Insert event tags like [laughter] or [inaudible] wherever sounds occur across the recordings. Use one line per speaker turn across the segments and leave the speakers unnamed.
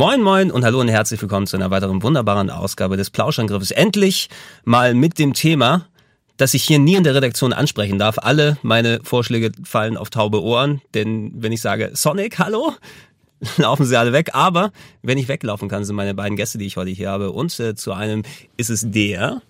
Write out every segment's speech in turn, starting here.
Moin moin und hallo und herzlich willkommen zu einer weiteren wunderbaren Ausgabe des Plauschangriffes. Endlich mal mit dem Thema, das ich hier nie in der Redaktion ansprechen darf. Alle meine Vorschläge fallen auf taube Ohren, denn wenn ich sage Sonic, hallo, [laughs] laufen sie alle weg. Aber wenn ich weglaufen kann, sind meine beiden Gäste, die ich heute hier habe. Und äh, zu einem ist es der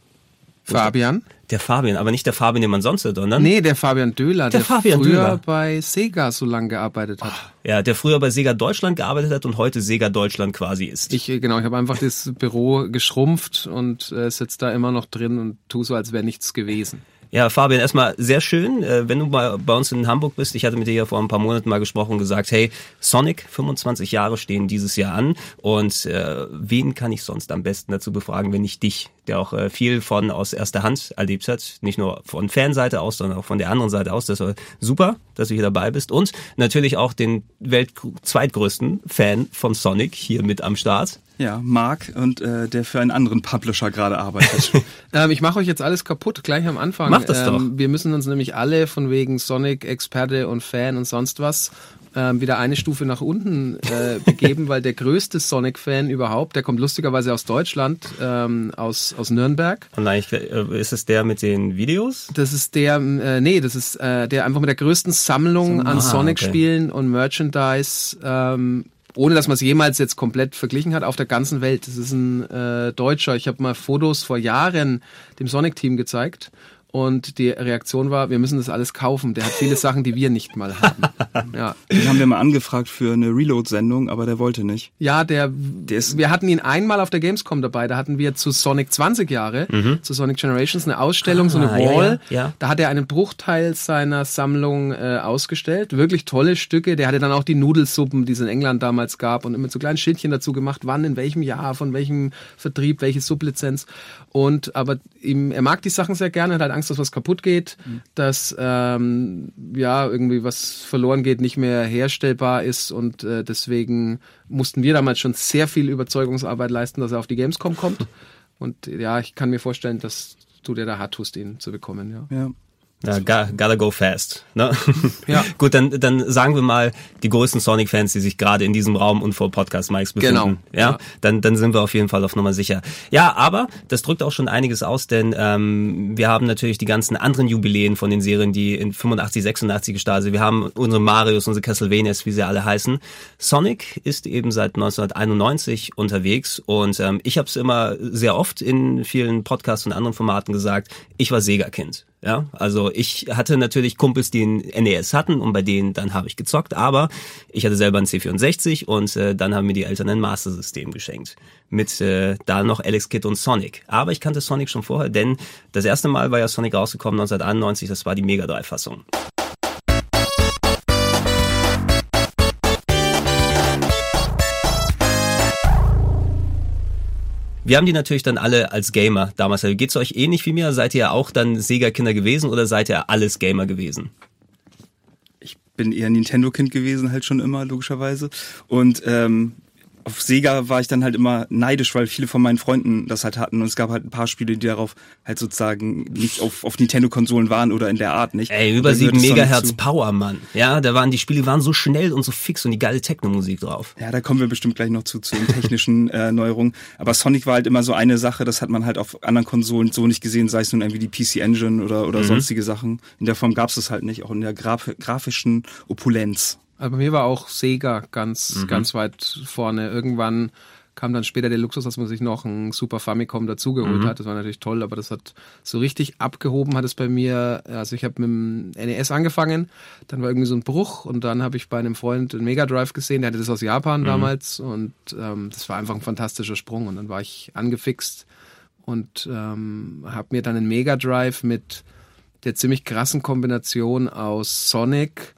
Fabian.
Der Fabian, aber nicht der Fabian, den man sonst hört, sondern?
Nee, der Fabian Döhler,
der,
der
Fabian
früher
Döhler.
bei Sega so lange gearbeitet hat.
Ja, der früher bei Sega Deutschland gearbeitet hat und heute Sega Deutschland quasi ist.
Ich, äh, genau, ich habe einfach das Büro geschrumpft und äh, sitze da immer noch drin und tu so, als wäre nichts gewesen.
Ja, Fabian, erstmal sehr schön, äh, wenn du mal bei uns in Hamburg bist. Ich hatte mit dir ja vor ein paar Monaten mal gesprochen und gesagt, hey, Sonic, 25 Jahre stehen dieses Jahr an und äh, wen kann ich sonst am besten dazu befragen, wenn nicht dich, der auch äh, viel von aus erster Hand erlebt hat, nicht nur von Fanseite aus, sondern auch von der anderen Seite aus. Das war super, dass du hier dabei bist und natürlich auch den welt zweitgrößten Fan von Sonic hier mit am Start.
Ja, Marc und äh, der für einen anderen Publisher gerade arbeitet. [laughs]
ähm, ich mache euch jetzt alles kaputt, gleich am Anfang.
Mach das doch.
Ähm, wir müssen uns nämlich alle von wegen Sonic-Experte und Fan und sonst was ähm, wieder eine Stufe nach unten äh, begeben, weil der größte Sonic-Fan überhaupt, der kommt lustigerweise aus Deutschland, ähm, aus, aus Nürnberg.
Und eigentlich äh, ist es der mit den Videos?
Das ist der, äh, nee, das ist äh, der einfach mit der größten Sammlung an
Ah,
Sonic-Spielen und Merchandise, ähm, ohne dass man es jemals jetzt komplett verglichen hat, auf der ganzen Welt. Das ist ein äh, Deutscher. Ich habe mal Fotos vor Jahren dem Sonic-Team gezeigt. Und die Reaktion war, wir müssen das alles kaufen. Der hat viele [laughs] Sachen, die wir nicht mal haben. Ja,
Den haben wir mal angefragt für eine Reload-Sendung, aber der wollte nicht.
ja der,
ist-
wir hatten ihn einmal auf der Gamescom dabei. Da hatten wir zu Sonic 20 Jahre, zu Sonic Generations, eine Ausstellung, so eine
Ah, ja,
Wall.
ja, ja.
Da hat er einen Bruchteil seiner Sammlung äh, ausgestellt. Wirklich tolle Stücke. Der hatte dann auch die Nudelsuppen, die es in England damals gab und immer so kleinen Schildchen dazu gemacht, wann, in welchem Jahr, von welchem Vertrieb, welche Sublizenz. Und aber ihm, er mag die Sachen sehr gerne, hat halt Angst, dass was kaputt geht, dass ähm, ja irgendwie was verloren geht, nicht mehr herstellbar ist und äh, deswegen mussten wir damals schon sehr viel Überzeugungsarbeit leisten, dass er auf die Gamescom kommt. [laughs] Und ja, ich kann mir vorstellen, dass du dir da hart tust, ihn zu bekommen, ja.
Ja.
Ja, gotta go fast. Ne?
Ja. [laughs]
Gut, dann, dann sagen wir mal die größten Sonic-Fans, die sich gerade in diesem Raum und vor Podcast-Mikes befinden.
Genau.
Ja,
Ja.
Dann, dann sind wir auf jeden Fall auf Nummer sicher. Ja, aber das drückt auch schon einiges aus, denn ähm, wir haben natürlich die ganzen anderen Jubiläen von den Serien, die in 85, 86 gestartet sind. Wir haben unsere Marios, unsere Castlevanias, wie sie alle heißen. Sonic ist eben seit 1991 unterwegs und ähm, ich habe es immer sehr oft in vielen Podcasts und anderen Formaten gesagt, ich war Sega-Kind. Ja, also ich hatte natürlich Kumpels, die ein NES hatten und bei denen dann habe ich gezockt, aber ich hatte selber ein C64 und äh, dann haben mir die Eltern ein Master System geschenkt mit äh, da noch Alex Kidd und Sonic. Aber ich kannte Sonic schon vorher, denn das erste Mal war ja Sonic rausgekommen 1991, das war die Mega Drive Fassung. Wir haben die natürlich dann alle als Gamer damals. Geht's euch ähnlich wie mir? Seid ihr auch dann Sega-Kinder gewesen oder seid ihr alles Gamer gewesen?
Ich bin eher Nintendo-Kind gewesen, halt schon immer, logischerweise. Und ähm, auf Sega war ich dann halt immer neidisch, weil viele von meinen Freunden das halt hatten und es gab halt ein paar Spiele, die darauf halt sozusagen nicht auf, auf Nintendo-Konsolen waren oder in der Art nicht.
Ey, über
Da gehört
7
es dann
Megahertz. Power, Mann. Ja, da waren die Spiele waren so schnell und so fix und die geile Techno-Musik drauf.
Ja, da kommen wir bestimmt gleich noch zu, zu den technischen [laughs] äh, Neuerungen. Aber Sonic war halt immer so eine Sache, das hat man halt auf anderen Konsolen so nicht gesehen, sei es nun irgendwie die PC Engine oder,
Mhm.
oder sonstige Sachen. In der Form gab es das halt nicht, auch in der Graf grafischen Opulenz.
Aber bei mir war auch Sega ganz,
Mhm.
ganz weit vorne. Irgendwann kam dann später der Luxus, dass man sich noch ein Super Famicom dazugeholt
Mhm.
hat. Das war natürlich toll, aber das hat so richtig abgehoben hat es bei mir. Also ich habe mit dem NES angefangen, dann war irgendwie so ein Bruch und dann habe ich bei einem Freund einen Mega Drive gesehen, der hatte das aus
Mhm.
Japan damals und ähm, das war einfach ein fantastischer Sprung und dann war ich angefixt und ähm, habe mir dann einen Mega Drive mit der ziemlich krassen Kombination aus Sonic,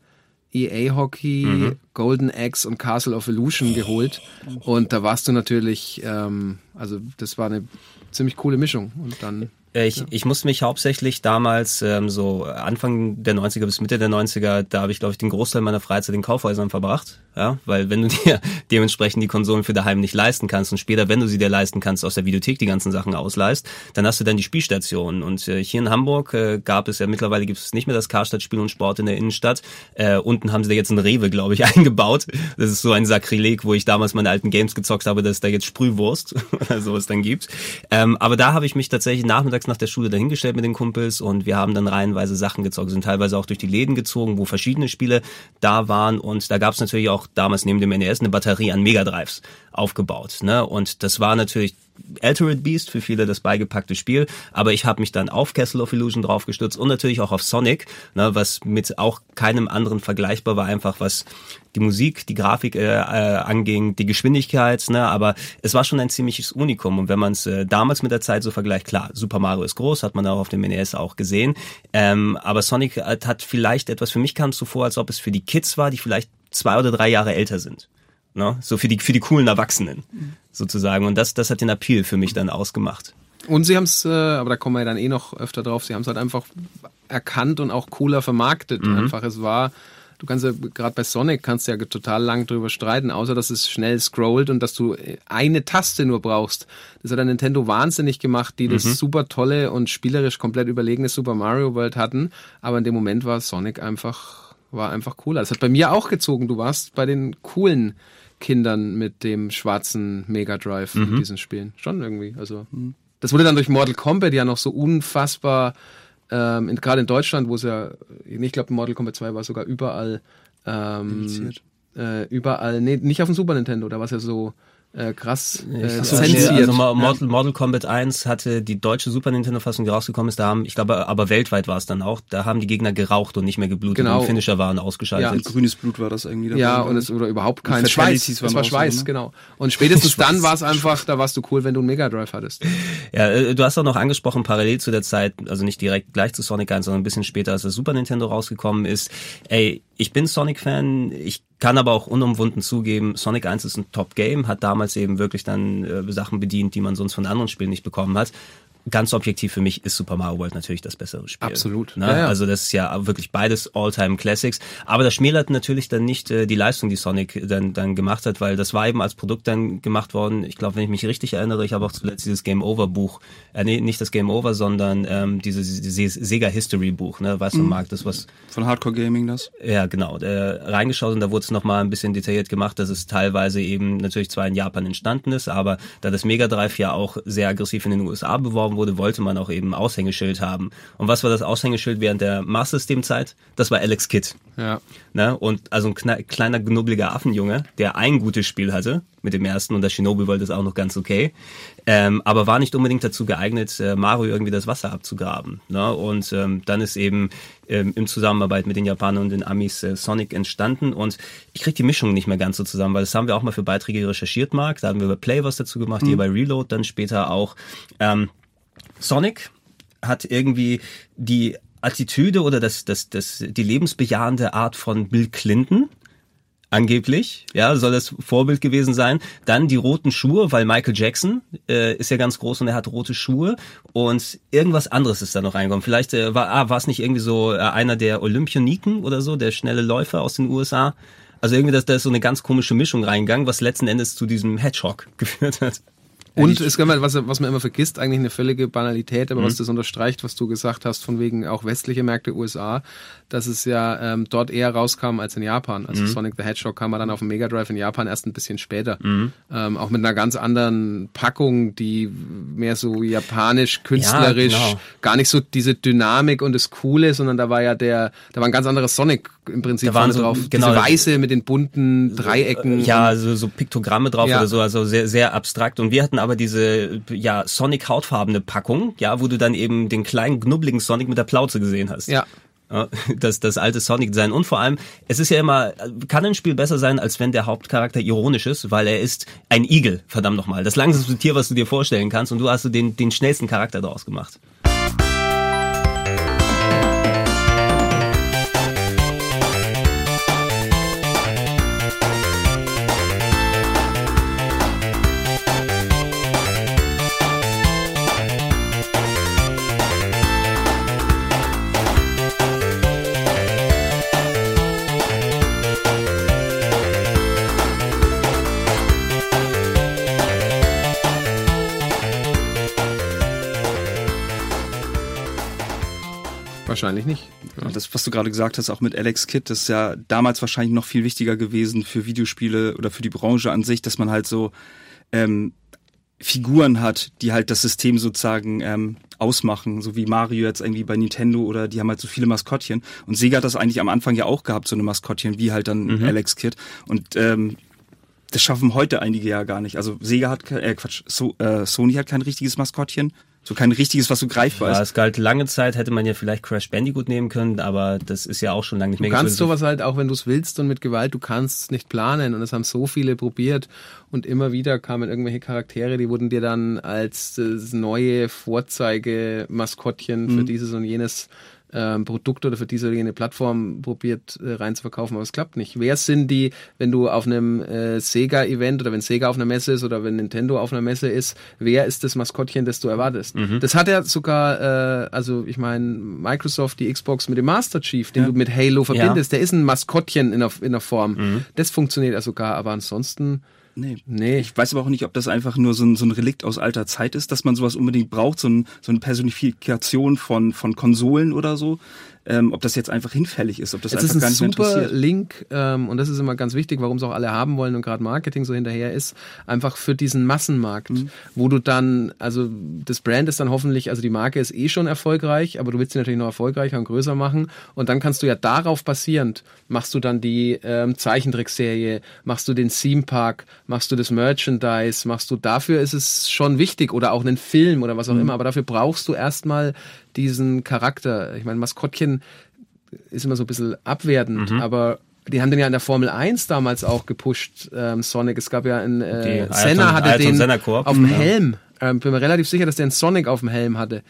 EA Hockey,
Mhm.
Golden Axe und Castle of Illusion geholt. Und da warst du natürlich, ähm, also das war eine ziemlich coole Mischung. Und dann
Äh, Ich, ich musste mich hauptsächlich damals, ähm, so Anfang der 90er bis Mitte der 90er, da habe ich, glaube ich, den Großteil meiner Freizeit in Kaufhäusern verbracht. Ja, weil wenn du dir [laughs] dementsprechend die Konsolen für daheim nicht leisten kannst und später, wenn du sie dir leisten kannst, aus der Videothek die ganzen Sachen ausleihst, dann hast du dann die Spielstationen. Und äh, hier in Hamburg äh, gab es ja, mittlerweile gibt es nicht mehr das Karstadt Spiel und Sport in der Innenstadt. Äh, unten haben sie da jetzt ein Rewe, glaube ich, [laughs] eingebaut. Das ist so ein Sakrileg, wo ich damals meine alten Games gezockt habe, dass es da jetzt Sprühwurst [laughs] oder sowas dann gibt. Ähm, aber da habe ich mich tatsächlich nachmittags nach der Schule dahingestellt mit den Kumpels und wir haben dann reihenweise Sachen gezockt, sind teilweise auch durch die Läden gezogen, wo verschiedene Spiele da waren und da gab es natürlich auch damals neben dem NES eine Batterie an Mega aufgebaut. Ne? Und das war natürlich Altered Beast für viele das beigepackte Spiel, aber ich habe mich dann auf Castle of Illusion draufgestürzt und natürlich auch auf Sonic, ne, was mit auch keinem anderen vergleichbar war, einfach was die Musik, die Grafik äh, äh, anging, die Geschwindigkeit, ne, aber es war schon ein ziemliches Unikum und wenn man es äh, damals mit der Zeit so vergleicht, klar, Super Mario ist groß, hat man auch auf dem NES auch gesehen, ähm, aber Sonic hat, hat vielleicht etwas, für mich kam es so vor, als ob es für die Kids war, die vielleicht zwei oder drei Jahre älter sind. Ne? So für die, für die coolen Erwachsenen sozusagen. Und das, das hat den Appeal für mich dann ausgemacht.
Und sie haben es, äh, aber da kommen wir ja dann eh noch öfter drauf, sie haben es halt einfach erkannt und auch cooler vermarktet. Einfach, es war, du kannst ja, gerade bei Sonic kannst du ja total lang drüber streiten, außer dass es schnell scrollt und dass du eine Taste nur brauchst. Das hat der Nintendo wahnsinnig gemacht, die das super tolle und spielerisch komplett überlegene Super Mario World hatten. Aber in dem Moment war Sonic einfach, war einfach cooler. Das hat bei mir auch gezogen. Du warst bei den coolen Kindern mit dem schwarzen Mega Drive
Mhm.
in diesen Spielen. Schon irgendwie. Also das wurde dann durch Mortal Kombat ja noch so unfassbar, ähm, in, gerade in Deutschland, wo es ja, ich glaube, Mortal Kombat 2 war sogar überall, ähm, äh, überall, nee, nicht auf dem Super Nintendo, da war es ja so äh, krass äh,
Also,
zensiert.
also Mo- Mortal, Mortal Kombat 1 hatte die deutsche Super Nintendo Fassung, die rausgekommen ist, da haben, ich glaube, aber weltweit war es dann auch, da haben die Gegner geraucht und nicht mehr geblutet
Genau.
und Finisher waren
Ja.
ausgeschaltet.
Grünes Blut war das irgendwie dabei.
Ja, und es oder überhaupt kein Schweiß. Es war
auch so,
Schweiß,
ne?
genau. Und spätestens [laughs] dann war es einfach, da warst du cool, wenn du einen Mega Drive hattest.
Ja, äh, du hast auch noch angesprochen, parallel zu der Zeit, also nicht direkt gleich zu Sonic 1, sondern ein bisschen später, als das Super Nintendo rausgekommen ist. Ey, ich bin Sonic-Fan, ich kann aber auch unumwunden zugeben, Sonic 1 ist ein Top-Game, hat damals eben wirklich dann äh, Sachen bedient, die man sonst von anderen Spielen nicht bekommen hat. Ganz objektiv für mich ist Super Mario World natürlich das bessere Spiel.
Absolut.
Ne?
Ja, ja.
Also das ist ja wirklich beides All-Time-Classics. Aber das schmälert natürlich dann nicht äh, die Leistung, die Sonic dann, dann gemacht hat, weil das war eben als Produkt dann gemacht worden. Ich glaube, wenn ich mich richtig erinnere, ich habe auch zuletzt dieses Game Over Buch, äh, nee, nicht das Game Over, sondern ähm, dieses, dieses Sega History Buch, ne, weißt du, Marc, das was
Von Hardcore Gaming das.
ja, genau. Äh, reingeschaut und da wurde es nochmal ein bisschen detailliert gemacht, dass es teilweise eben natürlich zwar in Japan entstanden ist, aber da das Mega Drive ja auch sehr aggressiv in den USA beworben wurde, wollte man auch eben Aushängeschild haben. Und was war das Aushängeschild während der Master System Zeit? Das war Alex Kidd.
Ja.
Ne? Und also ein kleiner knubbeliger Affenjunge, der ein gutes Spiel hatte mit dem ersten und das Shinobi World ist auch noch ganz okay, ähm, aber war nicht unbedingt dazu geeignet, äh, Mario irgendwie das Wasser abzugraben. Ne? Und ähm, dann ist eben ähm, im Zusammenarbeit mit den Japanern und den Amis äh, Sonic entstanden und ich krieg die Mischung nicht mehr ganz so zusammen, weil das haben wir auch mal für Beiträge recherchiert, Marc, da haben wir bei Play was dazu gemacht, hier bei Reload dann später auch. Ähm, Sonic hat irgendwie die Attitüde oder das, das, das, die lebensbejahende Art von Bill Clinton. Angeblich, ja, soll das Vorbild gewesen sein. Dann die roten Schuhe, weil Michael Jackson äh, ist ja ganz groß und er hat rote Schuhe. Und irgendwas anderes ist da noch reingekommen. Vielleicht äh, war ah, war es nicht irgendwie so äh, einer der Olympioniken oder so, der schnelle Läufer aus den USA. Also irgendwie, dass da ist so eine ganz komische Mischung reingegangen, was letzten Endes zu diesem Hedgehog [laughs] geführt hat.
Und es kann man, was, was man immer vergisst, eigentlich eine völlige Banalität, aber
Mhm.
was das unterstreicht, was du gesagt hast, von wegen auch westliche Märkte, USA, dass es ja ähm, dort eher rauskam als in Japan.
Mhm.
Also Sonic the Hedgehog kam ja dann auf dem Mega Drive in Japan erst ein bisschen später.
Mhm.
Ähm, auch mit einer ganz anderen Packung, die mehr so japanisch, künstlerisch,
genau.
gar nicht so diese Dynamik und das Coole, sondern da war ja der, da war ein ganz anderes Sonic im Prinzip
Da so-
drauf.
genau,
diese weiße mit den bunten Dreiecken.
Ja, so, so Piktogramme drauf
Ja.
oder so, also sehr, sehr abstrakt. Und wir hatten aber diese, ja, Sonic hautfarbene Packung, ja, wo du dann eben den kleinen, knubbeligen Sonic mit der Plauze gesehen hast.
Ja.
Das, das alte Sonic-Design. Und vor allem, es ist ja immer, kann ein Spiel besser sein, als wenn der Hauptcharakter ironisch ist, weil er ist ein Igel, verdammt nochmal. Das langsamste Tier, was du dir vorstellen kannst. Und du hast den, den schnellsten Charakter daraus gemacht.
Wahrscheinlich nicht.
Ja. Das, was du gerade gesagt hast, auch mit Alex Kidd, das ist ja damals wahrscheinlich noch viel wichtiger gewesen für Videospiele oder für die Branche an sich, dass man halt so ähm, Figuren hat, die halt das System sozusagen ähm, ausmachen, so wie Mario jetzt irgendwie bei Nintendo oder die haben halt so viele Maskottchen. Und Sega hat das eigentlich am Anfang ja auch gehabt, so eine Maskottchen, wie halt dann mhm. Alex Kidd. Und ähm, das schaffen heute einige ja gar nicht. Also Sega hat, äh, Quatsch, so, äh, Sony hat kein richtiges Maskottchen. So kein richtiges, was so greifbar
ja,
ist.
es galt lange Zeit, hätte man ja vielleicht Crash Bandicoot nehmen können, aber das ist ja auch schon lange nicht
mehr Du kannst sowas halt, auch wenn du es willst und mit Gewalt, du kannst es nicht planen und das haben so viele probiert und immer wieder kamen irgendwelche Charaktere, die wurden dir dann als das neue Vorzeige-Maskottchen mhm. für dieses und jenes ähm, Produkt oder für diese oder jene Plattform probiert äh, reinzuverkaufen, aber es klappt nicht. Wer sind die, wenn du auf einem äh, Sega-Event oder wenn Sega auf einer Messe ist oder wenn Nintendo auf einer Messe ist, wer ist das Maskottchen, das du erwartest? Mhm. Das hat ja sogar, äh, also ich meine, Microsoft, die Xbox mit dem Master Chief, den ja. du mit Halo verbindest, ja. der ist ein Maskottchen in der, in der Form. Mhm. Das funktioniert ja sogar, aber ansonsten
Nee. nee. Ich weiß aber auch nicht, ob das einfach nur so ein, so ein Relikt aus alter Zeit ist, dass man sowas unbedingt braucht, so, ein, so eine Personifikation von, von Konsolen oder so ähm, ob das jetzt einfach hinfällig ist, ob das
es
einfach gar
nicht mehr interessiert. Es ist ein super Link ähm, und das ist immer ganz wichtig, warum es auch alle haben wollen und gerade Marketing so hinterher ist, einfach für diesen Massenmarkt, mhm. wo du dann, also das Brand ist dann hoffentlich, also die Marke ist eh schon erfolgreich, aber du willst sie natürlich noch erfolgreicher und größer machen und dann kannst du ja darauf basierend, machst du dann die ähm, Zeichentrickserie, machst du den Theme Park, machst du das Merchandise, machst du, dafür ist es schon wichtig oder auch einen Film oder was auch mhm. immer, aber dafür brauchst du erstmal diesen Charakter. Ich meine, Maskottchen ist immer so ein bisschen abwertend, mhm. aber die haben den ja in der Formel 1 damals auch gepusht, ähm, Sonic. Es gab ja einen, äh, Senna hatte Ayrton den auf dem Helm. Ähm, bin mir relativ sicher, dass der einen Sonic auf dem Helm hatte.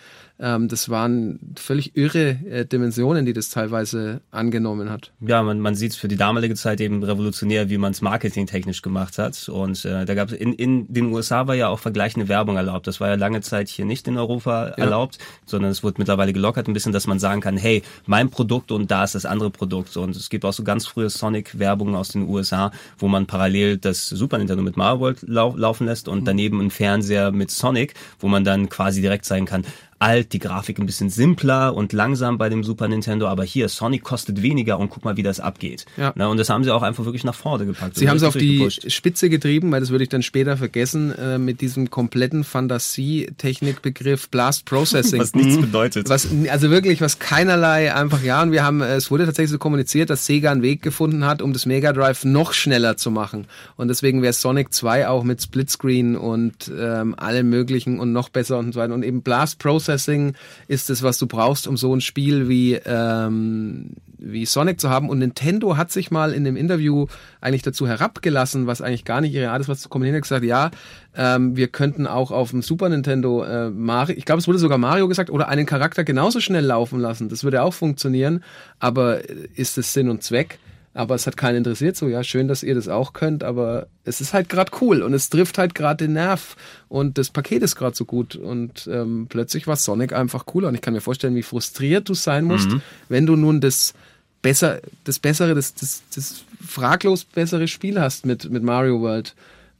Ähm, das waren völlig irre äh, Dimensionen, die das teilweise angenommen hat.
Ja, man, man sieht es für die damalige Zeit eben revolutionär, wie man es marketingtechnisch gemacht hat. Und äh, da gab es in, in den USA war ja auch vergleichende Werbung erlaubt. Das war ja lange Zeit hier nicht in Europa ja. erlaubt, sondern es wurde mittlerweile gelockert ein bisschen, dass man sagen kann, hey, mein Produkt und da ist das andere Produkt. Und es gibt auch so ganz frühe Sonic-Werbungen aus den USA, wo man parallel das Super Nintendo mit Mario World lau laufen lässt und mhm. daneben einen Fernseher mit Sonic, wo man dann quasi direkt zeigen kann, alt, die Grafik ein bisschen simpler und langsam bei dem Super Nintendo, aber hier, Sonic kostet weniger und guck mal, wie das abgeht. Ja. Na, und das haben sie auch einfach wirklich nach vorne gepackt.
Sie haben es auf die gepusht. Spitze getrieben, weil das würde ich dann später vergessen, äh, mit diesem kompletten Fantasie-Technikbegriff Blast Processing. [laughs]
was nichts bedeutet.
Was, also wirklich, was keinerlei einfach, ja, und wir haben, es wurde tatsächlich so kommuniziert, dass Sega einen Weg gefunden hat, um das Mega Drive noch schneller zu machen. Und deswegen wäre Sonic 2 auch mit Splitscreen und ähm, allem möglichen und noch besser und so weiter. Und eben Blast Processing Processing ist es, was du brauchst, um so ein Spiel wie, ähm, wie Sonic zu haben. Und Nintendo hat sich mal in dem Interview eigentlich dazu herabgelassen, was eigentlich gar nicht ihre Art ist, was zu kommentieren, hat gesagt, ja, ähm, wir könnten auch auf dem Super Nintendo äh, Mario, ich glaube, es wurde sogar Mario gesagt, oder einen Charakter genauso schnell laufen lassen. Das würde auch funktionieren, aber ist es Sinn und Zweck? Aber es hat keinen interessiert. So, ja, schön, dass ihr das auch könnt, aber es ist halt gerade cool und es trifft halt gerade den Nerv und das Paket ist gerade so gut und ähm, plötzlich war Sonic einfach cooler und ich kann mir vorstellen, wie frustriert du sein musst, mhm. wenn du nun das besser, das bessere, das, das, das fraglos bessere Spiel hast mit, mit Mario World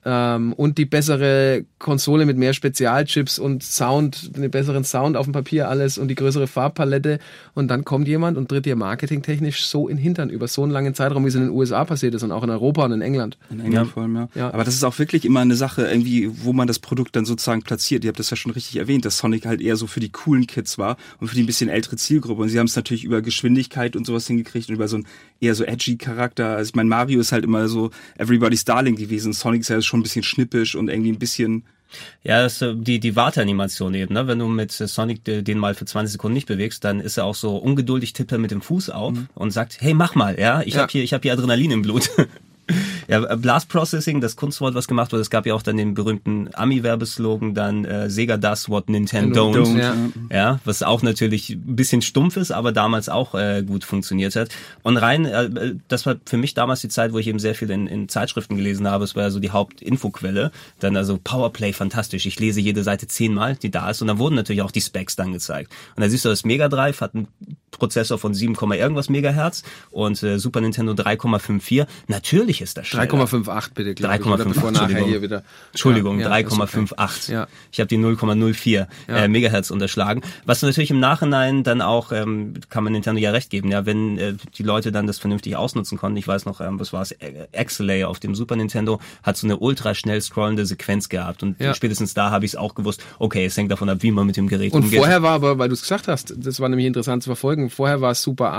ähm, und die bessere Konsole mit mehr Spezialchips und Sound, den besseren Sound auf dem Papier alles und die größere Farbpalette und dann kommt jemand und tritt dir marketingtechnisch so in Hintern über so einen langen Zeitraum, wie es in den USA passiert ist und auch in Europa und in England.
In England ja. vor allem, ja. ja. Aber das ist auch wirklich immer eine Sache, irgendwie, wo man das Produkt dann sozusagen platziert. Ihr habt das ja schon richtig erwähnt, dass Sonic halt eher so für die coolen Kids war und für die ein bisschen ältere Zielgruppe und sie haben es natürlich über Geschwindigkeit und sowas hingekriegt und über so einen eher so edgy Charakter. Also ich meine, Mario ist halt immer so Everybody's Darling gewesen. Sonic ist ja schon ein bisschen schnippisch und irgendwie ein bisschen
ja, das ist die, die Warteanimation eben, ne? Wenn du mit Sonic den mal für 20 Sekunden nicht bewegst, dann ist er auch so ungeduldig, tippt er mit dem Fuß auf mhm. und sagt, hey, mach mal, ja, ich ja. habe hier, ich habe hier Adrenalin im Blut. [laughs] Ja, äh, Blast Processing, das Kunstwort, was gemacht wurde, es gab ja auch dann den berühmten Ami-Werbeslogan, dann äh, Sega does what Nintendo don't. don't ja. ja. was auch natürlich ein bisschen stumpf ist, aber damals auch äh, gut funktioniert hat. Und rein, äh, das war für mich damals die Zeit, wo ich eben sehr viel in, in Zeitschriften gelesen habe. Es war ja so die Hauptinfoquelle. Dann also Powerplay, fantastisch. Ich lese jede Seite zehnmal, die da ist. Und dann wurden natürlich auch die Specs dann gezeigt. Und da siehst du, das Mega Drive hat einen Prozessor von 7, irgendwas Megahertz und äh, Super Nintendo 3,54. Natürlich ist schnell.
3,58 bitte, glaube ich. oder
3,58,
bevor nachher
Entschuldigung.
hier wieder.
Entschuldigung,
Ja, ja, ist okay.
3,58.
Ja.
Ich habe die 0,04 äh, Megahertz unterschlagen. Was natürlich im Nachhinein dann auch, ähm, kann man Nintendo ja recht geben, ja, wenn äh, die Leute dann das vernünftig ausnutzen konnten. Ich weiß noch, ähm, was war es, Axelay auf dem Super Nintendo hat so eine ultra schnell scrollende Sequenz gehabt und
Ja.
spätestens da habe ich es auch gewusst, okay, es hängt davon ab, wie man mit dem Gerät
Und
umgeht.
vorher war aber, weil du es gesagt hast, das war nämlich interessant zu verfolgen, vorher war es Super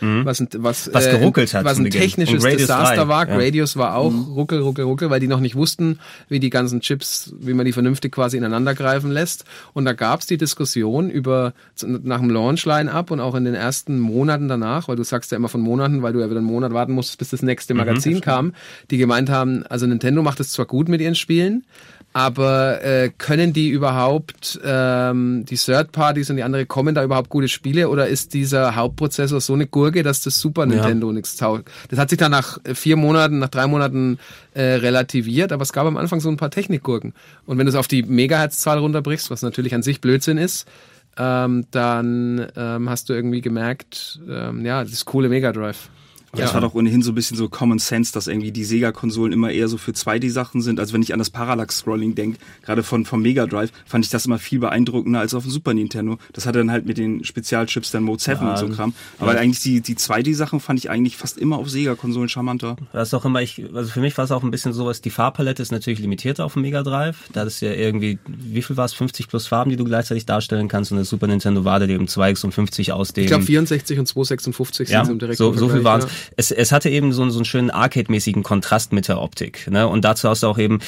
was, ein- was,
Mhm. Was geruckelt hat
was ein technisches
Und
Desaster
3,
war.
ja.
Gradius war auch ruckel, ruckel, ruckel, weil die noch nicht wussten, wie die ganzen Chips, wie man die vernünftig quasi ineinander greifen lässt. Und da gab es die Diskussion über nach dem Launch-Line-Up und auch in den ersten Monaten danach, weil du sagst ja immer von Monaten, weil du ja wieder einen Monat warten musstest, bis das nächste Magazin kam, die gemeint haben, also Nintendo macht es zwar gut mit ihren Spielen, aber äh, können die überhaupt, ähm, die Third Parties und die andere, kommen da überhaupt gute Spiele oder ist dieser Hauptprozessor so eine Gurke, dass das Super Nintendo nichts taugt? Das hat sich dann nach vier Monaten, nach drei Monaten äh, relativiert, aber es gab am Anfang so ein paar Technikgurken. Und wenn du es auf die Megahertz-Zahl runterbrichst, was natürlich an sich Blödsinn ist, ähm, dann ähm, hast du irgendwie gemerkt, ähm, ja, das ist coole Mega Drive.
Das war doch ohnehin so ein bisschen so Common Sense, dass irgendwie die Sega-Konsolen immer eher so für 2D-Sachen sind. Also wenn ich an das Parallax-Scrolling denke, gerade von vom Mega Drive, fand ich das immer viel beeindruckender als auf dem Super Nintendo. Das hatte dann halt mit den Spezialchips dann Mode 7 und so Kram. Aber eigentlich die, die 2D-Sachen fand ich eigentlich fast immer auf Sega-Konsolen charmanter.
Das ist auch immer, ich, also für mich war es auch ein bisschen sowas, die Farbpalette ist natürlich limitiert auf dem Mega Drive. Da ist ja irgendwie, wie viel war es, 50 plus Farben, die du gleichzeitig darstellen kannst und das Super Nintendo war da eben 256 aus dem...
Ich glaube 64 und 256
ja,
sind im direkten
so, so viel waren
ja.
Es. Es hatte eben so, einen- so einen schönen Arcade-mäßigen Kontrast mit der Optik. Ne? Und dazu hast du auch eben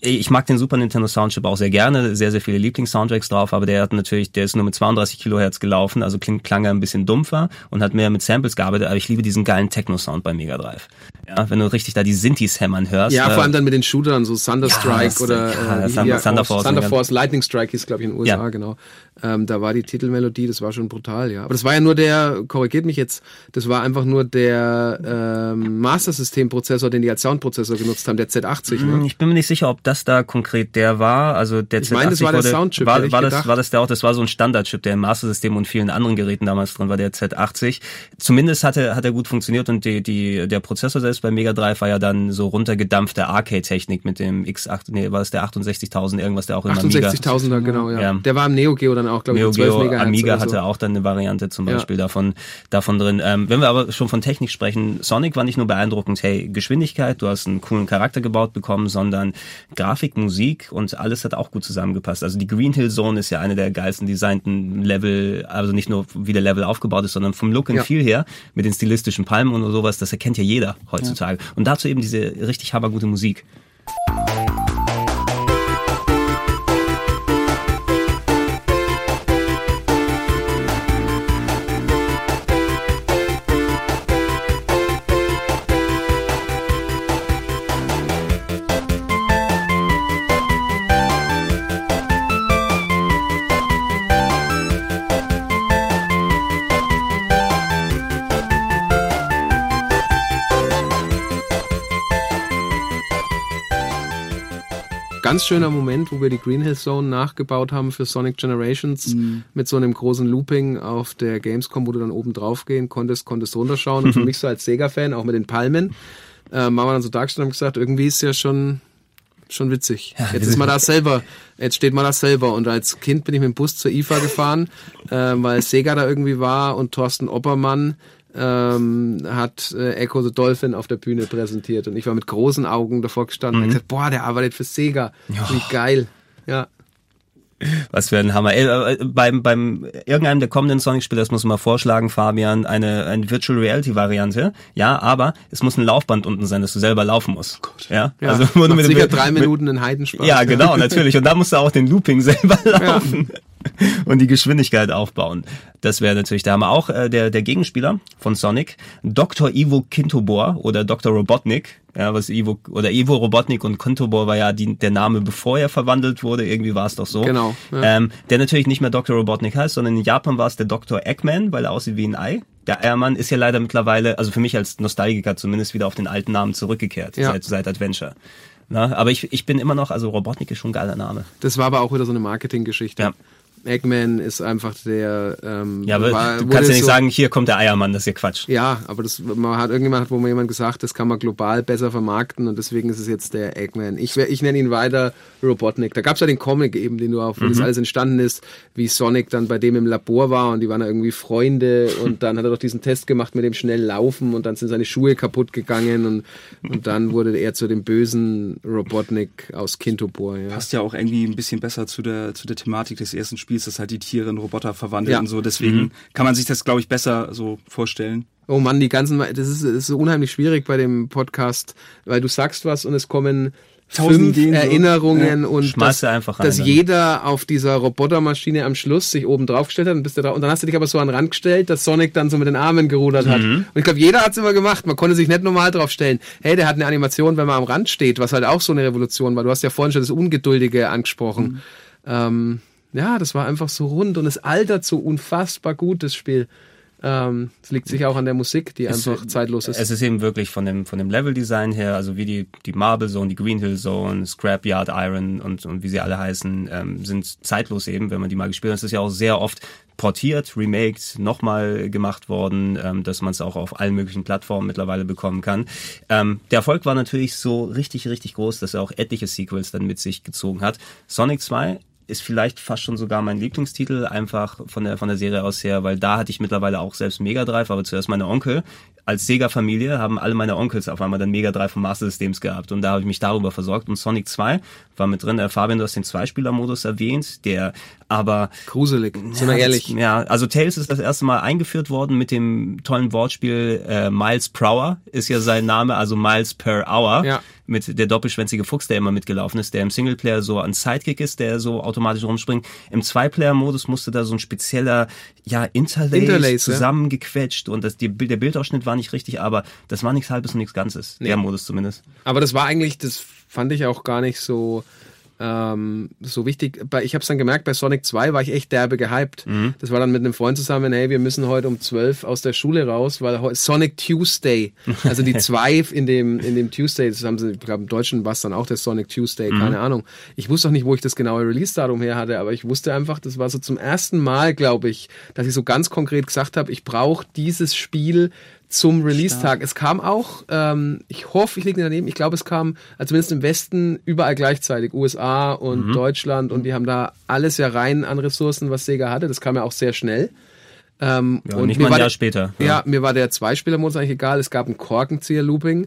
ich mag den Super Nintendo Soundchip auch sehr gerne, sehr, sehr viele Lieblings-Soundtracks drauf, aber der hat natürlich, der ist nur mit 32 Kilohertz gelaufen, also klingt, klang er ein bisschen dumpfer und hat mehr mit Samples gearbeitet, aber ich liebe diesen geilen Techno-Sound bei Mega Drive. Ja, wenn du richtig da die Synthes hämmern hörst.
Ja,
äh,
vor allem dann mit den Shootern, so Thunder
Ja, das-
oder
ja,
äh,
Thunder-
wie-
Thunder Force,
Thunder
ja.
Force, Lightning Strike hieß, glaube ich, in den USA,
Ja.
genau. Ähm, da war die Titelmelodie, das war schon brutal, ja. Aber das war ja nur der, korrigiert mich jetzt, das war einfach nur der ähm, Master System Prozessor, den die als Soundprozessor genutzt haben, der Z80.
Hm,
Ne?
Ich bin mir nicht sicher, ob das da konkret der war. Also der
Ich meine, das war der
wurde,
Soundchip,
War, war, das,
gedacht.
war das der auch? Das war so ein Standardchip, der im Master System und vielen anderen Geräten damals drin war, der Z80. Zumindest hat er, hat er gut funktioniert und die, die, der Prozessor selbst bei Mega Drive war ja dann so runtergedampfte Arcade-Technik mit dem X8, nee, war es der 68.000 irgendwas, der auch im Amiga.
68.000er, genau, ja.
Ja.
Der war im Neo Geo dann auch, glaube ich,
Neo
mit 12
Geo
Megahertz
Amiga
so.
hatte auch dann eine Variante zum
Ja.
Beispiel davon, davon drin. Ähm, wenn wir aber schon von Technik sprechen, Sonic war nicht nur beeindruckend, hey, Geschwindigkeit, du hast einen coolen Charakter gebaut bekommen, sondern Grafik, Musik und alles hat auch gut zusammengepasst. Also die Green Hill Zone ist ja eine der geilsten designten Level, also nicht nur wie der Level aufgebaut ist, sondern vom Look and
Ja.
Feel her, mit den stilistischen Palmen und sowas, das erkennt ja jeder heutzutage. Und dazu eben diese richtig hammergute Musik.
Ganz schöner Moment, wo wir die Green Hill Zone nachgebaut haben für Sonic Generations mit so einem großen Looping auf der Gamescom, wo du dann oben drauf gehen konntest, konntest runterschauen. Und für [laughs] mich so als Sega-Fan, auch mit den Palmen, äh, haben wir dann so dargestellt und gesagt, irgendwie ist ja schon schon witzig. jetzt ist man da selber, jetzt steht man da selber. Und als Kind bin ich mit dem Bus zur IFA gefahren, äh, weil Sega da irgendwie war und Thorsten Oppermann ähm, hat äh, Echo the Dolphin auf der Bühne präsentiert. Und ich war mit großen Augen davor gestanden und hab gesagt, boah, der arbeitet für Sega. Wie geil. Ja.
Was für ein Hammer. Ey, äh, beim, beim irgendeinem der kommenden Sonic-Spiele, das muss man mal vorschlagen, Fabian, eine, eine Virtual Reality-Variante. Ja, aber es muss ein Laufband unten sein, dass du selber laufen musst. Ja,
ja.
also
Macht
mit,
sicher
mit,
drei Minuten einen Heidenspaß.
Ja, genau, natürlich. Und da musst du auch den Looping [laughs] selber laufen. [laughs] Und die Geschwindigkeit aufbauen. Das wäre natürlich, da haben wir auch äh, der, der Gegenspieler von Sonic, Dr. Ivo Kintobor oder Dr. Robotnik. Ja, was Ivo, oder Ivo Robotnik und Kintobor war ja die, der Name, bevor er verwandelt wurde. Irgendwie war es doch so.
Genau, ja.
Ähm, der natürlich nicht mehr Dr. Robotnik heißt, sondern in Japan war es der Dr. Eggman, weil er aussieht wie ein Ei. Der Eiermann ist ja leider mittlerweile, also für mich als Nostalgiker zumindest wieder auf den alten Namen zurückgekehrt,
Ja.
seit, seit Adventure. Na, aber ich, ich bin immer noch, also Robotnik ist schon ein geiler Name.
Das war aber auch wieder so eine Marketinggeschichte.
Ja.
Eggman ist einfach der. Ähm,
Ja, aber
war-
du kannst ja nicht
so-
sagen, hier kommt der Eiermann, das ist ja Quatsch.
Ja, aber das man hat irgendjemand hat wohl mal jemand gesagt, das kann man global besser vermarkten und deswegen ist es jetzt der Eggman. Ich, ich nenne ihn weiter Robotnik. Da gab es ja den Comic eben, den du auch, wo
Mhm.
das alles entstanden ist, wie Sonic dann bei dem im Labor war und die waren da irgendwie Freunde und dann hat er doch diesen Test gemacht mit dem schnell laufen und dann sind seine Schuhe kaputt gegangen und, und dann wurde er zu dem bösen Robotnik aus Kintobor. Ja.
Passt ja auch irgendwie ein bisschen besser zu der, zu der Thematik des ersten Spiels, dass halt die Tiere in Roboter verwandeln
Ja.
und so. Deswegen kann man sich das, glaube ich, besser so vorstellen.
Oh Mann, die ganzen, das ist, das ist so unheimlich schwierig bei dem Podcast, weil du sagst was und es kommen
Tausend
fünf
Ideen so.
Erinnerungen und
Schmeiß
dass,
einfach rein,
dass jeder auf dieser Robotermaschine am Schluss sich oben drauf gestellt hat und, bist du drauf, und dann hast du dich aber so an den Rand gestellt, dass Sonic dann so mit den Armen gerudert hat.
Mhm.
Und ich glaube, jeder hat es immer gemacht. Man konnte sich nicht normal drauf stellen. Hey, der hat eine Animation, wenn man am Rand steht, was halt auch so eine Revolution war. Du hast ja vorhin schon das Ungeduldige angesprochen. Ähm, ja, das war einfach so rund und es altert so unfassbar gut, das Spiel. Ähm, Es liegt sicher auch an der Musik, die einfach zeitlos ist.
Es ist eben wirklich von dem, von dem Level-Design her, also wie die, die Marble Zone, die Green Hill Zone, Scrapyard Iron und, und wie sie alle heißen, ähm, sind zeitlos eben, wenn man die mal gespielt hat. Es ist ja auch sehr oft portiert, remaked, nochmal gemacht worden, ähm, dass man es auch auf allen möglichen Plattformen mittlerweile bekommen kann. Ähm, der Erfolg war natürlich so richtig, richtig groß, dass er auch etliche Sequels dann mit sich gezogen hat. Sonic 2 ist vielleicht fast schon sogar mein Lieblingstitel, einfach von der, von der Serie aus her, weil da hatte ich mittlerweile auch selbst Mega Drive, aber zuerst meine Onkel. Als Sega-Familie haben alle meine Onkels auf einmal dann Mega Drive vom Master Systems gehabt und da habe ich mich darüber versorgt. Und Sonic 2 war mit drin. Äh, Fabian, du hast den Zweispieler-Modus erwähnt, der aber
Gruselig, sind wir
ja,
ehrlich.
Das, ja, also Tails ist das erste Mal eingeführt worden mit dem tollen Wortspiel äh, Miles per Hour ist ja sein Name, also Miles per Hour.
Ja.
Mit der doppelschwänzige Fuchs, der immer mitgelaufen ist, der im Singleplayer so ein Sidekick ist, der so automatisch rumspringt. Im Zwei-Player-Modus musste da so ein spezieller, ja, Interlace,
Interlace, ja.
zusammengequetscht und das, die, der Bildausschnitt war nicht richtig, aber das war nichts Halbes und nichts Ganzes. Der Modus zumindest.
Aber das war eigentlich, das fand ich auch gar nicht so ähm, so wichtig. Bei, ich habe es dann gemerkt, bei Sonic 2 war ich echt derbe gehypt.
Mhm.
Das war dann mit einem Freund zusammen, hey, wir müssen heute um 12 aus der Schule raus, weil Sonic Tuesday, [laughs] also die 2 in dem, in dem Tuesday, das haben sie, ich glaube im Deutschen war es dann auch der Sonic Tuesday,
Mhm.
keine Ahnung. Ich wusste auch nicht, wo ich das genaue Release-Datum her hatte, aber ich wusste einfach, das war so zum ersten Mal, glaube ich, dass ich so ganz konkret gesagt habe, ich brauche dieses Spiel zum Release-Tag. Es kam auch, ähm, ich hoffe, ich liege daneben, ich glaube, es kam also zumindest im Westen überall gleichzeitig, USA und
Mhm.
Deutschland und die haben da alles ja rein an Ressourcen, was Sega hatte. Das kam ja auch sehr schnell. Ähm,
Ja,
und
nicht mal ein
war
Jahr
der-
später.
Ja, mir war der Zweispieler-Modus eigentlich egal. Es gab ein Korkenzieher-Looping.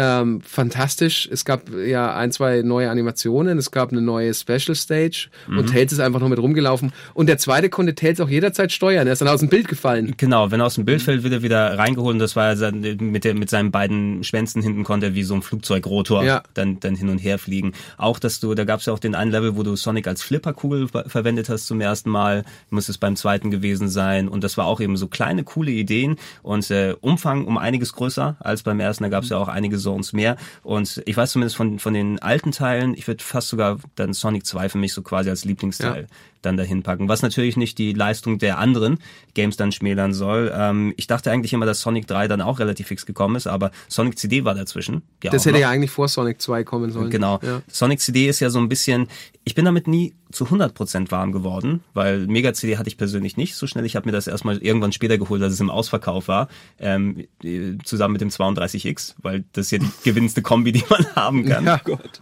Ähm, fantastisch. Es gab ja ein, zwei neue Animationen. Es gab eine neue Special Stage
Mhm.
und Tails ist einfach noch mit rumgelaufen. Und der zweite konnte Tails auch jederzeit steuern. Er ist dann aus dem Bild gefallen.
Genau, wenn er aus dem Bild fällt, wird er wieder reingeholt und das war mit, der, mit seinen beiden Schwänzen hinten konnte er wie so ein Flugzeugrotor
Ja.
dann, dann hin und her fliegen. Auch, dass du, da gab es ja auch den einen Level, wo du Sonic als Flipperkugel ver- verwendet hast zum ersten Mal, muss es beim zweiten gewesen sein und das war auch eben so kleine, coole Ideen und äh, Umfang um einiges größer als beim ersten, da gab es ja auch einige Zones mehr und ich weiß zumindest von, von den alten Teilen, ich würde fast sogar dann Sonic 2 für mich so quasi als Lieblingsteil
Ja.
Dann dahin packen. Was natürlich nicht die Leistung der anderen Games dann schmälern soll. Ähm, ich dachte eigentlich immer, dass Sonic 3 dann auch relativ fix gekommen ist, aber Sonic CD war dazwischen. Ja,
Das hätte
noch.
ja eigentlich vor Sonic 2 kommen sollen.
Genau.
Ja.
Sonic CD ist ja so ein bisschen, ich bin damit nie zu 100% warm geworden, weil Mega CD hatte ich persönlich nicht so schnell. Ich habe mir das erstmal irgendwann später geholt, als es im Ausverkauf war, ähm, äh, zusammen mit dem 32X, weil das ist ja die [laughs] gewinnendste Kombi, die man haben kann.
Ja.
Gott.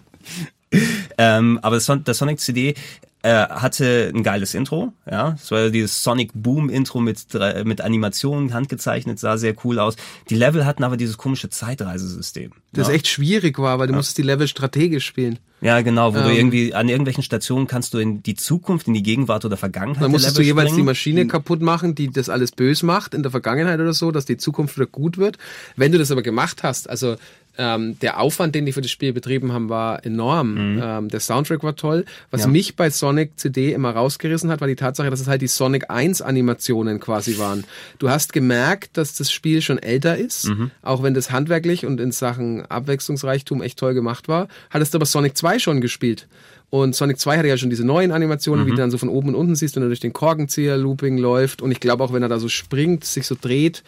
Ähm, aber das, Son das Sonic CD äh, hatte ein geiles Intro, ja. Es war ja dieses Sonic Boom Intro mit mit Animationen handgezeichnet, sah sehr cool aus. Die Level hatten aber dieses komische Zeitreisesystem.
Das
ja.
echt schwierig war, weil du musstest die Level strategisch spielen.
Ja, genau, wo du
Ähm.
irgendwie an irgendwelchen Stationen kannst du in die Zukunft, in die Gegenwart oder Vergangenheit
Dann musstest du
Level
jeweils die
springen.
Maschine kaputt machen, die das alles bös macht in der Vergangenheit oder so, dass die Zukunft wieder gut wird. Wenn du das aber gemacht hast, also ähm, der Aufwand, den die für das Spiel betrieben haben, war enorm. Ähm, der Soundtrack war toll. Was
Mhm. Ja.
mich bei Sonic CD immer rausgerissen hat, war die Tatsache, dass es halt die Sonic 1 Animationen quasi waren. Du hast gemerkt, dass das Spiel schon älter ist,
Mhm.
auch wenn das handwerklich und in Sachen Abwechslungsreichtum echt toll gemacht war. Hattest du aber Sonic 2 schon gespielt. Und Sonic 2 hatte ja schon diese neuen Animationen, wie du dann so von oben und unten siehst, wenn er durch den Korkenzieher-Looping läuft. Und ich glaube auch, wenn er da so springt, sich so dreht.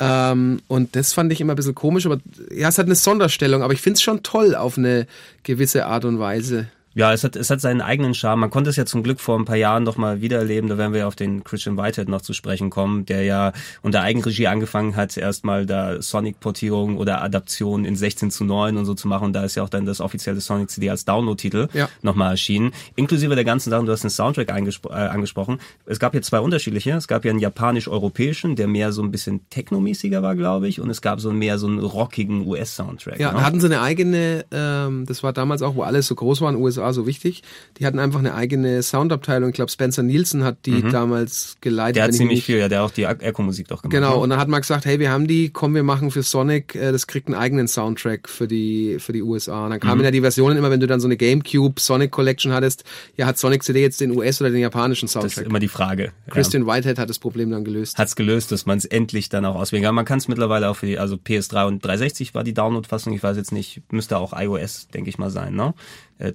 Ähm, und das fand ich immer ein bisschen komisch, aber ja, es hat eine Sonderstellung, aber ich finde es schon toll auf eine gewisse Art und Weise.
Ja, es hat, es hat seinen eigenen Charme. Man konnte es ja zum Glück vor ein paar Jahren noch mal wieder erleben. Da werden wir auf den Christian Whitehead noch zu sprechen kommen, der ja unter Eigenregie angefangen hat, erstmal da Sonic-Portierung oder Adaption in 16 zu 9 und so zu machen. Und da ist ja auch dann das offizielle Sonic CD als Download-Titel
Ja.
nochmal erschienen. Inklusive der ganzen Sachen, du hast den Soundtrack äh, angesprochen. Es gab hier zwei unterschiedliche. Es gab ja einen japanisch-europäischen, der mehr so ein bisschen technomäßiger war, glaube ich. Und es gab so mehr so einen rockigen US-Soundtrack.
Ja,
ne?
hatten sie eine eigene, ähm, das war damals auch, wo alles so groß war in den USA, so wichtig. Die hatten einfach eine eigene Soundabteilung. Ich glaube, Spencer Nielsen hat die damals geleitet.
Mhm. der hat ziemlich viel, ja, der hat auch die Echo-Musik doch gemacht.
Genau,
ne?
und dann hat man gesagt, hey, wir haben die, komm, wir machen für Sonic, äh, das kriegt einen eigenen Soundtrack für die, für die USA. Und dann
Mhm.
kamen ja die Versionen immer, wenn du dann so eine Gamecube Sonic Collection hattest, ja, hat Sonic CD jetzt den US- oder den japanischen
Das ist
Soundtrack?
immer die Frage. Ja.
Christian Whitehead hat das Problem dann gelöst.
hat's gelöst, dass man es endlich dann auch auswählen kann. Man kann es mittlerweile auch für die, also PS3 und 360 war die Download-Fassung, ich weiß jetzt nicht, müsste auch iOS, denke ich mal, sein, ne?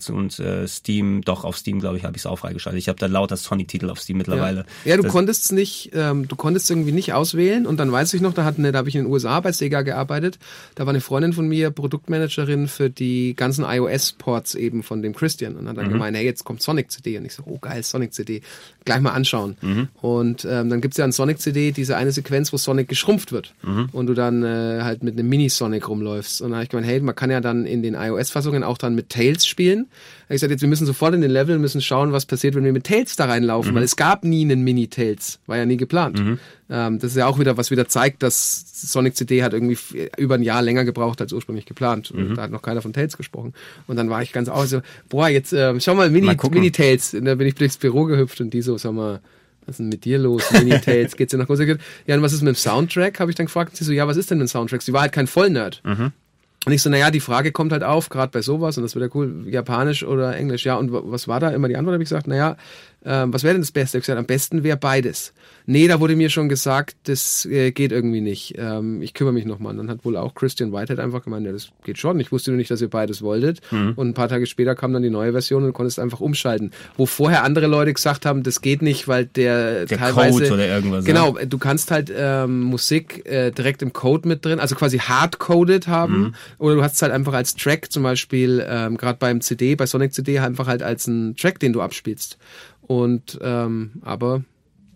Und äh, Steam, doch auf Steam, glaube ich, habe ich es auch freigeschaltet. Ich habe da lauter Sonic-Titel auf Steam mittlerweile.
Ja, ja du konntest nicht, ähm, du konntest irgendwie nicht auswählen und dann weiß ich noch, da hatten, da habe ich in den USA bei Sega gearbeitet. Da war eine Freundin von mir Produktmanagerin für die ganzen iOS-Ports eben von dem Christian und hat
Mhm.
dann gemeint, hey, jetzt kommt Sonic CD und ich so, oh geil, Sonic CD, gleich mal anschauen.
Mhm.
Und ähm, dann gibt's ja an Sonic CD diese eine Sequenz, wo Sonic geschrumpft wird
Mhm.
und du dann äh, halt mit einem Mini-Sonic rumläufst. Und dann habe ich gemeint, hey, man kann ja dann in den iOS-Fassungen auch dann mit Tails spielen. Da hab ich gesagt, jetzt wir müssen sofort in den Level, müssen schauen, was passiert, wenn wir mit Tails da reinlaufen,
Mhm.
weil es gab nie einen Mini-Tails, war ja nie geplant. Ähm, das ist ja auch wieder, was wieder zeigt, dass Sonic CD hat irgendwie über ein Jahr länger gebraucht als ursprünglich geplant.
Mhm.
Da hat noch keiner von Tails gesprochen. Und dann war ich ganz auch so, boah, jetzt ähm, schau mal, Mini. Mini-Tails. Und da bin ich durchs Büro gehüpft und die so, sag mal, was ist denn mit dir los? Mini-Tails, [laughs] geht's dir nach Hause? Ja, und was ist mit dem Soundtrack? Habe ich dann gefragt. Und sie so, ja, was ist denn mit dem Soundtrack? Sie war halt kein Vollnerd. Und ich so, naja, die Frage kommt halt auf, gerade bei sowas, und das wird ja cool, Japanisch oder Englisch. Ja, und wa- was war da immer die Antwort? Habe ich gesagt, naja, ähm, was wäre denn das Beste? Ich gesagt, am besten wäre beides. Nee, da wurde mir schon gesagt, das äh, geht irgendwie nicht. Ähm, ich kümmere mich nochmal. Und dann hat wohl auch Christian Whitehead einfach gemeint, ja, das geht schon. Ich wusste nur nicht, dass ihr beides wolltet. Und ein paar Tage später kam dann die neue Version und konntest einfach umschalten. Wo vorher andere Leute gesagt haben, das geht nicht, weil der,
Der
teilweise...
Code oder irgendwas, ja.
Genau, du kannst halt ähm, Musik äh, direkt im Code mit drin, also quasi hardcoded haben.
Mhm.
Oder du hast es halt einfach als Track, zum Beispiel ähm, gerade beim CD, bei Sonic CD einfach halt als einen Track, den du abspielst. Und ähm, aber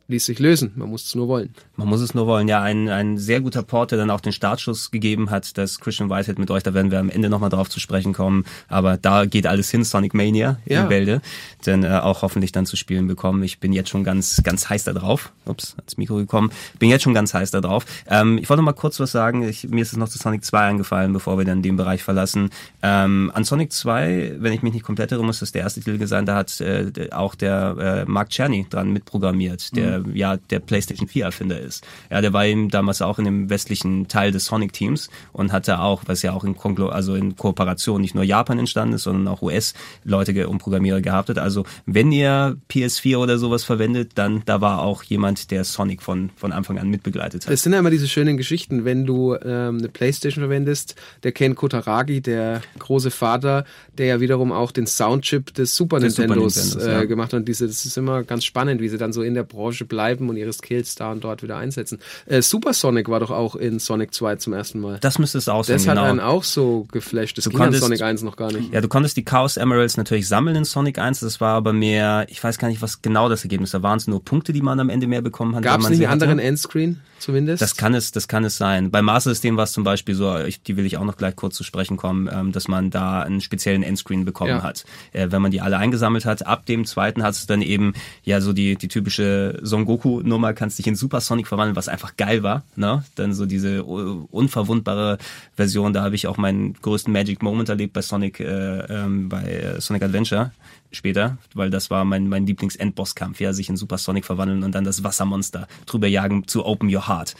ließ sich lösen. Man muss es nur wollen.
Man muss es nur wollen. Ja, ein, ein sehr guter Port, der dann auch den Startschuss gegeben hat, das Christian Whitehead mit euch, da werden wir am Ende nochmal drauf zu sprechen kommen. Aber da geht alles hin, Sonic Mania
Ja.
in Bälde, denn äh, auch hoffentlich dann zu spielen bekommen. Ich bin jetzt schon ganz, ganz heiß da drauf. Ups, ans Mikro gekommen. Bin jetzt schon ganz heiß da drauf. Ähm, ich wollte noch mal kurz was sagen. Ich, mir ist es noch zu Sonic 2 eingefallen, bevor wir dann den Bereich verlassen. Ähm, an Sonic 2, wenn ich mich nicht komplett irre, muss das der erste Titel sein, da hat äh, auch der äh, Mark Czerny dran mitprogrammiert, der ja der PlayStation 4 Erfinder ist. Ja, der war eben damals auch in dem westlichen Teil des Sonic Teams und hatte auch, was ja auch in Konglo also in Kooperation nicht nur Japan entstanden ist, sondern auch US Leute und Programmierer gehabt hat. Also wenn ihr PS4 oder sowas verwendet, dann da war auch jemand, der Sonic von von Anfang an mitbegleitet hat.
Es sind ja immer diese schönen Geschichten, wenn du ähm, eine Playstation verwendest, der Ken Kotaragi, der große Vater, der ja wiederum auch den Soundchip des Super
Des Super
Nintendos,
Nintendos,
äh,
ja.
gemacht hat. Und diese, das ist immer ganz spannend, wie sie dann so in der Branche bleiben und ihre Skills da und dort wieder einsetzen. Äh, Super Sonic war doch auch in Sonic 2 zum ersten Mal.
Das müsste es auch sein,
Das hat
genau.
einen auch so geflasht. Das
Du
ging
konntest-
Sonic 1 noch gar nicht.
Ja, du konntest die Chaos Emeralds natürlich sammeln in Sonic 1, das war aber mehr, ich weiß gar nicht, was genau das Ergebnis war. Waren es nur Punkte, die man am Ende mehr bekommen hat?
Gab es
man
nicht einen anderen Endscreen zumindest?
Das kann es, das kann es sein. Bei Master System war es zum Beispiel so, ich, die will ich auch noch gleich kurz zu sprechen kommen, ähm, dass man da einen speziellen Endscreen bekommen
Ja.
hat. Äh, wenn man die alle eingesammelt hat, ab dem zweiten hat es dann eben ja so die, die typische Son Goku Nummer, kannst dich in Super Sonic verwandeln, was einfach geil war, ne? Dann so diese uh, unverwundbare Version, da habe ich auch meinen größten Magic Moment erlebt bei Sonic, äh, ähm, bei äh, Sonic Adventure später, weil das war mein, mein Lieblings-Endbosskampf, ja, sich in Super Sonic verwandeln und dann das Wassermonster drüber jagen zu Open Your Heart.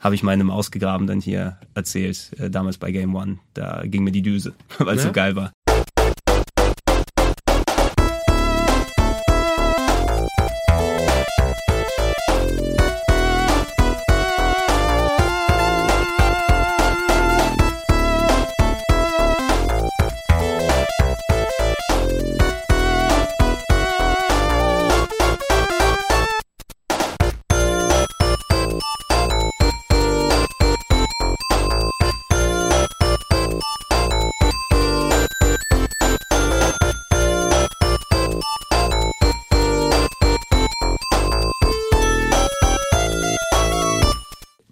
Habe ich meinem Ausgegraben dann hier erzählt, äh, damals bei Game One. Da ging mir die Düse, [laughs] weil es
Ja?
so geil war.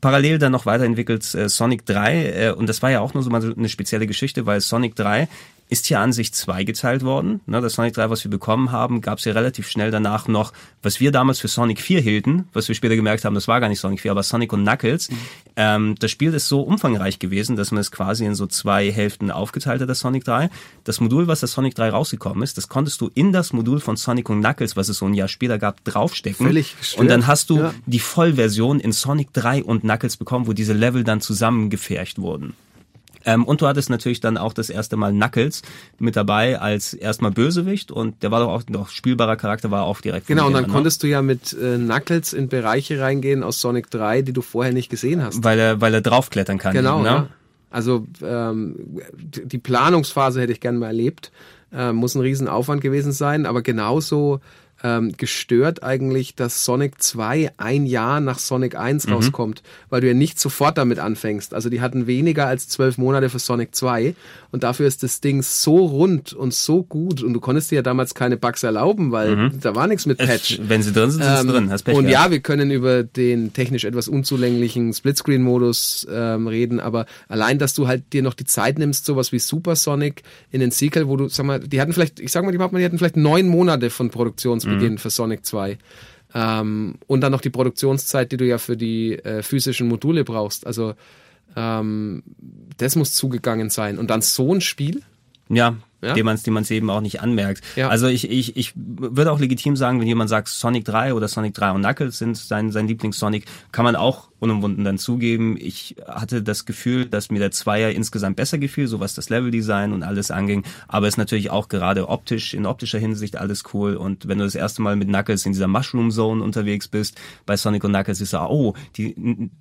Parallel dann noch weiterentwickelt äh, Sonic 3 äh, und das war ja auch nur so mal so eine spezielle Geschichte, weil Sonic 3 ist hier an sich zweigeteilt worden. Ne, das Sonic 3, was wir bekommen haben, gab es ja relativ schnell danach noch, was wir damals für Sonic 4 hielten, was wir später gemerkt haben, das war gar nicht Sonic 4, aber Sonic und Knuckles. Mhm. Ähm, das Spiel ist so umfangreich gewesen, dass man es quasi in so zwei Hälften aufgeteilt hat, das Sonic 3. Das Modul, was das Sonic 3 rausgekommen ist, das konntest du in das Modul von Sonic und Knuckles, was es so ein Jahr später gab, draufstecken.
Völlig
und dann hast du ja. die Vollversion in Sonic 3 und Knuckles bekommen, wo diese Level dann zusammengefercht wurden. Ähm, und du hattest natürlich dann auch das erste Mal Knuckles mit dabei als erstmal Bösewicht und der war doch auch noch spielbarer Charakter, war auch direkt.
Genau, und dann ne? konntest du ja mit äh, Knuckles in Bereiche reingehen aus Sonic 3, die du vorher nicht gesehen hast.
Weil er, weil er draufklettern kann.
Genau, ne? ja. Also ähm, die Planungsphase hätte ich gern mal erlebt. Äh, muss ein Riesenaufwand gewesen sein, aber genauso ähm, gestört eigentlich, dass Sonic 2 ein Jahr nach Sonic 1 mhm. rauskommt, weil du ja nicht sofort damit anfängst. Also die hatten weniger als zwölf Monate für Sonic 2 und dafür ist das Ding so rund und so gut und du konntest dir ja damals keine Bugs erlauben, weil mhm. da war nichts mit Patch.
Wenn sie drin sind, sind ähm, sie drin.
Hast Pech und gehabt. ja, wir können über den technisch etwas unzulänglichen Splitscreen-Modus ähm, reden, aber allein, dass du halt dir noch die Zeit nimmst, sowas wie Super Sonic in den Sequel, wo du, sag mal, die hatten vielleicht, ich sag mal, die hatten vielleicht neun Monate von Produktions Jahresbeginn mhm. für Sonic 2. Ähm, und dann noch die Produktionszeit, die du ja für die äh, physischen Module brauchst. Also ähm, das muss zugegangen sein. Und dann so ein Spiel.
Ja, ja? dem man es dem man's eben auch nicht anmerkt. Ja. Also ich, ich, ich würde auch legitim sagen, wenn jemand sagt, Sonic 3 oder Sonic 3 und Knuckles sind sein, sein Lieblings-Sonic, kann man auch unumwunden dann zugeben. Ich hatte das Gefühl, dass mir der Zweier insgesamt besser gefiel, so was das Leveldesign und alles anging. Aber es ist natürlich auch gerade optisch, in optischer Hinsicht alles cool. Und wenn du das erste Mal mit Knuckles in dieser Mushroom Zone unterwegs bist, bei Sonic und Knuckles ist ja, oh, die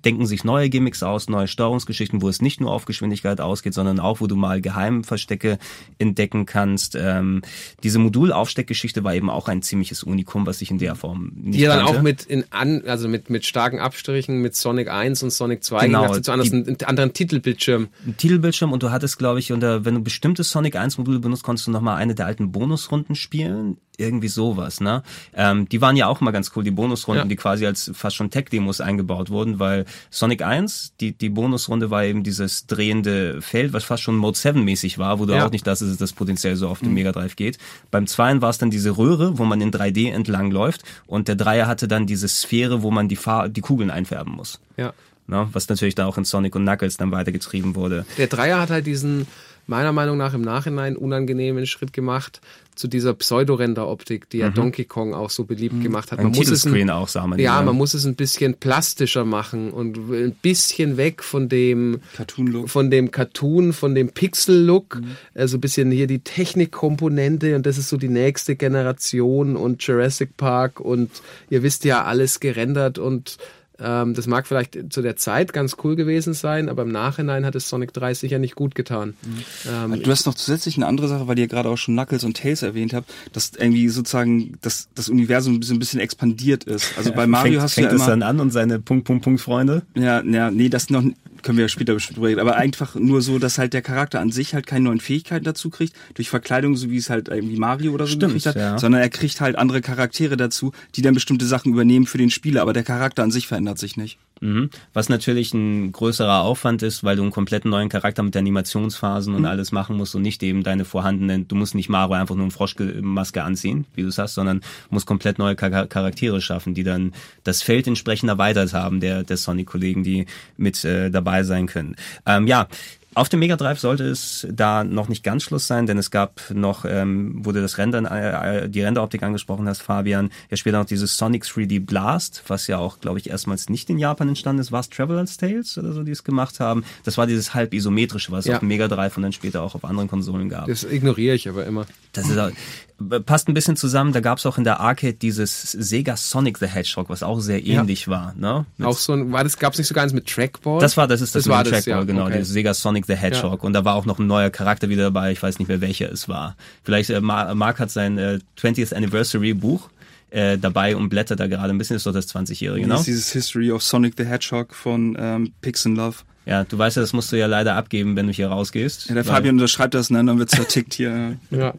denken sich neue Gimmicks aus, neue Steuerungsgeschichten, wo es nicht nur auf Geschwindigkeit ausgeht, sondern auch, wo du mal Geheimverstecke entdecken kannst. Ähm, diese Modulaufsteckgeschichte war eben auch ein ziemliches Unikum, was ich in der Form
nicht Die dann kannte. auch mit in an, also mit, mit starken Abstrichen, mit Sonic Sonic 1 und Sonic 2
genau,
zu anders, einen anderen Titelbildschirm.
Ein Titelbildschirm und du hattest, glaube ich, unter, wenn du bestimmte Sonic 1 Module benutzt, konntest du nochmal eine der alten Bonusrunden spielen irgendwie sowas, ne? Ähm, die waren ja auch mal ganz cool, die Bonusrunden, ja. die quasi als fast schon Tech-Demos eingebaut wurden, weil Sonic 1, die, die Bonusrunde war eben dieses drehende Feld, was fast schon Mode 7-mäßig war, wo du ja. auch nicht das ist, das potenziell so auf dem mhm. Mega Drive geht. Beim zweiten war es dann diese Röhre, wo man in 3D entlang läuft und der Dreier hatte dann diese Sphäre, wo man die, Fahr die Kugeln einfärben muss.
Ja.
Ne? Was natürlich da auch in Sonic und Knuckles dann weitergetrieben wurde.
Der Dreier hat halt diesen meiner Meinung nach im Nachhinein unangenehmen Schritt gemacht zu dieser Pseudo-Render-Optik, die ja mhm. Donkey Kong auch so beliebt mhm. gemacht hat.
Man muss es ein, auch,
sagen wir Ja, man muss es ein bisschen plastischer machen und ein bisschen weg von dem Cartoon-Look, von dem Cartoon, von dem Pixel-Look, mhm. also ein bisschen hier die Technikkomponente und das ist so die nächste Generation und Jurassic Park und ihr wisst ja alles gerendert und ähm, das mag vielleicht zu der Zeit ganz cool gewesen sein, aber im Nachhinein hat es Sonic 3 sicher nicht gut getan.
Mhm. Ähm, du hast noch zusätzlich eine andere Sache, weil ihr gerade auch schon Knuckles und Tails erwähnt habt, dass irgendwie sozusagen das, das Universum ein bisschen, ein bisschen expandiert ist. Also [laughs] bei Mario
fängt,
hast
du
ja
immer... es dann an und seine Punkt, Punkt, Punkt Freunde?
Ja, ja, nee, das noch können wir ja später bestimmt drüber reden, aber einfach nur so, dass halt der Charakter an sich halt keine neuen Fähigkeiten dazu kriegt, durch Verkleidung, so wie es halt irgendwie Mario oder so
Stimmt,
gekriegt hat,
ja.
sondern er kriegt halt andere Charaktere dazu, die dann bestimmte Sachen übernehmen für den Spieler, aber der Charakter an sich verändert sich nicht.
Mhm. Was natürlich ein größerer Aufwand ist, weil du einen komplett neuen Charakter mit Animationsphasen und mhm. alles machen musst und nicht eben deine vorhandenen, du musst nicht Mario einfach nur eine Froschmaske anziehen, wie du es hast, sondern musst komplett neue Charaktere schaffen, die dann das Feld entsprechend erweitert haben, der, der Sonic-Kollegen, die mit äh, dabei sein können. Ähm, ja, auf dem Mega Drive sollte es da noch nicht ganz Schluss sein, denn es gab noch, ähm, wurde das Rendern, äh, die Renderoptik angesprochen hast, Fabian, ja später noch dieses Sonic 3D Blast, was ja auch, glaube ich, erstmals nicht in Japan entstanden ist. War es Traveler's Tales oder so, die es gemacht haben? Das war dieses halb isometrische, was es ja. auf dem Mega Drive und dann später auch auf anderen Konsolen gab.
Das ignoriere ich aber immer.
Das ist auch, passt ein bisschen zusammen. Da gab es auch in der Arcade dieses Sega Sonic the Hedgehog, was auch sehr ähnlich ja. war. Ne?
Mit auch so ein, war das, gab es nicht sogar eins mit Trackball?
Das war, das ist das,
das war das,
Trackball,
ja.
genau,
okay.
das Sega Sonic the Hedgehog. Ja. Und da war auch noch ein neuer Charakter wieder dabei. Ich weiß nicht mehr, welcher es war. Vielleicht äh, Mark hat sein äh, 20th Anniversary Buch äh, dabei und blättert da gerade ein bisschen. Ist doch das 20-jährige,
ne? Das ist dieses History of Sonic the Hedgehog von ähm, Pix and Love.
Ja, du weißt ja, das musst du ja leider abgeben, wenn du hier rausgehst.
Ja, der Fabian unterschreibt das, ne? Dann wird's vertickt hier. [laughs]
Ja.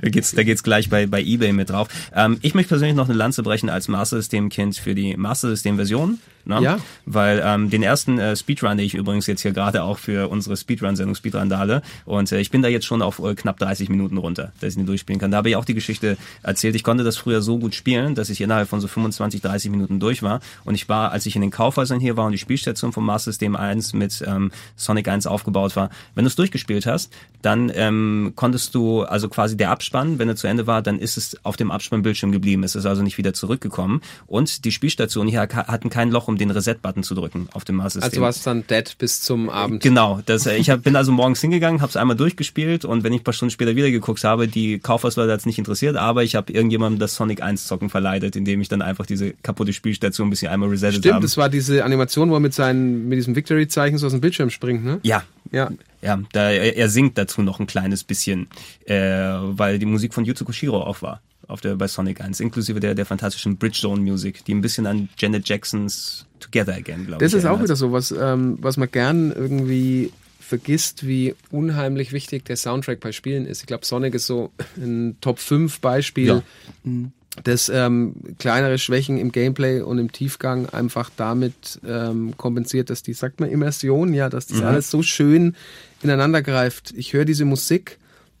da geht's, da geht's gleich bei, bei eBay mit drauf. Ähm, ich möchte persönlich noch eine Lanze brechen als Master System Kind für die Master System Version. Ne?
Ja.
Weil ähm, den ersten äh, Speedrun, den ich übrigens jetzt hier gerade auch für unsere Speedrun-Sendung Speedrandale und äh, ich bin da jetzt schon auf äh, knapp 30 Minuten runter, dass ich ihn durchspielen kann. Da habe ich auch die Geschichte erzählt. Ich konnte das früher so gut spielen, dass ich innerhalb von so 25, 30 Minuten durch war und ich war, als ich in den Kaufhäusern hier war und die Spielstation vom Master System 1 mit ähm, Sonic 1 aufgebaut war, wenn du es durchgespielt hast, dann ähm, konntest du, also quasi der Abspann, wenn er zu Ende war, dann ist es auf dem Abspannbildschirm geblieben. Es ist also nicht wieder zurückgekommen und die Spielstation hier hatten kein Loch, um den Reset-Button zu drücken auf dem Master System.
Also warst dann dead bis zum Abend.
Genau, das, äh, ich hab, bin also morgens hingegangen, habe es einmal durchgespielt und wenn ich ein paar Stunden später wieder geguckt habe, die Kaufhausleute hat es nicht interessiert, aber ich habe irgendjemandem das Sonic 1 Zocken verleidet, indem ich dann einfach diese kaputte Spielstation ein bisschen einmal resettet
Stimmt,
habe.
das war diese Animation, wo er mit seinen, mit diesem Victory-Zeichen so aus dem Bildschirm springt, ne?
Ja,
Ja.
ja, da, er, singt dazu noch ein kleines bisschen, äh, weil die Musik von Yuzo Koshiro auch war auf der bei Sonic 1, inklusive der der fantastischen Bridgestone Music, die ein bisschen an Janet Jacksons Together Again, glaube ich.
Das ist auch
erinnert.
wieder so was, ähm, was man gern irgendwie vergisst, wie unheimlich wichtig der Soundtrack bei Spielen ist. Ich glaube, Sonic ist so ein Top 5 Beispiel,
Ja.
Das ähm, kleinere Schwächen im Gameplay und im Tiefgang einfach damit ähm, kompensiert, dass die, sagt man, Immersion, ja, dass das
Mhm.
alles so schön ineinander greift. Ich höre diese Musik,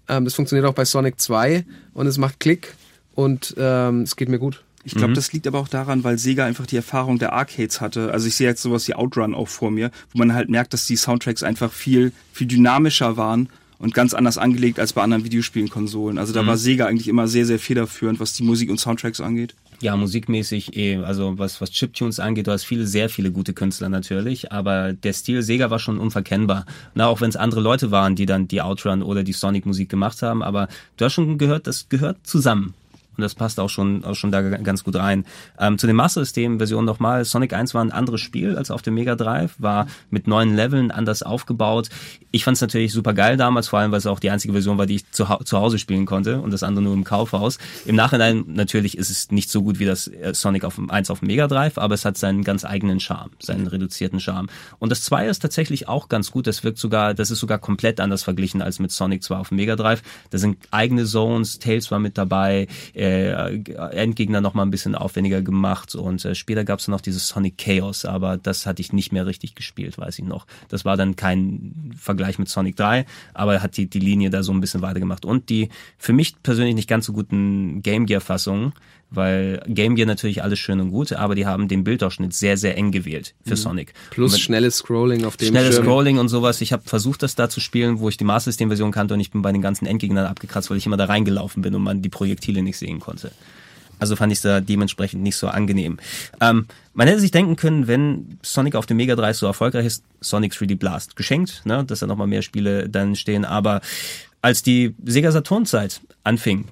ähm, das funktioniert auch bei Sonic 2 und es macht Klick und ähm, es geht mir gut.
Ich glaube, das liegt aber auch daran, weil Sega einfach die Erfahrung der Arcades hatte. Also ich sehe jetzt sowas wie Outrun auch vor mir, wo man halt merkt, dass die Soundtracks einfach viel, viel dynamischer waren und ganz anders angelegt als bei anderen Videospielen-Konsolen. Also da war Sega eigentlich immer sehr, sehr federführend, was die Musik und Soundtracks angeht.
Ja, musikmäßig eh, also was, was Chiptunes angeht, du hast viele, sehr viele gute Künstler natürlich, aber der Stil Sega war schon unverkennbar. Na, auch wenn es andere Leute waren, die dann die Outrun oder die Sonic-Musik gemacht haben, aber du hast schon gehört, das gehört zusammen. Und das passt auch schon, auch schon da ganz gut rein. Ähm, zu den Master System-Versionen nochmal. Sonic 1 war ein anderes Spiel als auf dem Mega Drive, war mit neuen Leveln anders aufgebaut. Ich fand es natürlich super geil damals, vor allem, weil es auch die einzige Version war, die ich zu, zu Hause spielen konnte und das andere nur im Kaufhaus. Im Nachhinein natürlich ist es nicht so gut wie das äh, Sonic auf dem 1 auf dem Mega Drive, aber es hat seinen ganz eigenen Charme, seinen reduzierten Charme. Und das 2 ist tatsächlich auch ganz gut. Das wirkt sogar, das ist sogar komplett anders verglichen als mit Sonic 2 auf dem Mega Drive. Da sind eigene Zones, Tails war mit dabei, äh, Endgegner noch mal ein bisschen aufwendiger gemacht und äh, später gab es noch dieses Sonic Chaos, aber das hatte ich nicht mehr richtig gespielt, weiß ich noch. Das war dann kein Vergleich mit Sonic 3, aber er hat die, die Linie da so ein bisschen weitergemacht. Und die für mich persönlich nicht ganz so guten Game Gear Fassungen, weil Game Gear natürlich alles schön und gut, aber die haben den Bildausschnitt sehr, sehr eng gewählt für Sonic.
Plus schnelles Scrolling auf dem
Schnelles
Schirm.
Scrolling und sowas. Ich habe versucht, das da zu spielen, wo ich die Master System Version kannte und ich bin bei den ganzen Endgegnern abgekratzt, weil ich immer da reingelaufen bin und man die Projektile nicht sehen konnte. Also fand ich es da dementsprechend nicht so angenehm. Ähm, man hätte sich denken können, wenn Sonic auf dem Mega Drive so erfolgreich ist, Sonic 3D Blast geschenkt, ne, dass da nochmal mehr Spiele dann stehen. Aber als die Sega Saturn Zeit anfing,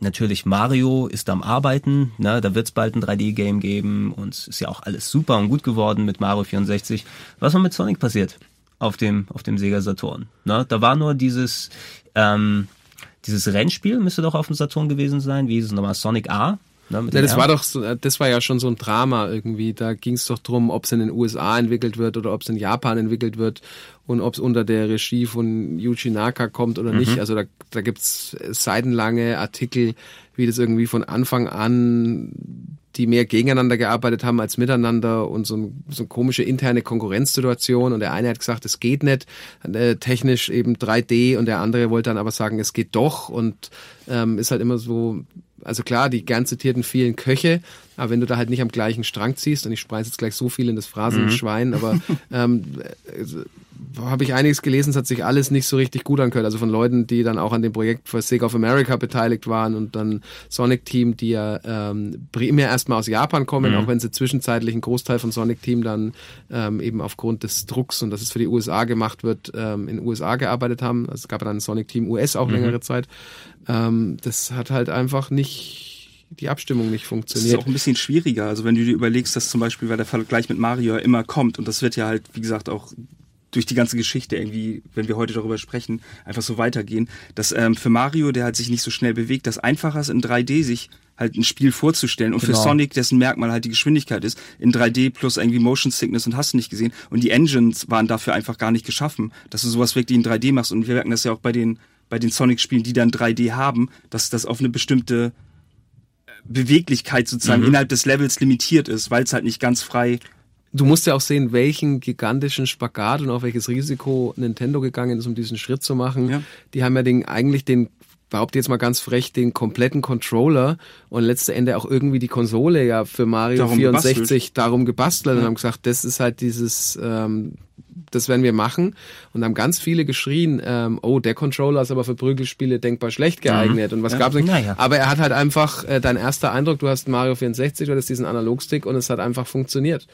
Natürlich, Mario ist am Arbeiten, ne, da wird's bald ein 3D-Game geben und ist ja auch alles super und gut geworden mit Mario 64. Was war mit Sonic passiert auf dem, auf dem Sega Saturn? Ne, da war nur dieses, ähm, dieses Rennspiel, müsste doch auf dem Saturn gewesen sein, wie hieß es nochmal, Sonic A? Ne,
Ja, das war doch, so- das war ja schon so ein Drama irgendwie. Da ging es doch drum, ob es in den USA entwickelt wird oder ob es in Japan entwickelt wird und ob es unter der Regie von Yuji Naka kommt oder nicht. Also da, da gibt's seitenlange Artikel, wie das irgendwie von Anfang an die mehr gegeneinander gearbeitet haben als miteinander und so, ein, so eine komische interne Konkurrenzsituation und der eine hat gesagt, es geht nicht, äh, technisch eben 3D und der andere wollte dann aber sagen, es geht doch und ähm, ist halt immer so, also klar, die gern zitierten vielen Köche, aber wenn du da halt nicht am gleichen Strang ziehst und ich spreise jetzt gleich so viel in das Phrasenschwein, aber [laughs] ähm, äh, habe ich einiges gelesen, es hat sich alles nicht so richtig gut angehört. Also von Leuten, die dann auch an dem Projekt für Sega of America beteiligt waren und dann Sonic Team, die ja ähm, primär erstmal aus Japan kommen, auch wenn sie zwischenzeitlich einen Großteil von Sonic Team dann ähm, eben aufgrund des Drucks und dass es für die USA gemacht wird, ähm, in den USA gearbeitet haben. Also es gab ja dann Sonic Team US auch längere Zeit. Ähm, das hat halt einfach nicht die Abstimmung nicht
Das ist
funktioniert.
auch ein bisschen schwieriger. Also wenn du dir überlegst, dass zum Beispiel, weil der Vergleich mit Mario ja immer kommt und das wird ja halt, wie gesagt, auch durch die ganze Geschichte irgendwie, wenn wir heute darüber sprechen, einfach so weitergehen, dass ähm, für Mario, der halt sich nicht so schnell bewegt, das einfacher ist in 3D sich halt ein Spiel vorzustellen. Und
Genau.
für Sonic, dessen Merkmal halt die Geschwindigkeit ist, in 3D plus irgendwie Motion Sickness und hast du nicht gesehen. Und die Engines waren dafür einfach gar nicht geschaffen, dass du sowas wirklich in 3D machst. Und wir merken das ja auch bei den, bei den Sonic-Spielen, die dann 3D haben, dass das auf eine bestimmte äh, Beweglichkeit sozusagen
Mhm.
innerhalb des Levels limitiert ist, weil es halt nicht ganz frei
Du musst ja auch sehen, welchen gigantischen Spagat und auf welches Risiko Nintendo gegangen ist, um diesen Schritt zu machen.
Ja.
Die haben ja den, eigentlich den, behaupte jetzt mal ganz frech, den kompletten Controller und letzte Ende auch irgendwie die Konsole ja für Mario
Darum
64
gebastelt.
darum gebastelt und haben gesagt, das ist halt dieses, ähm, das werden wir machen und haben ganz viele geschrien, ähm, oh, der Controller ist aber für Prügelspiele denkbar schlecht geeignet und was
Ja.
gab's nicht.
Naja.
Aber er hat halt einfach, äh, dein erster Eindruck, du hast Mario 64, du hattest diesen Analogstick und es hat einfach funktioniert.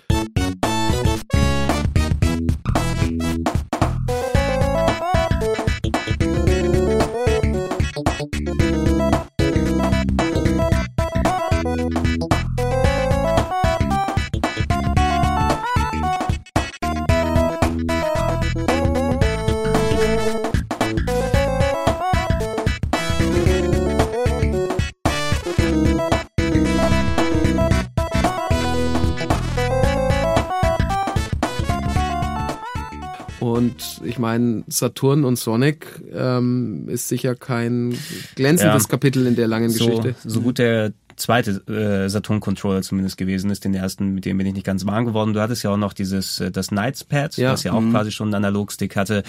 Und ich meine, Saturn und Sonic ähm, ist sicher kein glänzendes
Ja.
Kapitel in der langen
so,
Geschichte.
so gut der zweite äh, Saturn-Controller zumindest gewesen ist, den ersten, mit dem bin ich nicht ganz warm geworden. Du hattest ja auch noch dieses, äh, das Knights Pad,
Ja.
das ja auch quasi schon einen Analogstick hatte.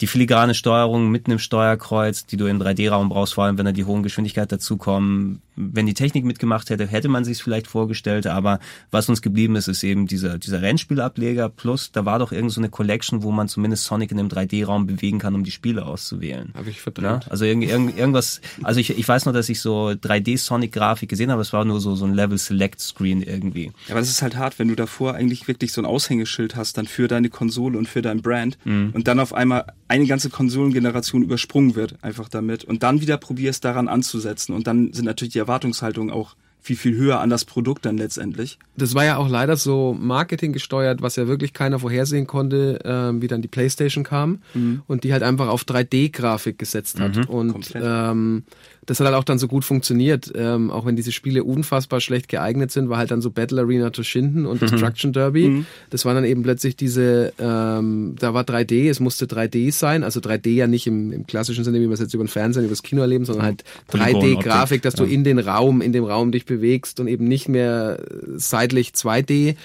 Die filigrane Steuerung mitten im Steuerkreuz, die du im 3D-Raum brauchst, vor allem wenn da die hohen Geschwindigkeit dazukommen. Wenn die Technik mitgemacht hätte, hätte man sich vielleicht vorgestellt, aber was uns geblieben ist, ist eben dieser, dieser Rennspielableger plus, da war doch irgend so eine Collection, wo man zumindest Sonic in einem 3D-Raum bewegen kann, um die Spiele auszuwählen.
Habe ich
Ja,
verdrängt.
also irgend, irgend, irgendwas, also ich, ich weiß noch, dass ich so 3D-Sonic-Grafik gesehen habe, es war nur so, so ein Level-Select-Screen irgendwie.
Ja, aber das ist halt hart, wenn du davor eigentlich wirklich so ein Aushängeschild hast, dann für deine Konsole und für dein Brand
Mhm.
und dann auf einmal eine ganze Konsolengeneration übersprungen wird, einfach damit und dann wieder probierst daran anzusetzen und dann sind natürlich die Erwartungshaltungen auch viel, viel höher an das Produkt dann letztendlich.
Das war ja auch leider so Marketing gesteuert, was ja wirklich keiner vorhersehen konnte, ähm, wie dann die PlayStation kam und die halt einfach auf 3D-Grafik gesetzt hat. Und
Komplett.
ähm, das hat halt auch dann so gut funktioniert, ähm, auch wenn diese Spiele unfassbar schlecht geeignet sind, war halt dann so Battle Arena to Shinden und Destruction Derby. Das waren dann eben plötzlich diese, ähm, da war 3D, es musste 3D sein, also 3D ja nicht im, im klassischen Sinne, wie wir es jetzt über den Fernsehen, über das Kino erleben, sondern halt
Polygonoptik,
3D-Grafik, dass du
ja.
in den Raum, in dem Raum dich bewegst und eben nicht mehr äh, seitlich 2D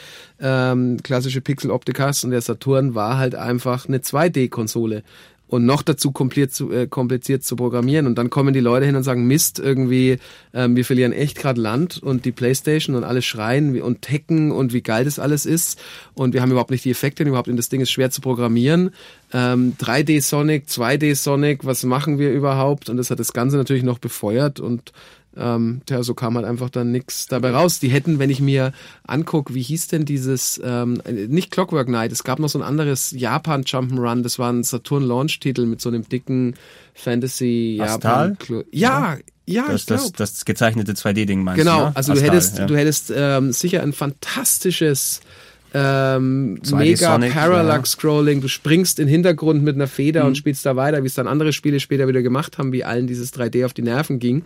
ähm, klassische Pixeloptik hast. Und der Saturn war halt einfach eine 2D-Konsole und noch dazu kompliziert zu, äh, kompliziert zu programmieren. Und dann kommen die Leute hin und sagen Mist irgendwie ähm, wir verlieren echt gerade Land und die Playstation und alle schreien und tecken und wie geil das alles ist. Und wir haben überhaupt nicht die Effekte und überhaupt in das Ding ist schwer zu programmieren. Ähm, 3D Sonic 2D Sonic was machen wir überhaupt? Und das hat das Ganze natürlich noch befeuert und ähm, ja, so kam halt einfach dann nichts dabei raus. Die hätten, wenn ich mir anguck, wie hieß denn dieses, ähm, nicht Clockwork Knight, es gab noch so ein anderes Japan Jump'n'Run, das war ein Saturn Launch Titel mit so einem dicken Fantasy
Astal?
Japan. Klo- Ja, ja,
Das,
ich
das,
glaube.
das gezeichnete 2D-Ding meinst
Genau,
du? ne?
also du
Astal,
hättest,
ja.
du hättest ähm, sicher ein fantastisches ähm,
2D
mega
Sonic,
Parallax Scrolling. Du springst in den Hintergrund mit einer Feder
Mhm.
und spielst da weiter, wie es dann andere Spiele später wieder gemacht haben, wie allen dieses 3D auf die Nerven ging.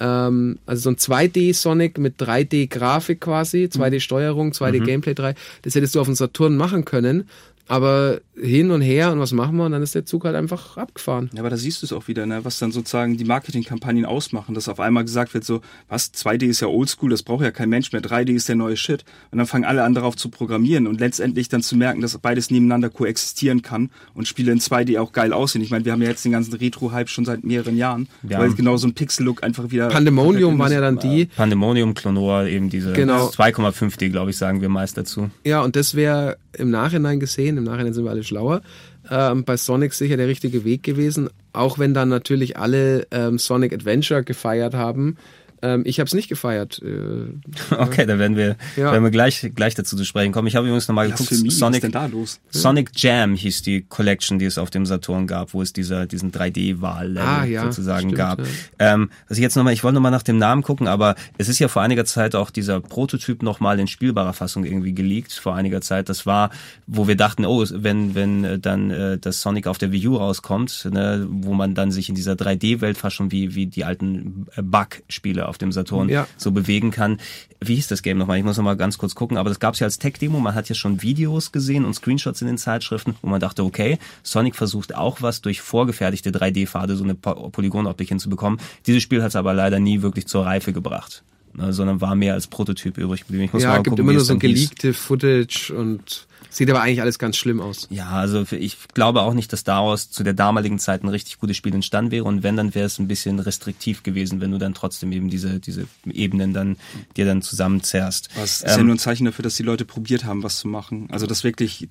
Ähm, also so ein 2D Sonic mit 3D Grafik quasi, 2D Steuerung, 2D
Mhm.
Gameplay 3. Das hättest du auf dem Saturn machen können. Aber hin und her und was machen wir? Und dann ist der Zug halt einfach abgefahren.
Ja, aber da siehst du es auch wieder, ne? was dann sozusagen die Marketingkampagnen ausmachen, dass auf einmal gesagt wird so, was, 2D ist ja oldschool, das braucht ja kein Mensch mehr, 3D ist der neue Shit. Und dann fangen alle an darauf zu programmieren und letztendlich dann zu merken, dass beides nebeneinander koexistieren kann und Spiele in 2D auch geil aussehen. Ich meine, wir haben ja jetzt den ganzen Retro-Hype schon seit mehreren Jahren,
Ja.
weil genau so ein Pixel-Look einfach wieder...
Pandemonium waren ja dann die,
Pandemonium, Clonor, eben diese
Genau.
2,5D, glaube ich, sagen wir meist dazu.
Ja, und das wäre im Nachhinein gesehen, im Nachhinein sind wir alle schlauer, ähm, bei Sonic sicher der richtige Weg gewesen, auch wenn dann natürlich alle ähm, Sonic Adventure gefeiert haben. Ähm, ich habe es nicht gefeiert. Äh, [laughs]
Okay, da werden wir,
Ja.
werden wir gleich, gleich dazu zu sprechen kommen. Ich habe übrigens nochmal geguckt,
Blasphemie, was ist
Sonic,
denn da los?
Sonic Jam hieß die Collection, die es auf dem Saturn gab, wo es dieser, diesen 3D-Wahl
Ah, ja,
sozusagen
stimmt,
gab.
ja.
Ähm, was ich jetzt nochmal, ich wollte nochmal nach dem Namen gucken, aber es ist ja vor einiger Zeit auch dieser Prototyp nochmal in spielbarer Fassung irgendwie geleakt, vor einiger Zeit. Das war, wo wir dachten, oh, wenn, wenn äh, dann äh, das Sonic auf der Wii U rauskommt, ne, wo man dann sich in dieser 3D-Welt fast schon wie, wie die alten äh, Bug-Spiele auf auf dem Saturn
Ja.
so bewegen kann. Wie hieß das Game nochmal? Ich muss nochmal ganz kurz gucken, aber das gab es ja als Tech-Demo. Man hat ja schon Videos gesehen und Screenshots in den Zeitschriften, wo man dachte, okay, Sonic versucht auch was durch vorgefertigte 3D-Pfade, so eine Po- Polygonoptik hinzubekommen. Dieses Spiel hat es aber leider nie wirklich zur Reife gebracht. Ne, sondern war mehr als Prototyp übrig geblieben. Ich muss
Ja,
mal
gibt
gucken,
immer nur so
dann hieß.
geleakte Footage und sieht aber eigentlich alles ganz schlimm aus.
Ja, also ich glaube auch nicht, dass daraus zu der damaligen Zeit ein richtig gutes Spiel entstanden wäre. Und wenn, dann wäre es ein bisschen restriktiv gewesen, wenn du dann trotzdem eben diese, diese Ebenen dann dir dann zusammenzerrst.
Das ist ja
Ähm,
nur ein Zeichen dafür, dass die Leute probiert haben, was zu machen. Also das wirklich,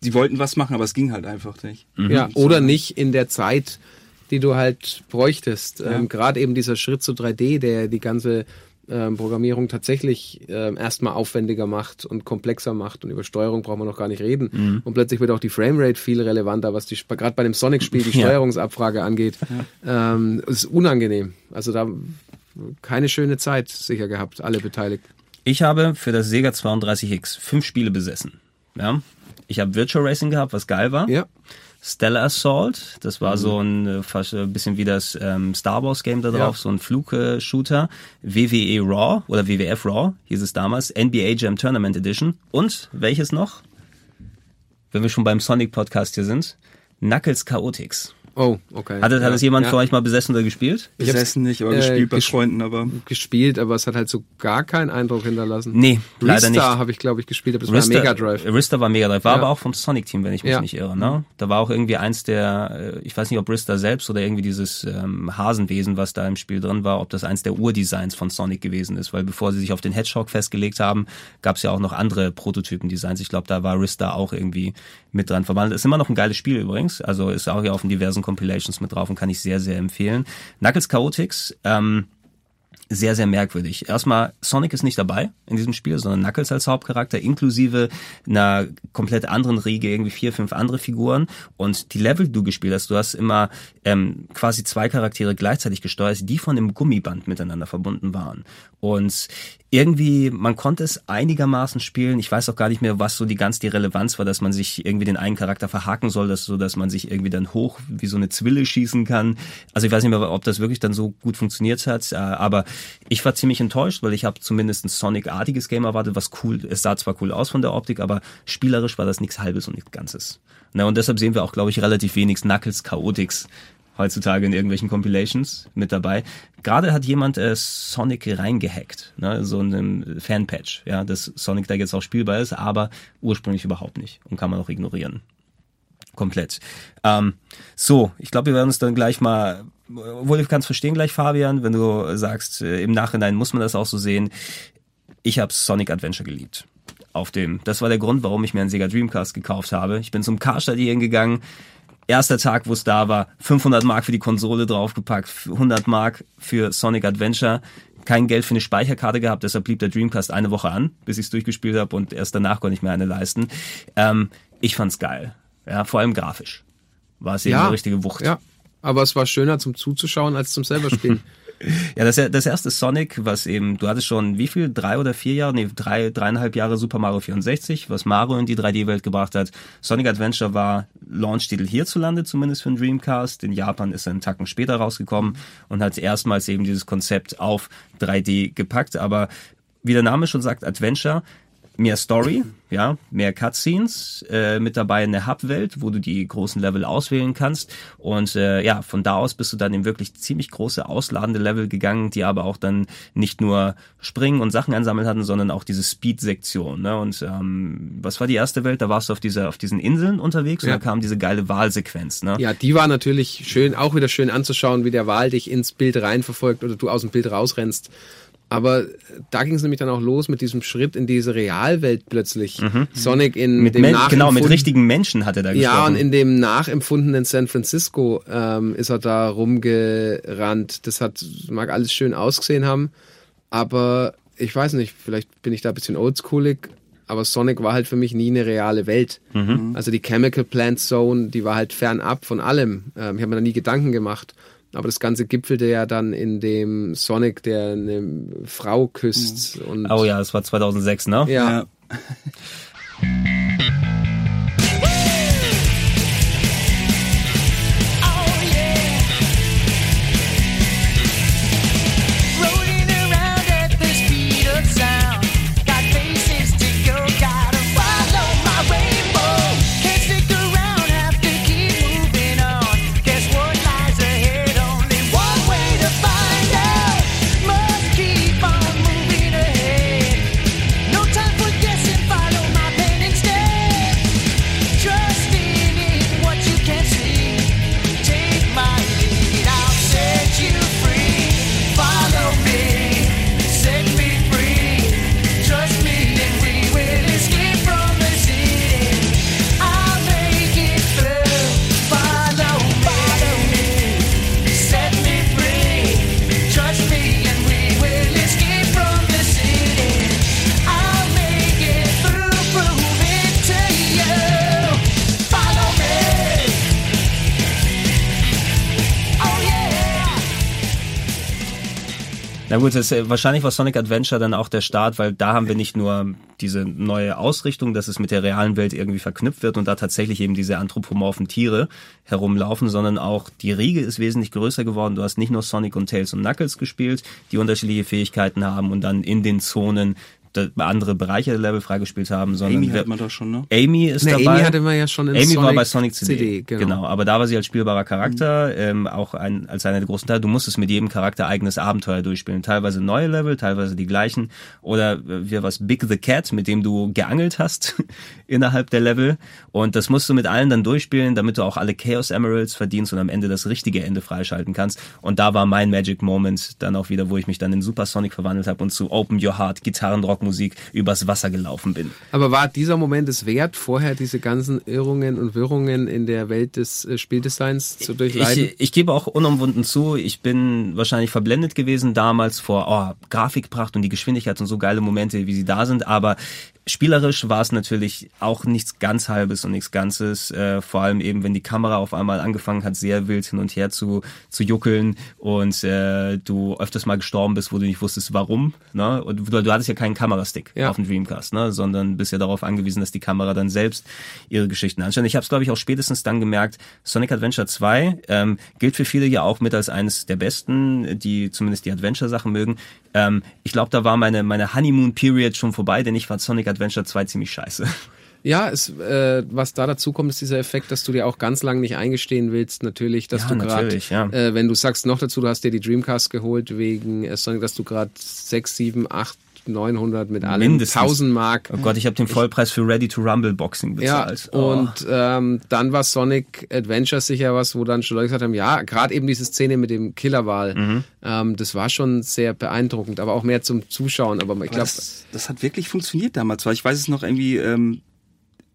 sie wollten was machen, aber es ging halt einfach nicht.
Ja, oder nicht in der Zeit, die du halt bräuchtest. Ähm, Gerade eben dieser Schritt zu 3D, der die ganze ähm, Programmierung tatsächlich ähm, erstmal aufwendiger macht und komplexer macht und über Steuerung brauchen wir noch gar nicht reden. Und plötzlich wird auch die Framerate viel relevanter, was die gerade bei dem Sonic-Spiel die [laughs]
Ja.
Steuerungsabfrage angeht. Ähm, es ist unangenehm. Also da keine schöne Zeit sicher gehabt, alle Beteiligten.
Ich habe für das Sega 32X fünf Spiele besessen. Ja. Ich habe Virtual Racing gehabt, was geil war.
Ja.
Stellar Assault, das war so ein äh, fast ein bisschen wie das ähm, Star Wars Game da drauf,
Ja.
so ein Flug-Shooter. WWE Raw oder WWF Raw hieß es damals, NBA Jam Tournament Edition und welches noch? Wenn wir schon beim Sonic Podcast hier sind, Knuckles Chaotix.
Oh, okay.
Hat, es- hat
ja.
es jemand
ja.
von euch mal besessen oder gespielt?
Besessen nicht, aber
äh,
gespielt bei
ges-
Freunden, aber
gespielt, aber es hat halt so gar keinen Eindruck hinterlassen.
Nee, leider nicht.
Habe ich, glaube ich, gespielt, aber das war Mega Drive.
Rista war Mega Drive, war
Ja.
aber auch vom Sonic-Team, wenn ich mich
Ja.
nicht irre. Ne? Da war auch irgendwie eins der, äh, ich weiß nicht, ob Rista selbst oder irgendwie dieses ähm, Hasenwesen, was da im Spiel drin war, ob das eins der Urdesigns von Sonic gewesen ist. Weil bevor sie sich auf den Hedgehog festgelegt haben, gab es ja auch noch andere Prototypen-Designs. Ich glaube, da war Rista auch irgendwie mit dran verwandelt. Ist immer noch ein geiles Spiel übrigens. Also ist auch ja auf den diversen Compilations mit drauf und kann ich sehr, sehr empfehlen. Knuckles Chaotix, ähm, sehr, sehr merkwürdig. Erstmal, Sonic ist nicht dabei in diesem Spiel, sondern Knuckles als Hauptcharakter, inklusive einer komplett anderen Riege, irgendwie vier, fünf andere Figuren. Und die Level, die du gespielt hast, du hast immer ähm, quasi zwei Charaktere gleichzeitig gesteuert, die von einem Gummiband miteinander verbunden waren. Und irgendwie, man konnte es einigermaßen spielen. Ich weiß auch gar nicht mehr, was so die ganz die Relevanz war, dass man sich irgendwie den einen Charakter verhaken soll, dass, so dass man sich irgendwie dann hoch wie so eine Zwille schießen kann. Also ich weiß nicht mehr, ob das wirklich dann so gut funktioniert hat, äh, aber ich war ziemlich enttäuscht, weil ich habe zumindest ein Sonic-artiges Game erwartet, was cool, es sah zwar cool aus von der Optik, aber spielerisch war das nichts Halbes und nichts Ganzes. Na, und deshalb sehen wir auch, glaube ich, relativ wenig Knuckles Chaotix heutzutage in irgendwelchen Compilations mit dabei. Gerade hat jemand äh, Sonic reingehackt, ne, so einem Fanpatch, ja, dass Sonic da jetzt auch spielbar ist, aber ursprünglich überhaupt nicht und kann man auch ignorieren. Komplett. Ähm, so, ich glaube, wir werden uns dann gleich mal, obwohl ich kann es verstehen gleich, Fabian, wenn du sagst, äh, im Nachhinein muss man das auch so sehen. Ich habe Sonic Adventure geliebt. Auf dem. Das war der Grund, warum ich mir einen Sega Dreamcast gekauft habe. Ich bin zum Karstadion gegangen. Erster Tag, wo es da war, 500 Mark für die Konsole draufgepackt, 100 Mark für Sonic Adventure. Kein Geld für eine Speicherkarte gehabt, deshalb blieb der Dreamcast eine Woche an, bis ich es durchgespielt habe und erst danach konnte ich mir eine leisten. Ähm, ich fand's geil. Ja, vor allem grafisch. War es eben
Ja,
eine richtige Wucht.
Ja, aber es war schöner zum Zuzuschauen als zum selber spielen. [laughs]
Ja, das, das erste Sonic, was eben, du hattest schon wie viel, drei oder vier Jahre, nee, drei, dreieinhalb Jahre Super Mario 64, was Mario in die 3D-Welt gebracht hat. Sonic Adventure war Launch-Titel hierzulande, zumindest für den Dreamcast. In Japan ist er einen Tacken später rausgekommen und hat erstmals eben dieses Konzept auf 3D gepackt. Aber wie der Name schon sagt, Adventure, mehr Story, ja, mehr Cutscenes, äh, mit dabei eine Hub-Welt, wo du die großen Level auswählen kannst. Und äh, ja, von da aus bist du dann in wirklich ziemlich große ausladende Level gegangen, die aber auch dann nicht nur springen und Sachen einsammeln hatten, sondern auch diese Speed-Sektion. Ne? Und ähm, was war die erste Welt? Da warst du auf dieser, auf diesen Inseln unterwegs und
Ja.
da kam diese geile Wahlsequenz. Ne?
ja, die war natürlich schön, auch wieder schön anzuschauen, wie der Wal dich ins Bild reinverfolgt oder du aus dem Bild rausrennst. Aber da ging es nämlich dann auch los mit diesem Schritt in diese Realwelt plötzlich. Sonic in
Mhm. Mit
dem
Men genau, mit richtigen Menschen hat er da
Ja,
gesprochen.
und in dem nachempfundenen San Francisco ähm, ist er da rumgerannt. Das hat, mag alles schön ausgesehen haben, aber ich weiß nicht, vielleicht bin ich da ein bisschen oldschoolig, aber Sonic war halt für mich nie eine reale Welt. Also die Chemical Plant Zone, die war halt fernab von allem. Ähm, ich habe mir da nie Gedanken gemacht. Aber das Ganze gipfelte ja dann in dem Sonic, der eine Frau küsst. Und
oh ja, das war 2006, ne?
ja,
Oh [laughs]
Na gut, das, äh, wahrscheinlich war Sonic Adventure dann auch der Start, weil da haben wir nicht nur diese neue Ausrichtung, dass es mit der realen Welt irgendwie verknüpft wird und da tatsächlich eben diese anthropomorphen Tiere herumlaufen, sondern auch die Riege ist wesentlich größer geworden. Du hast nicht nur Sonic und Tails und Knuckles gespielt, die unterschiedliche Fähigkeiten haben und dann in den Zonen andere Bereiche der Level freigespielt haben, sondern
Amy hat man da schon, ne?
Amy ist
Ne,
dabei.
Amy hatte man ja schon in
Amy
Sonic
war bei Sonic CD,
CD, genau.
genau. Aber da war sie als spielbarer Charakter, ähm, auch ein, als einer der großen Teile. Du musstest mit jedem Charakter eigenes Abenteuer durchspielen. Teilweise neue Level, teilweise die gleichen. Oder äh, wie was Big the Cat, mit dem du geangelt hast [laughs] innerhalb der Level. Und das musst du mit allen dann durchspielen, damit du auch alle Chaos Emeralds verdienst und am Ende das richtige Ende freischalten kannst. Und da war mein Magic Moment dann auch wieder, wo ich mich dann in Super Sonic verwandelt habe und zu Open Your Heart, Gitarrenrockmusik übers Wasser gelaufen bin.
Aber war dieser Moment es wert, vorher diese ganzen Irrungen und Wirrungen in der Welt des äh, Spieldesigns zu durchleiden?
Ich, ich gebe auch unumwunden zu, ich bin wahrscheinlich verblendet gewesen damals vor oh, Grafikpracht und die Geschwindigkeit und so geile Momente, wie sie da sind, aber Spielerisch war es natürlich auch nichts ganz Halbes und nichts Ganzes. Äh, vor allem eben, wenn die Kamera auf einmal angefangen hat, sehr wild hin und her zu, zu juckeln und äh, du öfters mal gestorben bist, wo du nicht wusstest, warum. Ne? Und du, du hattest ja keinen Kamerastick
Ja.
auf dem Dreamcast, ne? sondern bist ja darauf angewiesen, dass die Kamera dann selbst ihre Geschichten anstellt. Ich habe es, glaube ich, auch spätestens dann gemerkt, Sonic Adventure 2 ähm, gilt für viele ja auch mit als eines der besten, die zumindest die Adventure-Sachen mögen. Ähm, ich glaube, da war meine, meine Honeymoon-Period schon vorbei, denn ich fand Sonic Adventure 2 ziemlich scheiße.
Ja, es, äh, was da dazu kommt, ist dieser Effekt, dass du dir auch ganz lang nicht eingestehen willst, natürlich, dass
Ja,
du gerade,
ja.
äh, wenn du sagst noch dazu, du hast dir die Dreamcast geholt wegen äh, Sonic, dass du gerade 6, 7, 8, 900 mit allem
Mindestens.
1000 Mark.
Oh Gott, ich habe den Vollpreis für Ready to Rumble Boxing
Ja,
bezahlt. Oh.
und ähm, dann war Sonic Adventure sicher was, wo dann schon Leute gesagt haben, ja, gerade eben diese Szene mit dem Killerwal,
Mhm.
ähm, das war schon sehr beeindruckend, aber auch mehr zum Zuschauen. Aber ich glaube,
das, das hat wirklich funktioniert damals, weil ich weiß es noch irgendwie ähm,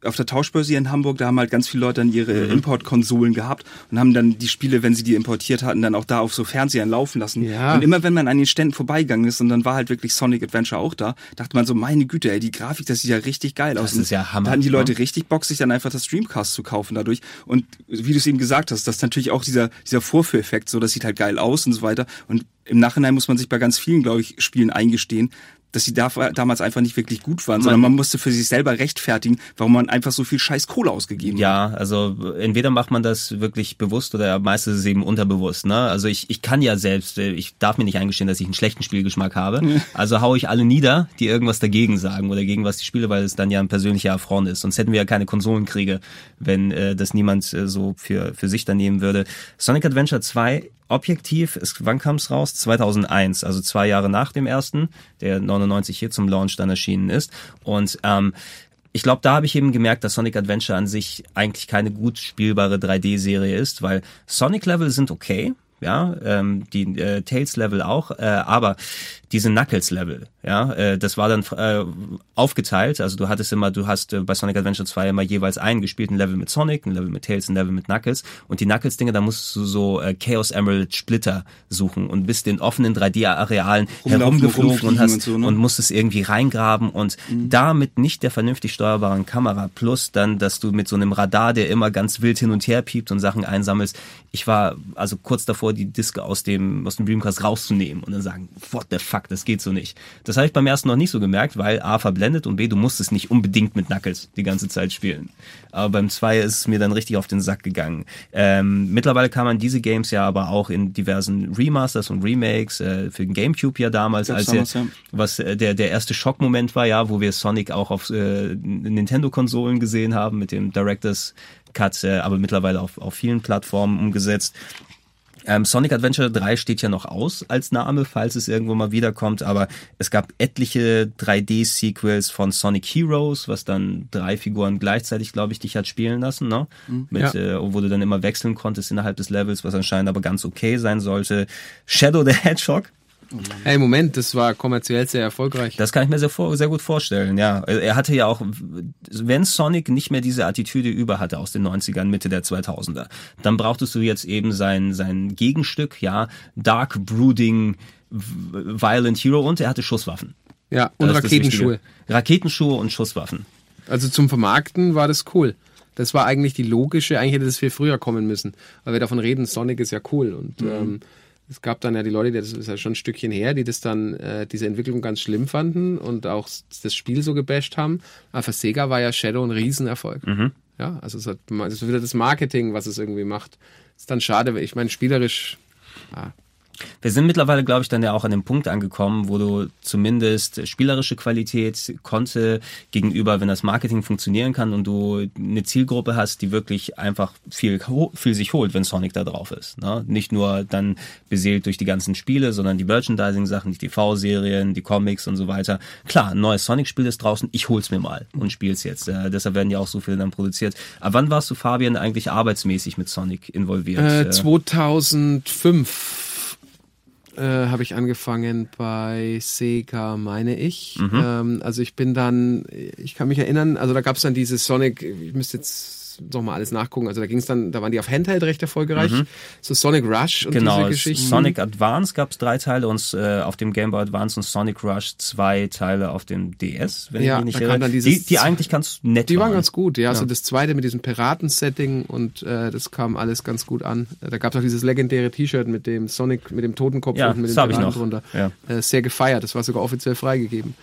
auf der Tauschbörse hier in Hamburg, da haben halt ganz viele Leute dann ihre
Mhm.
Importkonsolen gehabt und haben dann die Spiele, wenn sie die importiert hatten, dann auch da auf so Fernsehern laufen lassen.
Ja.
Und immer wenn man an den Ständen vorbeigegangen ist und dann war halt wirklich Sonic Adventure auch da, dachte man so, meine Güte, ey, die Grafik, das sieht ja richtig geil aus.
Das ist ja Hammer,
Da hatten die Leute richtig Bock, sich dann einfach das Dreamcast zu kaufen dadurch. Und wie du es eben gesagt hast, das ist natürlich auch dieser, dieser Vorführeffekt, so, das sieht halt geil aus und so weiter. Und im Nachhinein muss man sich bei ganz vielen, glaube ich, Spielen eingestehen, dass sie da, damals einfach nicht wirklich gut waren, sondern man musste für sich selber rechtfertigen, warum man einfach so viel scheiß Kohle ausgegeben hat.
Ja, also entweder macht man das wirklich bewusst oder meistens ist es eben unterbewusst. Ne? Also ich, ich kann ja selbst, äh, ich darf mir nicht eingestehen, dass ich einen schlechten Spielgeschmack habe. Also hau ich alle nieder, die irgendwas dagegen sagen oder gegen was ich spiele, weil es dann ja ein persönlicher Affront ist. Sonst hätten wir ja keine Konsolenkriege, wenn äh, das niemand äh, so für, für sich dann nehmen würde. Sonic Adventure 2 objektiv, ist, wann kam es raus? 2001, also zwei Jahre nach dem ersten, der 99 hier zum Launch dann erschienen ist. Und ähm, ich glaube, da habe ich eben gemerkt, dass Sonic Adventure an sich eigentlich keine gut spielbare 3D-Serie ist, weil Sonic-Level sind okay, ja, ähm, die äh, Tails-Level auch, äh, aber diese Knuckles-Level, ja, äh, das war dann äh, aufgeteilt, also du hattest immer, du hast äh, bei Sonic Adventure 2 immer jeweils einen gespielten Level mit Sonic, ein Level mit Tails, ein Level mit Knuckles und die Knuckles-Dinge, da musst du so äh, Chaos Emerald Splitter suchen und bist in offenen 3D-Arealen
Rumlaufen,
herumgeflogen und hast
und so, ne?
und musstest irgendwie reingraben und da mit nicht der vernünftig steuerbaren Kamera plus dann, dass du mit so einem Radar, der immer ganz wild hin und her piept und Sachen einsammelst. Ich war also kurz davor, die Diske aus dem, aus dem Dreamcast rauszunehmen und dann sagen, what the fuck, das geht so nicht. Das habe ich beim ersten noch nicht so gemerkt, weil A verblendet und B, du musstest nicht unbedingt mit Knuckles die ganze Zeit spielen. Aber beim 2 ist es mir dann richtig auf den Sack gegangen. Ähm, mittlerweile kann man diese Games ja aber auch in diversen Remasters und Remakes, äh, für den Gamecube ja damals, als
damals, ja.
was äh, der der erste Schockmoment war ja, wo wir Sonic auch auf äh, Nintendo-Konsolen gesehen haben mit dem Directors Cut, äh, aber mittlerweile auf, auf vielen Plattformen umgesetzt. Ähm, Sonic Adventure 3 steht ja noch aus als Name, falls es irgendwo mal wiederkommt, aber es gab etliche 3D-Sequels von Sonic Heroes, was dann drei Figuren gleichzeitig, glaube ich, dich hat spielen lassen, ne? Mit, äh, wo du dann immer wechseln konntest innerhalb des Levels, was anscheinend aber ganz okay sein sollte. Shadow the Hedgehog,
hey, Moment, das war kommerziell sehr erfolgreich.
das kann ich mir sehr, sehr gut vorstellen, ja. Er hatte ja auch, wenn Sonic nicht mehr diese Attitüde über hatte aus den 90ern, Mitte der 2000er, dann brauchtest du jetzt eben sein, sein Gegenstück, ja, Dark Brooding Violent Hero und er hatte Schusswaffen.
Ja, und
Das
Raketenschuhe.
Raketenschuhe und Schusswaffen.
Also zum Vermarkten war das cool. Das war eigentlich die logische, eigentlich hätte das viel früher kommen müssen. Weil wir davon reden, Sonic ist ja cool. Und
Mhm.
ähm, es gab dann ja die Leute, das ist ja schon ein Stückchen her, die das dann, äh, diese Entwicklung ganz schlimm fanden und auch das Spiel so gebasht haben. Aber für Sega war ja Shadow ein Riesenerfolg.
Mhm.
Ja, also es hat, es ist wieder das Marketing, was es irgendwie macht. Ist dann schade, ich meine, spielerisch, ja,
Wir sind mittlerweile, glaube ich, dann ja auch an dem Punkt angekommen, wo du zumindest spielerische Qualität konnte gegenüber, wenn das Marketing funktionieren kann und du eine Zielgruppe hast, die wirklich einfach viel, viel sich holt, wenn Sonic da drauf ist. Ne? Nicht nur dann beseelt durch die ganzen Spiele, sondern die Merchandising-Sachen, die TV-Serien, die Comics und so weiter. Klar, ein neues Sonic-Spiel ist draußen, ich hol's mir mal und spiel's jetzt. Äh, deshalb werden ja auch so viele dann produziert. Aber wann warst du, Fabian, eigentlich arbeitsmäßig mit Sonic involviert?
Äh,
Äh,
2005 äh, habe ich angefangen bei Sega, meine ich. Ähm, also ich bin dann, ich kann mich erinnern, also da gab es dann diese Sonic, ich müsste jetzt noch mal alles nachgucken. Also da ging es dann, da waren die auf Handheld recht erfolgreich. So Sonic Rush und
Genau,
diese Geschichten.
Sonic Advance gab es drei Teile und äh, auf dem Game Boy Advance und Sonic Rush zwei Teile auf dem DS, wenn
Ja,
ich mich nicht
dieses-
die, die eigentlich ganz nett
Die waren
waren.
ganz gut, ja. So das zweite mit diesem Piraten-Setting und äh, das kam alles ganz gut an. Da gab es auch dieses legendäre T-Shirt mit dem Sonic, mit dem Totenkopf
Ja,
und mit dem Piraten
noch.
drunter.
Ja.
Äh, sehr gefeiert. Das war sogar offiziell freigegeben.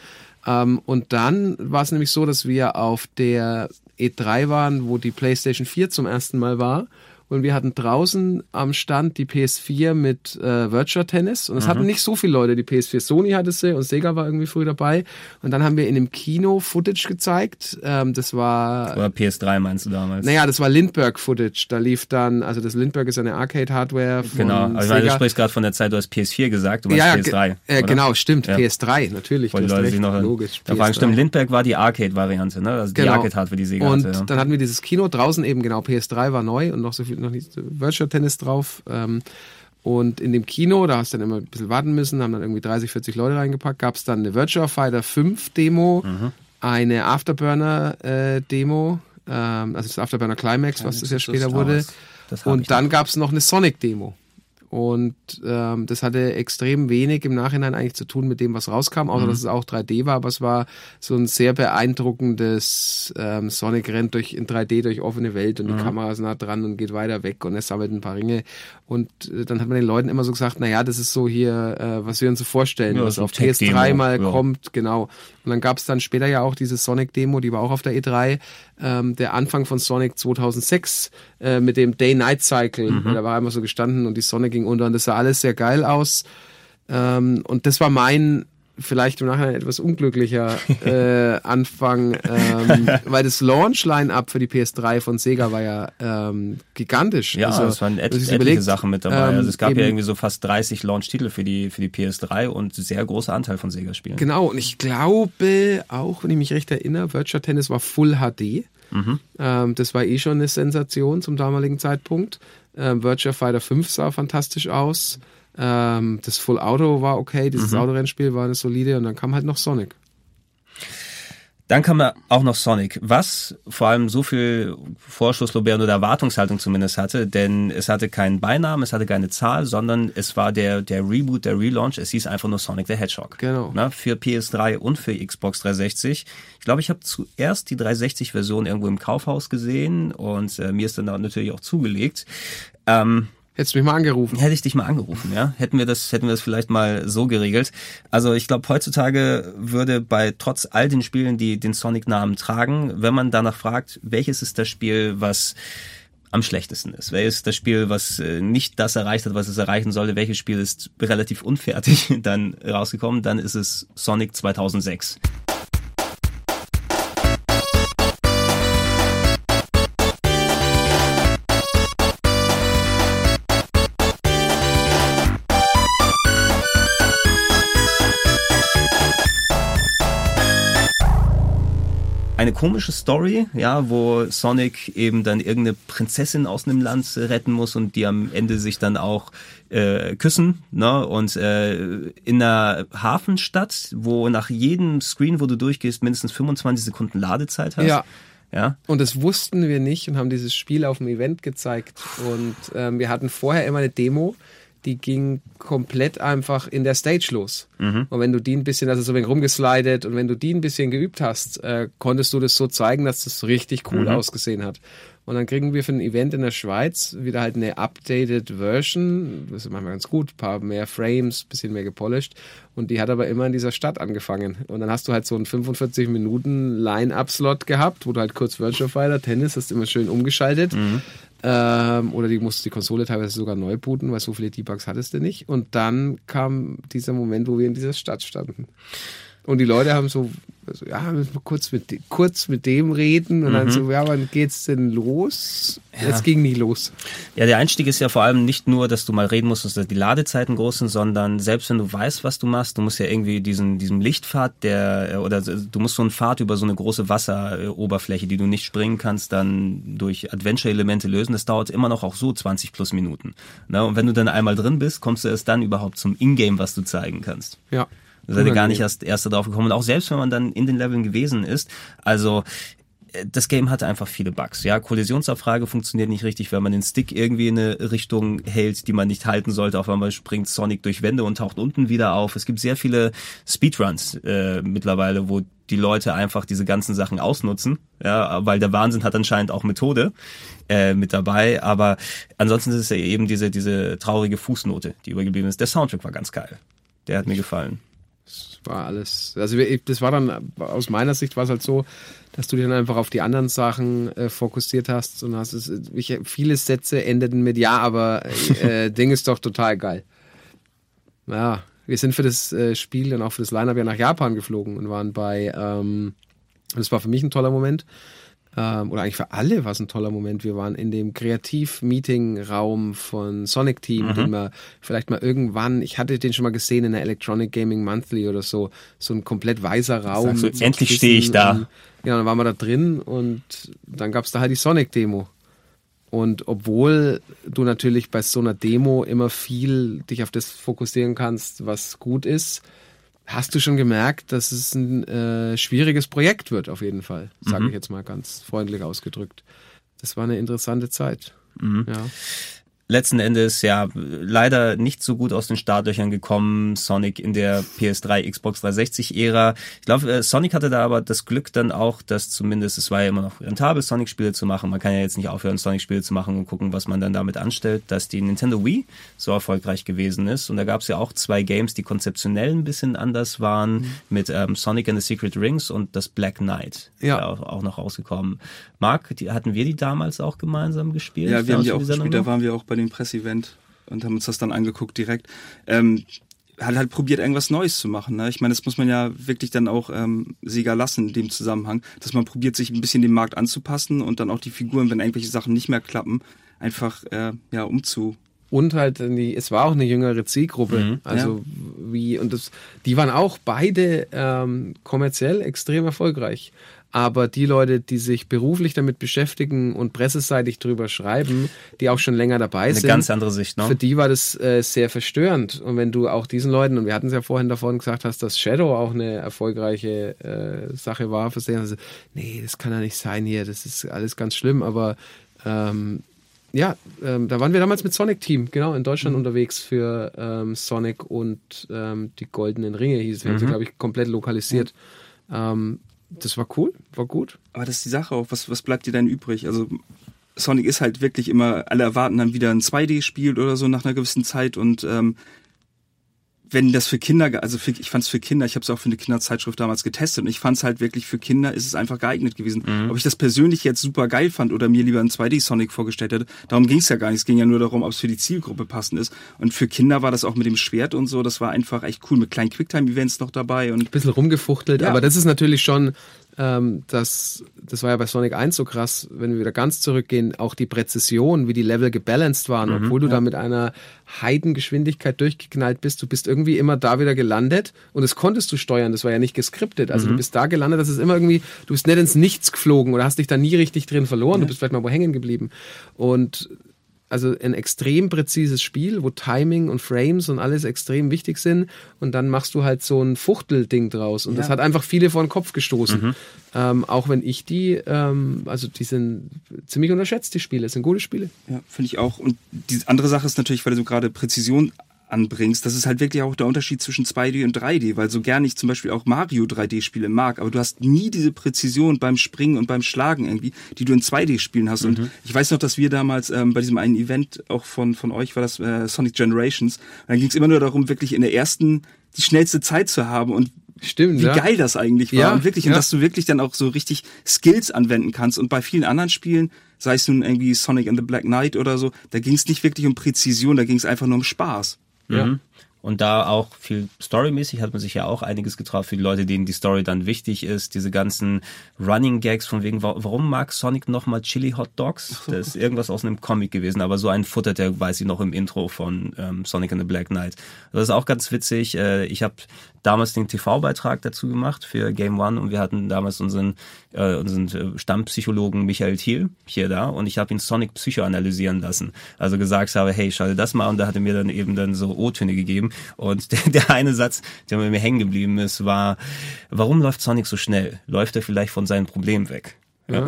Ähm, und dann war es nämlich so, dass wir auf der E3 waren, wo die PlayStation 4 zum ersten Mal war. Und wir hatten draußen am Stand die PS4 mit äh, Virtua Tennis. Und es hatten nicht so viele Leute. Die PS4 Sony hatte sie und Sega war irgendwie früh dabei. Und dann haben wir in dem Kino Footage gezeigt. Ähm, das war
Oder PS3 meinst du damals?
naja, das war Lindbergh-Footage. Da lief dann, also das Lindbergh ist eine Arcade-Hardware von
Genau, ich meine, du
Sega.
sprichst gerade von der Zeit, du hast PS4 gesagt, du
ja,
PS3.
ge- äh, genau, stimmt.
Ja.
PS3, natürlich.
Leute
recht,
sich noch
logisch.
da fragen,
PS3.
stimmt, Lindbergh war die Arcade-Variante, ne? Also die
Genau.
Arcade-Hardware, die Sega
Und
hatte. Ja.
dann hatten wir dieses Kino draußen eben, genau, PS3 war neu und noch so viel, noch nicht so Virtual Tennis drauf. Ähm, und in dem Kino, da hast du dann immer ein bisschen warten müssen, haben dann irgendwie 30, 40 Leute reingepackt, gab es dann eine Virtua Fighter 5 Demo,
Mhm.
eine Afterburner äh, Demo, ähm, also das Afterburner Climax, was das ja später wurde. Und dann gab es noch eine Sonic-Demo. Und ähm, das hatte extrem wenig im Nachhinein eigentlich zu tun mit dem, was rauskam, außer dass es auch 3D war, aber es war so ein sehr beeindruckendes ähm, Sonic rennt durch in 3D durch offene Welt und die Kamera ist nah dran und geht weiter weg und er sammelt ein paar Ringe. Und äh, dann hat man den Leuten immer so gesagt, naja, das ist so hier, äh, was wir uns so vorstellen,
Ja,
was auf
Tech-Demo,
PS3 mal
ja.
kommt, genau. Und dann gab es dann später ja auch diese Sonic-Demo, die war auch auf der E3, ähm, der Anfang von Sonic 2006 äh, mit dem Day-Night-Cycle.
Mhm.
Da war einmal so gestanden und die Sonne ging unter und das sah alles sehr geil aus. Ähm, und das war mein vielleicht im Nachhinein etwas unglücklicher [laughs] äh, Anfang, ähm, [laughs] weil das Launch-Line-Up für die PS3 von Sega war ja ähm, gigantisch.
Ja,
also,
es waren et etliche
überlegt,
Sachen mit dabei.
ähm,
also es gab
eben-
ja irgendwie so fast 30 Launch-Titel für die, für die PS3 und sehr großer Anteil von Sega-Spielen.
Genau, und ich glaube auch, wenn ich mich recht erinnere, Virtua Tennis war Full HD. Ähm, das war eh schon eine Sensation zum damaligen Zeitpunkt. Ähm, Virtua Fighter 5 sah fantastisch aus. Ähm, das Full Auto war okay, dieses Autorennspiel war eine solide und dann kam halt noch Sonic.
Dann kam da auch noch Sonic, was vor allem so viel Vorschusslorbeeren oder Erwartungshaltung zumindest hatte, denn es hatte keinen Beinamen, es hatte keine Zahl, sondern es war der, der Reboot, der Relaunch, es hieß einfach nur Sonic the Hedgehog.
Genau.
Na, für PS3 und für Xbox 360. Ich glaube, ich habe zuerst die 360-Version irgendwo im Kaufhaus gesehen und äh, mir ist dann natürlich auch zugelegt. Ähm,
Hättest du mich mal angerufen.
Hätte ich dich mal angerufen, ja? Hätten wir das, hätten wir das vielleicht mal so geregelt. Also ich glaube, heutzutage würde bei trotz all den Spielen, die den Sonic-Namen tragen, wenn man danach fragt, welches ist das Spiel, was am schlechtesten ist? Welches ist das Spiel, was äh, nicht das erreicht hat, was es erreichen sollte? Welches Spiel ist relativ unfertig [laughs] dann rausgekommen? Dann ist es Sonic 2006. eine komische Story, ja, wo Sonic eben dann irgendeine Prinzessin aus einem Land retten muss und die am Ende sich dann auch äh, küssen, ne? Und äh, in einer Hafenstadt, wo nach jedem Screen, wo du durchgehst, mindestens 25 Sekunden Ladezeit hast.
Ja.
Ja.
Und das wussten wir nicht und haben dieses Spiel auf dem Event gezeigt. Und ähm, wir hatten vorher immer eine Demo, die ging komplett einfach in der Stage los. Und wenn du die ein bisschen, also so ein wenig rumgeslidet und wenn du die ein bisschen geübt hast, äh, konntest du das so zeigen, dass das richtig cool ausgesehen hat. Und dann kriegen wir für ein Event in der Schweiz wieder halt eine updated Version. Das ist manchmal ganz gut, ein paar mehr Frames, bisschen mehr gepolished. Und die hat aber immer in dieser Stadt angefangen. Und dann hast du halt so einen 45 Minuten Line-Up-Slot gehabt, wo du halt kurz Virtual Fighter, Tennis, hast immer schön umgeschaltet. Mhm. Ähm, oder die musste die Konsole teilweise sogar neu booten, weil so viele Debugs hattest du nicht. Und dann kam dieser Moment, wo wir in dieser Stadt standen. Und die Leute haben so, also, ja, müssen wir kurz mit, kurz mit dem reden. Und mhm. dann so, ja, wann geht's denn los? Ja. Es ging nie los.
Ja, der Einstieg ist ja vor allem nicht nur, dass du mal reden musst, dass die Ladezeiten groß sind, sondern selbst wenn du weißt, was du machst, du musst ja irgendwie diesen, diesem Lichtpfad, der, oder du musst so einen Pfad über so eine große Wasseroberfläche, die du nicht springen kannst, dann durch Adventure-Elemente lösen. Das dauert immer noch auch so 20 plus Minuten. Na, und wenn du dann einmal drin bist, kommst du erst dann überhaupt zum Ingame, was du zeigen kannst.
Ja.
Seid ihr gar nicht erst, erst darauf gekommen. Und auch selbst wenn man dann in den Leveln gewesen ist, also äh, das Game hatte einfach viele Bugs. Ja, Kollisionsabfrage funktioniert nicht richtig, wenn man den Stick irgendwie in eine Richtung hält, die man nicht halten sollte. Auf einmal springt Sonic durch Wände und taucht unten wieder auf. Es gibt sehr viele Speedruns äh, mittlerweile, wo die Leute einfach diese ganzen Sachen ausnutzen, ja, weil der Wahnsinn hat anscheinend auch Methode äh, mit dabei. Aber ansonsten ist es ja eben diese diese traurige Fußnote, die übergeblieben ist. Der Soundtrack war ganz geil. Der hat mir gefallen
war alles, also das war dann, aus meiner Sicht war es halt so, dass du dich dann einfach auf die anderen Sachen äh, fokussiert hast und hast es, ich, viele Sätze endeten mit Ja, aber [laughs] äh, Ding ist doch total geil. Ja, wir sind für das äh, Spiel und auch für das Line-Up ja nach Japan geflogen und waren bei, ähm, das war für mich ein toller Moment ähm, oder eigentlich für alle war es ein toller Moment. Wir waren in dem Kreativ-Meeting-Raum von Sonic Team, mhm. den wir vielleicht mal irgendwann, ich hatte den schon mal gesehen in der Electronic Gaming Monthly oder so, so ein komplett weißer Raum.
So, endlich stehe ich da. Und,
ja, dann waren wir da drin und dann gab es da halt die Sonic-Demo. Und obwohl du natürlich bei so einer Demo immer viel dich auf das fokussieren kannst, was gut ist, hast du schon gemerkt, dass es ein äh, schwieriges Projekt wird, auf jeden Fall, sage mhm. ich jetzt mal ganz freundlich ausgedrückt. Das war eine interessante Zeit. Mhm. Ja
letzten Endes ja leider nicht so gut aus den Startlöchern gekommen. Sonic in der PS3, Xbox 360 Ära. Ich glaube, äh, Sonic hatte da aber das Glück dann auch, dass zumindest es war ja immer noch rentabel, Sonic-Spiele zu machen. Man kann ja jetzt nicht aufhören, Sonic-Spiele zu machen und gucken, was man dann damit anstellt, dass die Nintendo Wii so erfolgreich gewesen ist. Und da gab es ja auch zwei Games, die konzeptionell ein bisschen anders waren, mhm. mit ähm, Sonic and the Secret Rings und das Black Knight. Ja. Auch, auch noch rausgekommen. Marc, die, hatten wir die damals auch gemeinsam gespielt?
Ja, wir haben die auch gespielt, da waren wir auch bei dem Pressevent und haben uns das dann angeguckt direkt. Ähm, hat halt probiert, irgendwas Neues zu machen. Ne? Ich meine, das muss man ja wirklich dann auch ähm, Sega lassen in dem Zusammenhang, dass man probiert, sich ein bisschen dem Markt anzupassen und dann auch die Figuren, wenn irgendwelche Sachen nicht mehr klappen, einfach äh, ja umzu
und halt die, es war auch eine jüngere Zielgruppe. Mhm, also ja. wie, und das, die waren auch beide ähm, kommerziell extrem erfolgreich. Aber die Leute, die sich beruflich damit beschäftigen und presseseitig drüber schreiben, die auch schon länger dabei
Eine
sind.
Eine ganz andere Sicht, ne?
Für die war das äh, sehr verstörend. Und wenn du auch diesen Leuten, und wir hatten es ja vorhin davon gesagt hast, dass Shadow auch eine erfolgreiche äh, Sache war, für sie, also, nee, das kann ja nicht sein hier, das ist alles ganz schlimm, aber ähm, ja, ähm, da waren wir damals mit Sonic Team, genau, in Deutschland mhm. unterwegs für ähm, Sonic und ähm, die Goldenen Ringe hieß es. Wir mhm. haben sie, glaube ich, komplett lokalisiert. Mhm das war cool, war gut.
Aber das ist die Sache auch, was, was bleibt dir denn übrig? Also Sonic ist halt wirklich immer, alle erwarten dann wieder ein 2D-Spiel oder so nach einer gewissen Zeit und ähm, wenn das für Kinder, also für, ich fand es für Kinder, ich habe es auch für eine Kinderzeitschrift damals getestet und ich fand es halt wirklich für Kinder ist es einfach geeignet gewesen. Mhm. Ob ich das persönlich jetzt super geil fand oder mir lieber ein 2D-Sonic vorgestellt hätte, darum ging es ja gar nicht. Es ging ja nur darum, ob es für die Zielgruppe passend ist. Und für Kinder war das auch mit dem Schwert und so, das war einfach echt cool, mit kleinen Quicktime-Events noch dabei. und
Ein bisschen rumgefuchtelt, ja. aber das ist natürlich schon ähm, das, das war ja bei Sonic 1 so krass, wenn wir wieder ganz zurückgehen, auch die Präzision, wie die Level gebalanced waren, mhm, obwohl du ja. da mit einer Heidengeschwindigkeit durchgeknallt bist, du bist irgendwie immer da wieder gelandet und das konntest du steuern, das war ja nicht geskriptet, also mhm. du bist da gelandet, das ist immer irgendwie, du bist nicht ins Nichts geflogen oder hast dich da nie richtig drin verloren, ja. du bist vielleicht mal wo hängen geblieben und also ein extrem präzises Spiel, wo Timing und Frames und alles extrem wichtig sind. Und dann machst du halt so ein Fuchtelding draus. Und ja. das hat einfach viele vor den Kopf gestoßen. Mhm. Ähm, auch wenn ich die, ähm, also die sind ziemlich unterschätzt, die Spiele. Das sind gute Spiele.
Ja, finde ich auch. Und die andere Sache ist natürlich, weil du gerade Präzision anbringst, das ist halt wirklich auch der Unterschied zwischen 2D und 3D, weil so gern ich zum Beispiel auch Mario 3D-Spiele mag, aber du hast nie diese Präzision beim Springen und beim Schlagen irgendwie, die du in 2D-Spielen hast. Mhm. Und ich weiß noch, dass wir damals ähm, bei diesem einen Event auch von, von euch war das äh, Sonic Generations, dann ging es immer nur darum, wirklich in der ersten die schnellste Zeit zu haben und
Stimmt,
wie
ja.
geil das eigentlich war.
Ja,
und wirklich,
ja.
und dass du wirklich dann auch so richtig Skills anwenden kannst. Und bei vielen anderen Spielen, sei es nun irgendwie Sonic and the Black Knight oder so, da ging es nicht wirklich um Präzision, da ging es einfach nur um Spaß.
Ja.
Und da auch viel storymäßig hat man sich ja auch einiges getraut für die Leute, denen die Story dann wichtig ist. Diese ganzen Running Gags von wegen, wa- warum mag Sonic nochmal Chili Hot Dogs? [laughs] Das ist irgendwas aus einem Comic gewesen, aber so ein Futter, der weiß ich noch im Intro von ähm, Sonic and the Black Knight. Das ist auch ganz witzig. Äh, ich habe damals den TV-Beitrag dazu gemacht für Game One und wir hatten damals unseren, äh, unseren äh, Stammpsychologen Michael Thiel hier da und ich habe ihn Sonic psychoanalysieren lassen. Also gesagt habe, hey, schau dir das mal und da hat er mir dann eben dann so O-Töne gegeben und [laughs] der, der eine Satz, der mir hängen geblieben ist, war, warum läuft Sonic so schnell? Läuft er vielleicht von seinen Problemen weg?
Ja.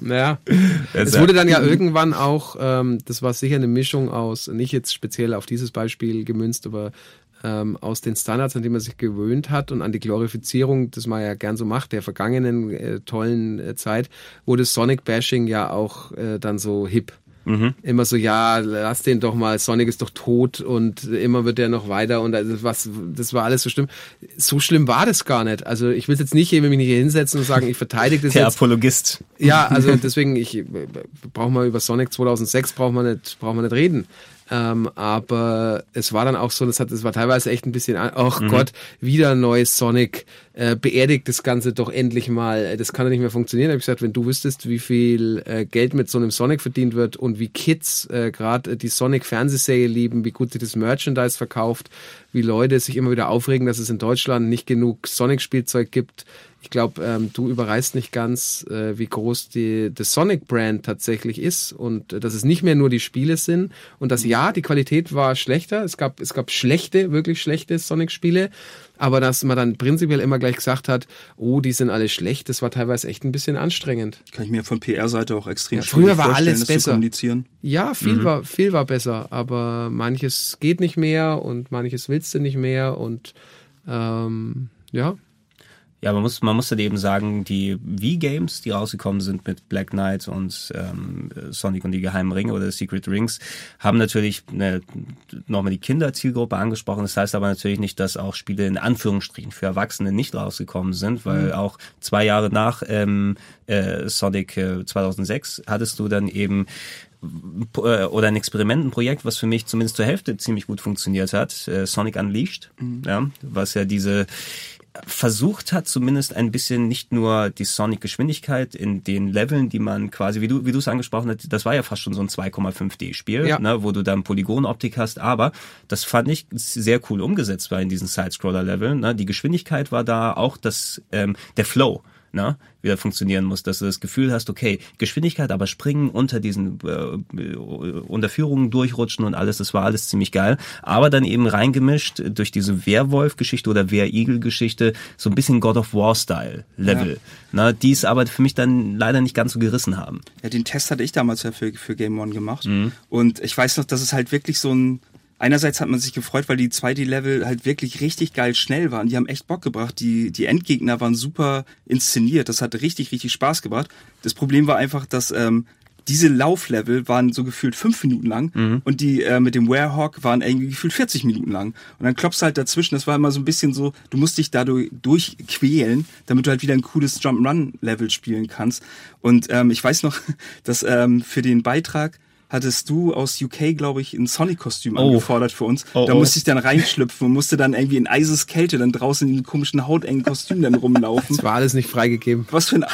Naja. [laughs] [laughs]
Das
Es wurde
ja-
dann ja irgendwann auch, ähm, das war sicher eine Mischung aus, nicht jetzt speziell auf dieses Beispiel gemünzt, aber ähm, aus den Standards, an die man sich gewöhnt hat und an die Glorifizierung, das man ja gern so macht, der vergangenen äh, tollen äh, Zeit, wurde Sonic-Bashing ja auch äh, dann so hip. Immer so, ja, lass den doch mal, Sonic ist doch tot und immer wird der noch weiter und also was, das war alles so schlimm. So schlimm war das gar nicht. Also ich will jetzt nicht hier mich hier hinsetzen und sagen, ich verteidige das
Der
jetzt.
Apologist.
Ja, also deswegen, ich brauche mal über Sonic 2006 braucht man nicht, braucht man nicht reden. Ähm, aber es war dann auch so, das hat, es war teilweise echt ein bisschen, ach Gott, wieder ein neues Sonic, äh, beerdigt das Ganze doch endlich mal. Äh, Das kann ja nicht mehr funktionieren. Da habe ich gesagt, wenn du wüsstest, wie viel äh, Geld mit so einem Sonic verdient wird und wie Kids äh, gerade die Sonic-Fernsehserie lieben, wie gut sich das Merchandise verkauft, wie Leute sich immer wieder aufregen, dass es in Deutschland nicht genug Sonic-Spielzeug gibt. Ich glaube, ähm, du überreißt nicht ganz, äh, wie groß die das Sonic-Brand tatsächlich ist und äh, dass es nicht mehr nur die Spiele sind und dass ja, die Qualität war schlechter. Es gab, es gab schlechte, wirklich schlechte Sonic-Spiele, aber dass man dann prinzipiell immer gleich gesagt hat, oh, die sind alle schlecht, das war teilweise echt ein bisschen anstrengend.
Kann ich mir von PR-Seite auch extrem
Ja, früher war alles besser.
zu kommunizieren.
Ja, viel war viel war besser, aber manches geht nicht mehr und manches willst du nicht mehr und ähm, ja.
Ja, man muss, man muss dann eben sagen, die Wii-Games, die rausgekommen sind mit Black Knight und ähm, Sonic und die geheimen Ringe oder Secret Rings, haben natürlich eine, nochmal die Kinderzielgruppe angesprochen. Das heißt aber natürlich nicht, dass auch Spiele in Anführungsstrichen für Erwachsene nicht rausgekommen sind, weil auch zwei Jahre nach ähm, äh, Sonic äh, 2006 hattest du dann eben äh, oder ein Experimentenprojekt, was für mich zumindest zur Hälfte ziemlich gut funktioniert hat, äh, Sonic Unleashed, ja, was ja diese versucht hat, zumindest ein bisschen nicht nur die Sonic-Geschwindigkeit in den Leveln, die man quasi, wie du wie du es angesprochen hast, das war ja fast schon so ein 2,5D-Spiel,
Ja.
ne, wo du dann Polygonoptik hast, aber das fand ich sehr cool umgesetzt war in diesen Side-Scroller-Leveln. Ne? Die Geschwindigkeit war da, auch das, ähm, der Flow ne, wieder funktionieren muss, dass du das Gefühl hast, okay, Geschwindigkeit, aber springen unter diesen äh, Unterführungen durchrutschen und alles, das war alles ziemlich geil. Aber dann eben reingemischt durch diese Werwolf-Geschichte oder Wehrigel-Geschichte so ein bisschen God of War-Style-Level, ne, die es aber für mich dann leider nicht ganz so gerissen haben.
Ja, den Test hatte ich damals ja für, für Game One gemacht. Und ich weiß noch, dass es halt wirklich so ein. Einerseits hat man sich gefreut, weil die 2D-Level halt wirklich richtig geil schnell waren. Die haben echt Bock gebracht. Die, die Endgegner waren super inszeniert. Das hat richtig, richtig Spaß gebracht. Das Problem war einfach, dass ähm, diese Lauflevel waren so gefühlt fünf Minuten lang und die äh, mit dem Warehawk waren irgendwie gefühlt 40 Minuten lang. Und dann klopfst du halt dazwischen. Das war immer so ein bisschen so, du musst dich dadurch durchquälen, damit du halt wieder ein cooles Jump-Run-Level spielen kannst. Und ähm, ich weiß noch, [laughs] dass ähm, für den Beitrag hattest du aus UK, glaube ich, ein Sonic-Kostüm
Oh.
angefordert für uns.
Oh,
da
oh.
musste ich dann reinschlüpfen und musste dann irgendwie in Eiseskälte dann draußen in den komischen hautengen Kostüm dann rumlaufen.
Das war alles nicht freigegeben.
Was für ein...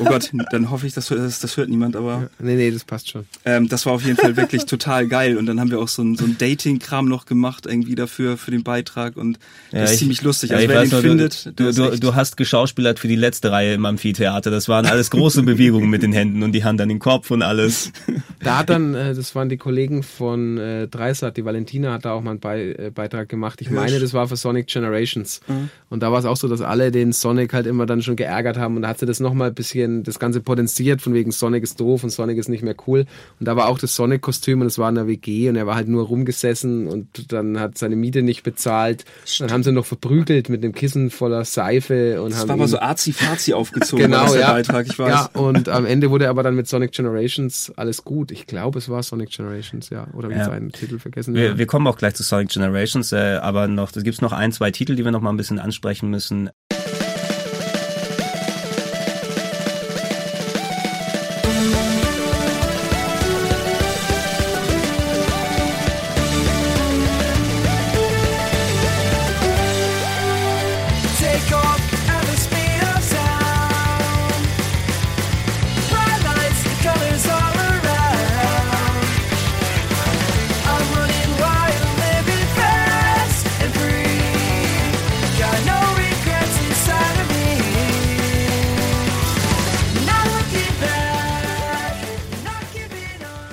Oh Gott, dann hoffe ich, das, das, das hört niemand, aber...
Nee, nee, das passt schon.
Ähm, das war auf jeden Fall wirklich total geil. Und dann haben wir auch so ein, so ein Dating-Kram noch gemacht, irgendwie dafür, für den Beitrag. Und das ist
ich-
ziemlich lustig.
ja,
Also wer den
noch,
findet,
du, du, du hast geschauspielert für die letzte Reihe im Amphitheater. Das waren alles große [laughs] Bewegungen mit den Händen und die Hand an den Kopf und alles.
Da hat dann äh, das waren die Kollegen von äh, Dreisat, die Valentina hat da auch mal einen Be äh, Beitrag gemacht. Ich meine, das war für Sonic Generations. Mhm. Und da war es auch so, dass alle den Sonic halt immer dann schon geärgert haben und da hat sie das nochmal ein bisschen, das Ganze potenziert, von wegen Sonic ist doof und Sonic ist nicht mehr cool. Und da war auch das Sonic-Kostüm und es war in der WG und er war halt nur rumgesessen und dann hat seine Miete nicht bezahlt. Dann haben sie noch verprügelt mit einem Kissen voller Seife und
das
haben.
war aber so arzi-fazi aufgezogen, [laughs]
genau,
der
ja.
Beitrag, ich weiß.
Ja, und am Ende wurde aber dann mit Sonic Generations alles gut. Ich glaube, es war Sonic Generations, ja. Oder wie
Ja.
seinen Titel vergessen.
Wir, wir kommen auch gleich zu Sonic Generations, äh, aber noch, es gibt noch ein, zwei Titel, die wir noch mal ein bisschen ansprechen müssen.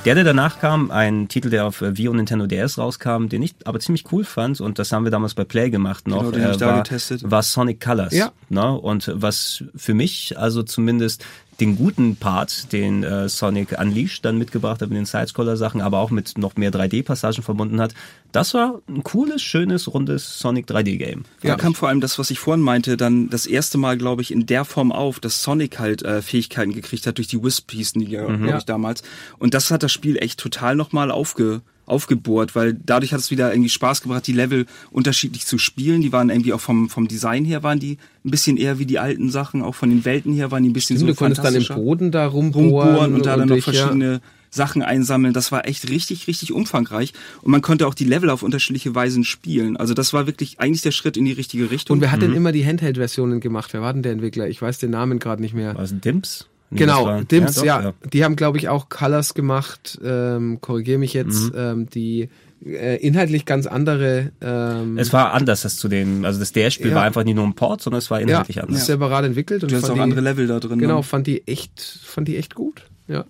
Der, der danach kam, ein Titel, der auf äh, Wii und Nintendo DS rauskam, den ich aber ziemlich cool fand und das haben wir damals bei Play gemacht noch,
Genau, den hab ich da
war,
getestet.
war Sonic Colors.
Ja.
Ne? Und was für mich also zumindest den guten Part, den äh, Sonic Unleashed dann mitgebracht hat mit den Sidescroller-Sachen, aber auch mit noch mehr 3D-Passagen verbunden hat, das war ein cooles, schönes, rundes Sonic 3D-Game.
Da kam vor allem das, was ich vorhin meinte, dann das erste Mal, glaube ich, in der Form auf, dass Sonic halt äh, Fähigkeiten gekriegt hat durch die Wisp-Pieces, die ja, glaube
Ja.
ich, damals. Und das hat das Spiel echt total nochmal aufge, aufgebohrt, weil dadurch hat es wieder irgendwie Spaß gebracht, die Level unterschiedlich zu spielen. Die waren irgendwie auch vom, vom Design her waren die ein bisschen eher wie die alten Sachen, auch von den Welten her waren die ein bisschen
Stimmt,
so
du konntest dann im Boden da rumbohren,
rumbohren und da dann noch
durch, ja.
verschiedene Sachen einsammeln. Das war echt richtig, richtig umfangreich. Und man konnte auch die Level auf unterschiedliche Weisen spielen. Also das war wirklich eigentlich der Schritt in die richtige Richtung.
Und wer hat denn immer die Handheld-Versionen gemacht? Wer war denn der Entwickler? Ich weiß den Namen gerade nicht mehr.
War es Dimps? Das
Genau, Dims,
doch,
ja, Die haben, glaube ich, auch Colors gemacht. Ähm, Korrigiere mich jetzt. Ähm, die äh, inhaltlich ganz andere. Ähm,
Es war anders als zu dem, also das DS-Spiel
Ja.
war einfach nicht nur ein Port, sondern es war
ja,
inhaltlich anders.
separat entwickelt und
Du hast
fand
auch
die,
andere Level da drin.
Genau,
ne?
fand die echt, fand die echt gut. Ja.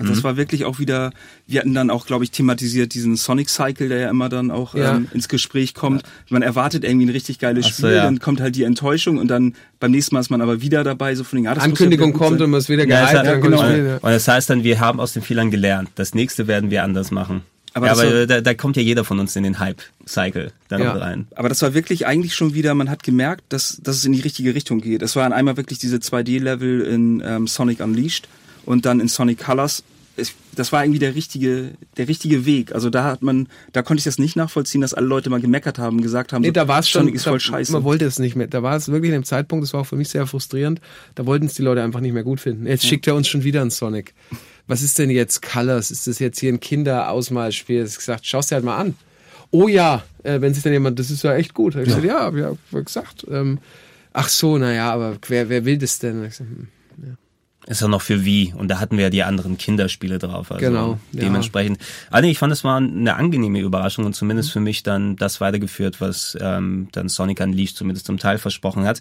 Also das war wirklich auch wieder, wir hatten dann auch, glaube ich, thematisiert diesen Sonic Cycle, der ja immer dann auch
Ja.
ähm, ins Gespräch kommt. Man erwartet irgendwie ein richtig geiles
Ach so,
Spiel,
ja.
dann kommt halt die Enttäuschung und dann beim nächsten Mal ist man aber wieder dabei, so von den ja, das muss
Ankündigung
ja
kommt
sein.
und man ist wieder
Ja, hat,
dann kommt
genau.
Spiel, ja.
und das heißt dann, wir haben aus den Fehlern gelernt. Das nächste werden wir anders machen.
Aber
ja,
das
aber
war-
da, da kommt ja jeder von uns in den Hype-Cycle dann
Ja.
rein.
Aber das war wirklich eigentlich schon wieder, man hat gemerkt, dass, dass es in die richtige Richtung geht. Es waren einmal wirklich diese 2D-Level in ähm, Sonic Unleashed und dann in Sonic Colors. Es, das war irgendwie der richtige, der richtige Weg. Also da hat man, da konnte ich das nicht nachvollziehen, dass alle Leute mal gemeckert haben und gesagt haben,
Nee,
so,
da war es schon,
Sonic ist
da,
voll scheiße.
man wollte es nicht mehr. Da war es wirklich in dem Zeitpunkt, das war auch für mich sehr frustrierend, da wollten es die Leute einfach nicht mehr gut finden. Jetzt schickt er uns schon wieder einen Sonic. Was ist denn jetzt Colors? Ist das jetzt hier ein Kinderausmalspiel? Ich gesagt, schau's dir halt mal an. Oh ja, äh, wenn sich dann jemand, das ist ja echt gut. Ich gesagt, ja, hab ja hab gesagt. Ähm, ach so, naja, aber wer, wer will das denn? Ich gesagt, hm.
Ist ja noch für Wii und da hatten wir ja die anderen Kinderspiele drauf. Also
Genau.
Dementsprechend. Nee, ich fand, es war eine angenehme Überraschung und zumindest für mich dann das weitergeführt, was ähm, dann Sonic Unleashed zumindest zum Teil versprochen hat.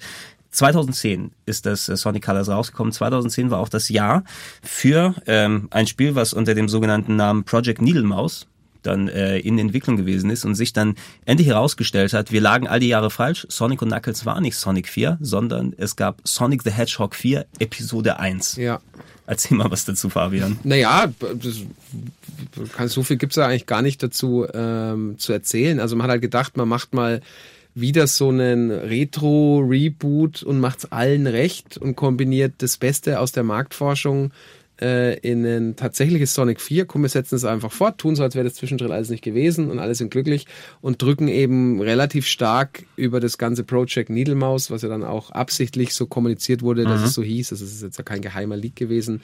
2010 ist das äh, Sonic Colors rausgekommen. 2010 war auch das Jahr für ähm, ein Spiel, was unter dem sogenannten Namen Project Needle Mouse dann äh, in Entwicklung gewesen ist und sich dann endlich herausgestellt hat, wir lagen all die Jahre falsch. Sonic und Knuckles war nicht Sonic 4, sondern es gab Sonic the Hedgehog 4 Episode 1.
ja.
Erzähl mal was dazu, Fabian.
Naja, das, so viel gibt's da eigentlich gar nicht dazu ähm, zu erzählen. Also man hat halt gedacht, man macht mal wieder so einen Retro-Reboot und macht's allen recht und kombiniert das Beste aus der Marktforschung äh, in ein tatsächliches Sonic 4. Komm, wir setzen es einfach fort, tun so, als wäre das zwischendrin alles nicht gewesen und alle sind glücklich und drücken eben relativ stark über das ganze Project Needle Mouse, was ja dann auch absichtlich so kommuniziert wurde, dass es so hieß. Das ist jetzt ja kein geheimer Leak gewesen.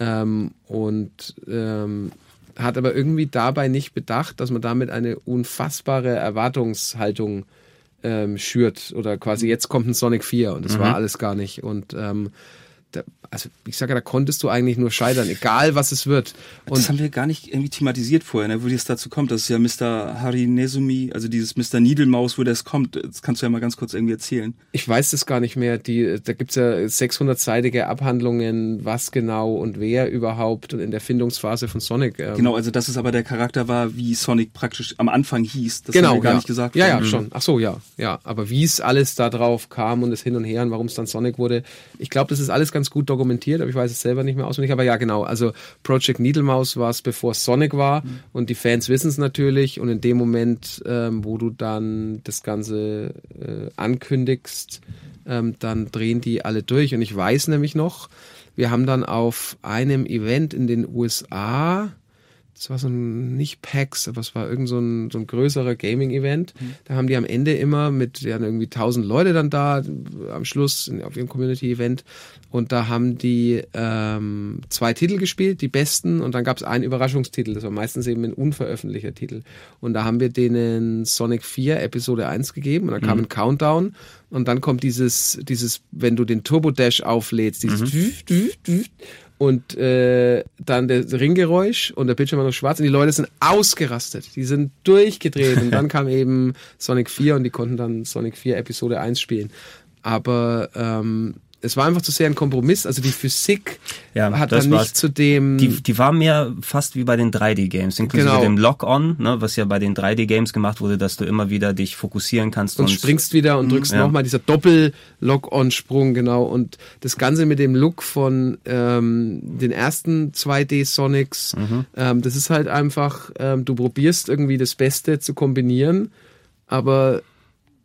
Ähm, und ähm, hat aber irgendwie dabei nicht bedacht, dass man damit eine unfassbare Erwartungshaltung ähm, schürt oder quasi jetzt kommt ein Sonic 4 und das war alles gar nicht und ähm, da, also ich sage, da konntest du eigentlich nur scheitern, egal was es wird.
das
Und
haben wir gar nicht irgendwie thematisiert vorher, ne, wo es dazu kommt. Das ist ja Mr. Harinezumi, also dieses Mr. Niedelmaus, wo das kommt. Das kannst du ja mal ganz kurz irgendwie erzählen.
ich weiß das gar nicht mehr. Die, da gibt's ja 600-seitige Abhandlungen, was genau und wer überhaupt und in der Findungsphase von Sonic. ähm,
Genau, also dass es aber der Charakter war, wie Sonic praktisch am Anfang hieß. Das
genau,
haben wir gar
ja.
nicht gesagt.
Ja, ja,
Mhm.
schon. Ach so, ja, ja. Aber wie es alles da drauf kam und es hin und her und warum es dann Sonic wurde, ich glaube, das ist alles ganz gut dokumentiert, aber ich weiß es selber nicht mehr auswendig. Aber ja, genau. Also Project Needlemaus war es, bevor Sonic war
Mhm.
und die Fans wissen es natürlich. Und in dem Moment, ähm, wo du dann das Ganze äh, ankündigst, ähm, dann drehen die alle durch. Und ich weiß nämlich noch, wir haben dann auf einem Event in den USA das war so ein, nicht PAX, aber es war irgend so ein, so ein größerer Gaming-Event. Da haben die am Ende immer mit, die hatten irgendwie tausend Leute dann da, am Schluss auf ihrem Community-Event. Und da haben die ähm, zwei Titel gespielt, die besten, und dann gab es einen Überraschungstitel. Das war meistens eben ein unveröffentlichter Titel. Und da haben wir denen Sonic 4 Episode 1 gegeben und dann kam ein Countdown und dann kommt dieses, dieses, wenn du den Turbo Dash auflädst, dieses düt, düt, düt, und äh, dann das Ringgeräusch und der Bildschirm war noch schwarz und die Leute sind ausgerastet. Die sind durchgedreht und dann [laughs] kam eben Sonic 4 und die konnten dann Sonic 4 Episode 1 spielen. Aber ähm, es war einfach zu sehr ein Kompromiss. Also die Physik
Ja,
hat
das
dann
war's.
nicht zu dem...
Die, die war mehr fast wie bei den 3D-Games, inklusive
Genau.
dem Lock-On, ne, was ja bei den 3D-Games gemacht wurde, dass du immer wieder dich fokussieren kannst
und springst wieder und drückst
ja.
nochmal dieser Doppel-Lock-on-Sprung, genau. Und das Ganze mit dem Look von ähm, den ersten 2D-Sonics, ähm, das ist halt einfach, ähm, du probierst irgendwie das Beste zu kombinieren, aber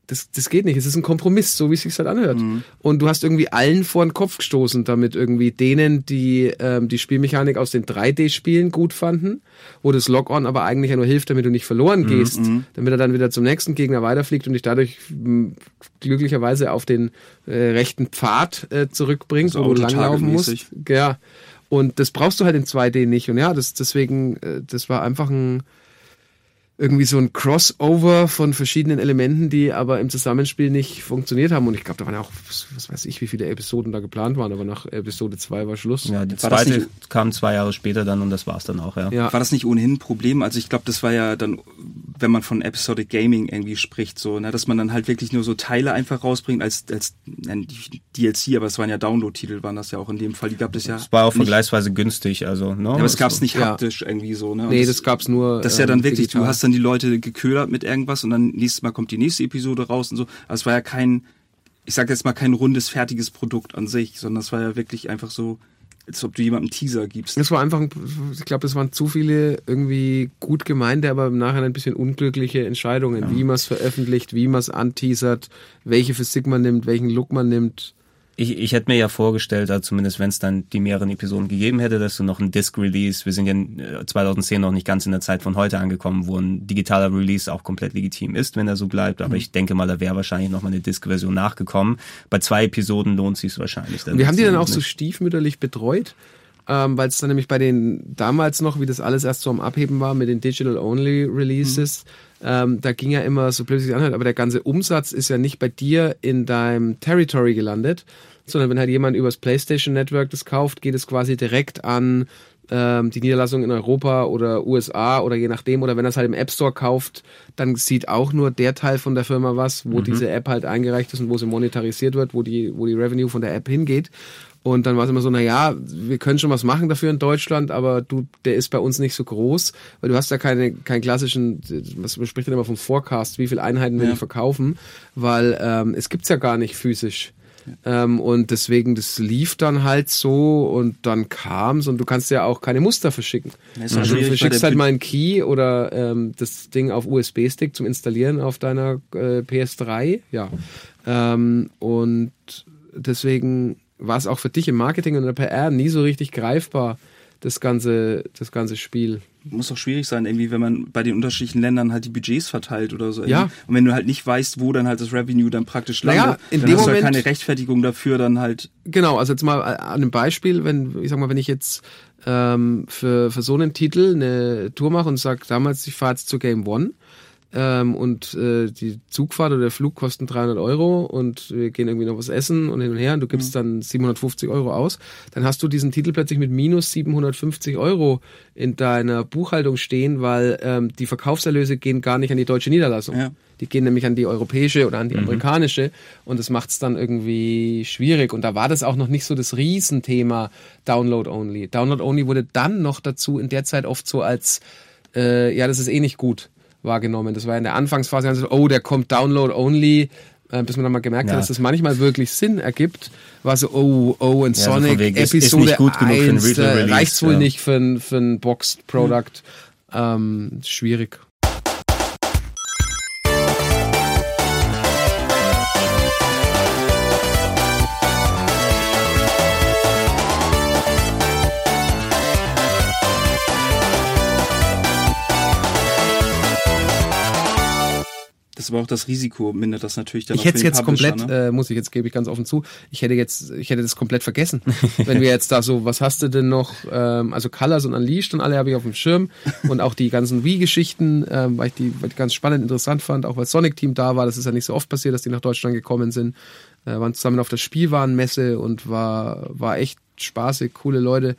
das, das geht nicht. Es ist ein Kompromiss, so wie es sich halt anhört. Und du hast irgendwie allen vor den Kopf gestoßen, damit irgendwie denen, die ähm, die Spielmechanik aus den 3D-Spielen gut fanden, wo das Lock-on aber eigentlich ja nur hilft, damit du nicht verloren gehst, damit er dann wieder zum nächsten Gegner weiterfliegt und dich dadurch m, glücklicherweise auf den äh, rechten Pfad äh, zurückbringt,
So
wo du langlaufen musst. Ja. Und das brauchst du halt in 2D nicht. Und ja, das, deswegen, äh, das war einfach ein, irgendwie so ein Crossover von verschiedenen Elementen, die aber im Zusammenspiel nicht funktioniert haben. Und ich glaube, da waren ja auch, was weiß ich, wie viele Episoden da geplant waren, aber nach Episode 2 war Schluss.
Ja, die
War das
zweite
nicht-
kam zwei Jahre später dann und das war's dann auch, ja.
Ja.
War das nicht ohnehin ein Problem? Also ich glaube, das war ja dann, wenn man von Episodic Gaming irgendwie spricht, so, ne, dass man dann halt wirklich nur so Teile einfach rausbringt als, als DLC, aber es waren ja Download-Titel, waren das ja auch in dem Fall. Die gab es ja.
Es war auch vergleichsweise günstig, also, ne?
ja, aber es gab es nicht
Ja.
haptisch irgendwie so, ne? Und
Nee, das gab's nur.
Das ist ja
ähm,
dann wirklich,
digital.
du hast dann die Leute geködert mit irgendwas und dann nächstes Mal kommt die nächste Episode raus und so. Also es war ja kein, ich sag jetzt mal kein rundes, fertiges Produkt an sich, sondern es war ja wirklich einfach so, als ob du jemandem Teaser gibst.
Das war einfach, ein- ich glaube, das waren zu viele irgendwie gut gemeinte, aber im Nachhinein ein bisschen unglückliche Entscheidungen, wie man es veröffentlicht, wie man es anteasert, welche Physik man nimmt, welchen Look man nimmt.
Ich, ich hätte mir ja vorgestellt, also zumindest wenn es dann die mehreren Episoden gegeben hätte, dass du noch ein Disc-Release, wir sind ja äh, 2010 noch nicht ganz in der Zeit von heute angekommen, wo ein digitaler Release auch komplett legitim ist, wenn er so bleibt.
Mhm.
Aber ich denke mal, da wäre wahrscheinlich noch mal eine Disc-Version nachgekommen. Bei zwei Episoden lohnt sich wahrscheinlich.
Und wir haben die dann auch
nicht.
so stiefmütterlich betreut, ähm, weil es dann nämlich bei den damals noch, wie das alles erst so am Abheben war mit den Digital-Only Releases, ähm, da ging ja immer so blöd es sich anhört, aber der ganze Umsatz ist ja nicht bei dir in deinem Territory gelandet, sondern wenn halt jemand übers PlayStation Network das kauft, geht es quasi direkt an ähm, die Niederlassung in Europa oder USA oder je nachdem, oder wenn er es halt im App Store kauft, dann sieht auch nur der Teil von der Firma was, wo diese App halt eingereicht ist und wo sie monetarisiert wird, wo die, wo die Revenue von der App hingeht. Und dann war es immer so, na ja, wir können schon was machen dafür in Deutschland, aber du, der ist bei uns nicht so groß, weil du hast ja keine, keinen klassischen, was man spricht dann immer vom Forecast, wie viele Einheiten wir
Ja.
die verkaufen, weil ähm, es gibt's ja gar nicht physisch. Ähm, und deswegen, das lief dann halt so und dann kam's und du kannst ja auch keine Muster verschicken.
Ja, ist
Also du verschickst halt mal einen Key oder ähm, das Ding auf USB-Stick zum Installieren auf deiner äh, PS3. Ja. Ähm, und deswegen war es auch für dich im Marketing und in der PR nie so richtig greifbar, das ganze, das ganze Spiel.
muss doch schwierig sein, irgendwie, wenn man bei den unterschiedlichen Ländern halt die Budgets verteilt oder so.
Ja.
Und wenn du halt nicht weißt, wo dann halt das Revenue dann praktisch
Naja,
landet,
in
dann
dem
hast du ja
Moment-
keine Rechtfertigung dafür, dann halt.
Genau, also jetzt mal an einem Beispiel, wenn, ich sag mal, wenn ich jetzt ähm, für, für so einen Titel eine Tour mache und sage, damals, ich fahre jetzt zu Game One, ähm, und äh, die Zugfahrt oder der Flug kosten 300 Euro und wir gehen irgendwie noch was essen und hin und her und du gibst dann 750 Euro aus, dann hast du diesen Titel plötzlich mit minus 750 Euro in deiner Buchhaltung stehen, weil ähm, die Verkaufserlöse gehen gar nicht an die deutsche Niederlassung.
Ja.
Die gehen nämlich an die europäische oder an die amerikanische und das macht es dann irgendwie schwierig. Und da war das auch noch nicht so das Riesenthema Download Only. Download Only wurde dann noch dazu in der Zeit oft so als, äh, ja, das ist eh nicht gut wahrgenommen. Das war in der Anfangsphase, ganz so, oh, der kommt Download Only. Äh, bis man dann mal gemerkt
Ja.
hat, dass das manchmal wirklich Sinn ergibt, war so, oh, oh, in
Ja,
Sonic
wegen, ist- ist
Episode
nicht gut genug für ein
1,
Retail
äh, reicht's wohl
ja.
nicht für ein, für ein Boxed Product. Ähm, schwierig.
War auch das Risiko, mindert das natürlich dann
Ich hätte es jetzt
Publisher,
komplett,
ne?
äh, muss ich jetzt, gebe ich ganz offen zu, ich hätte jetzt, ich hätte das komplett vergessen. [laughs] Wenn wir jetzt da so, was hast du denn noch, ähm, also Colors und Unleashed und alle habe ich auf dem Schirm [laughs] und auch die ganzen Wii-Geschichten, ähm, weil, ich die, weil ich ganz spannend, interessant fand, auch weil Sonic Team da war, das ist ja nicht so oft passiert, dass die nach Deutschland gekommen sind, äh, waren zusammen auf der Spielwarenmesse und war, war echt spaßig, coole Leute,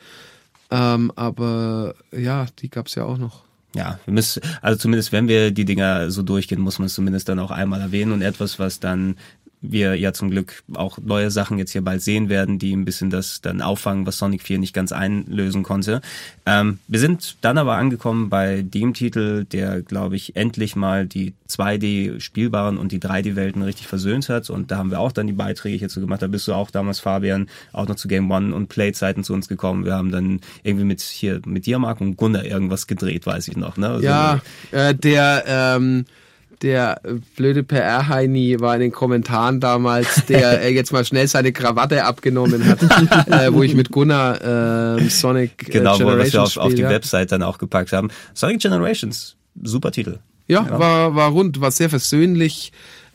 ähm, aber ja, die gab's ja auch noch.
Ja, wir müssen, also zumindest wenn wir die Dinger so durchgehen, muss man es zumindest dann auch einmal erwähnen und etwas, was dann wir ja zum Glück auch neue Sachen jetzt hier bald sehen werden, die ein bisschen das dann auffangen, was Sonic 4 nicht ganz einlösen konnte. Ähm, wir sind dann aber angekommen bei dem Titel, der, glaube ich, endlich mal die 2D-spielbaren und die 3D-Welten richtig versöhnt hat. Und da haben wir auch dann die Beiträge hierzu gemacht. Da bist du auch damals, Fabian, auch noch zu Game One und Playzeiten zu uns gekommen. Wir haben dann irgendwie mit hier mit dir, Marc und Gunnar irgendwas gedreht, weiß ich noch. Ne? Also,
Ja, äh, der, ähm, der äh, blöde PR-Heini war in den Kommentaren damals, der [laughs] äh, jetzt mal schnell seine Krawatte abgenommen hat, [laughs] äh, wo ich mit Gunnar ähm, Sonic äh,
Genau, wo wir
Generations
auf, auf die
spiel, ja.
Website dann auch gepackt haben. Sonic Generations, super Titel.
Ja, War, war rund, war sehr versöhnlich,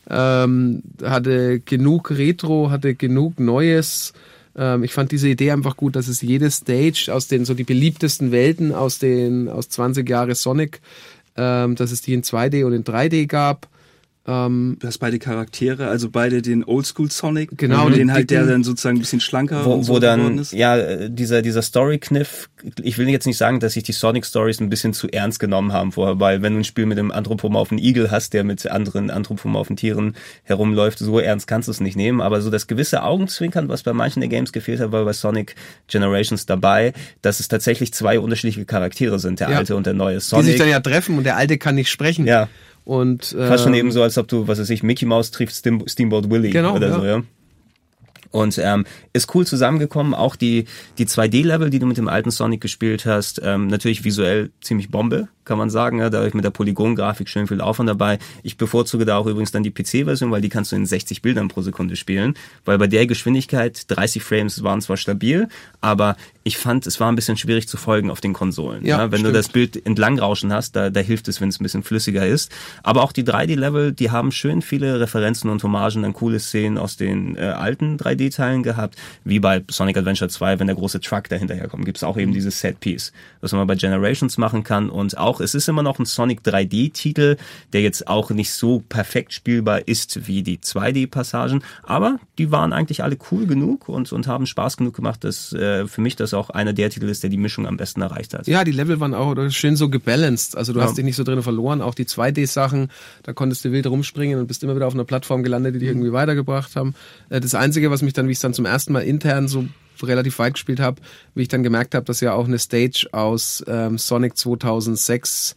ähm, hatte genug Retro, hatte genug Neues. Ähm, ich fand diese Idee einfach gut, dass es jede Stage aus den so die beliebtesten Welten aus den aus 20 Jahre Sonic, ähm, dass es die in 2D und in 3D gab. Ähm,
Du hast beide Charaktere, also beide den Oldschool Sonic,
Genau, den
den halt der dann sozusagen ein bisschen schlanker und
Wo,
so
wo
geworden
dann,
ist.
ja, äh, dieser, dieser Story-Kniff, ich will jetzt nicht sagen, dass sich die Sonic-Stories ein bisschen zu ernst genommen haben vorher, weil wenn du ein Spiel mit einem anthropomorphen Igel hast, der mit anderen anthropomorphen Tieren herumläuft, so ernst kannst du es nicht nehmen, aber so das gewisse Augenzwinkern, was bei manchen der Games gefehlt hat, war bei Sonic Generations dabei, dass es tatsächlich zwei unterschiedliche Charaktere sind, der
Ja.
alte und der neue
die sich dann
Sonic.
ja treffen und der Alte kann nicht sprechen.
Ja,
Und äh,
fast schon eben so, als ob du, was weiß ich, Mickey Mouse trifft Steam, Steamboat Willie
Genau,
oder
ja.
so, ja. Und ähm, ist cool zusammengekommen. Auch die, die 2D-Level, die du mit dem alten Sonic gespielt hast, ähm, natürlich visuell ziemlich Bombe, kann man sagen. Ja, da habe ich mit der Polygon-Grafik schön viel Aufwand dabei. Ich bevorzuge da auch übrigens dann die PC-Version, weil die kannst du in 60 Bildern pro Sekunde spielen. Weil bei der Geschwindigkeit, 30 Frames waren zwar stabil, aber ich fand, es war ein bisschen schwierig zu folgen auf den Konsolen.
Ja,
wenn du
stimmt.
das Bild entlangrauschen hast, da, da hilft es, wenn es ein bisschen flüssiger ist. Aber auch die 3D-Level, die haben schön viele Referenzen und Hommagen an coole Szenen aus den äh, alten 3D-Teilen gehabt, wie bei Sonic Adventure 2, wenn der große Truck dahinterher kommt, gibt es auch eben dieses Set-Piece, was man bei Generations machen kann. Und auch, es ist immer noch ein Sonic 3D-Titel, der jetzt auch nicht so perfekt spielbar ist wie die 2D-Passagen, aber die waren eigentlich alle cool genug und, und haben Spaß genug gemacht, dass äh, für mich das auch einer der Titel ist, der die Mischung am besten erreicht hat.
Ja, die Level waren auch schön so gebalanced. Also du hast dich nicht so drin verloren. Auch die 2D-Sachen, da konntest du wild rumspringen und bist immer wieder auf einer Plattform gelandet, die dich irgendwie weitergebracht haben. Äh, Das Einzige, was mich dann, wie ich es dann zum ersten Mal intern so relativ weit gespielt habe, wie ich dann gemerkt habe, dass ja auch eine Stage aus ähm, Sonic 2006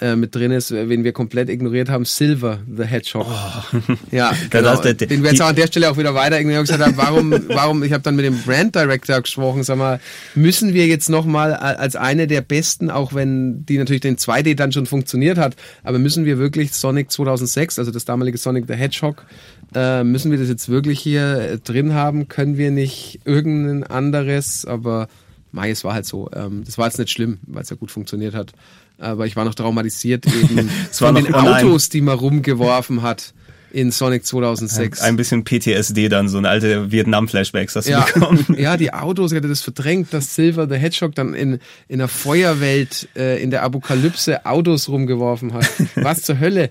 äh, mit drin ist, wen wir komplett ignoriert haben, Silver the Hedgehog. [laughs] Ja, genau.
hast du-
den wir jetzt auch an der Stelle auch wieder weiter ignoriert gesagt haben, warum, [laughs] warum, ich habe dann mit dem Brand Director gesprochen, sag mal, müssen wir jetzt nochmal als eine der besten, auch wenn die natürlich den 2D dann schon funktioniert hat, aber müssen wir wirklich Sonic 2006, also das damalige Sonic the Hedgehog, äh, müssen wir das jetzt wirklich hier äh, drin haben? Können wir nicht irgendein anderes, aber Mai, es war halt so. Ähm, das war jetzt nicht schlimm, weil es ja gut funktioniert hat. Aber ich war noch traumatisiert [laughs] eben von den. Autos, die man rumgeworfen hat. in Sonic 2006.
Ein bisschen PTSD dann, so eine alte Vietnam-Flashbacks hast du
ja,
bekommen. [laughs]
ja, die Autos, ich hatte das verdrängt, dass Silver the Hedgehog dann in, in der Feuerwelt, äh, in der Apokalypse Autos rumgeworfen hat. Was zur Hölle?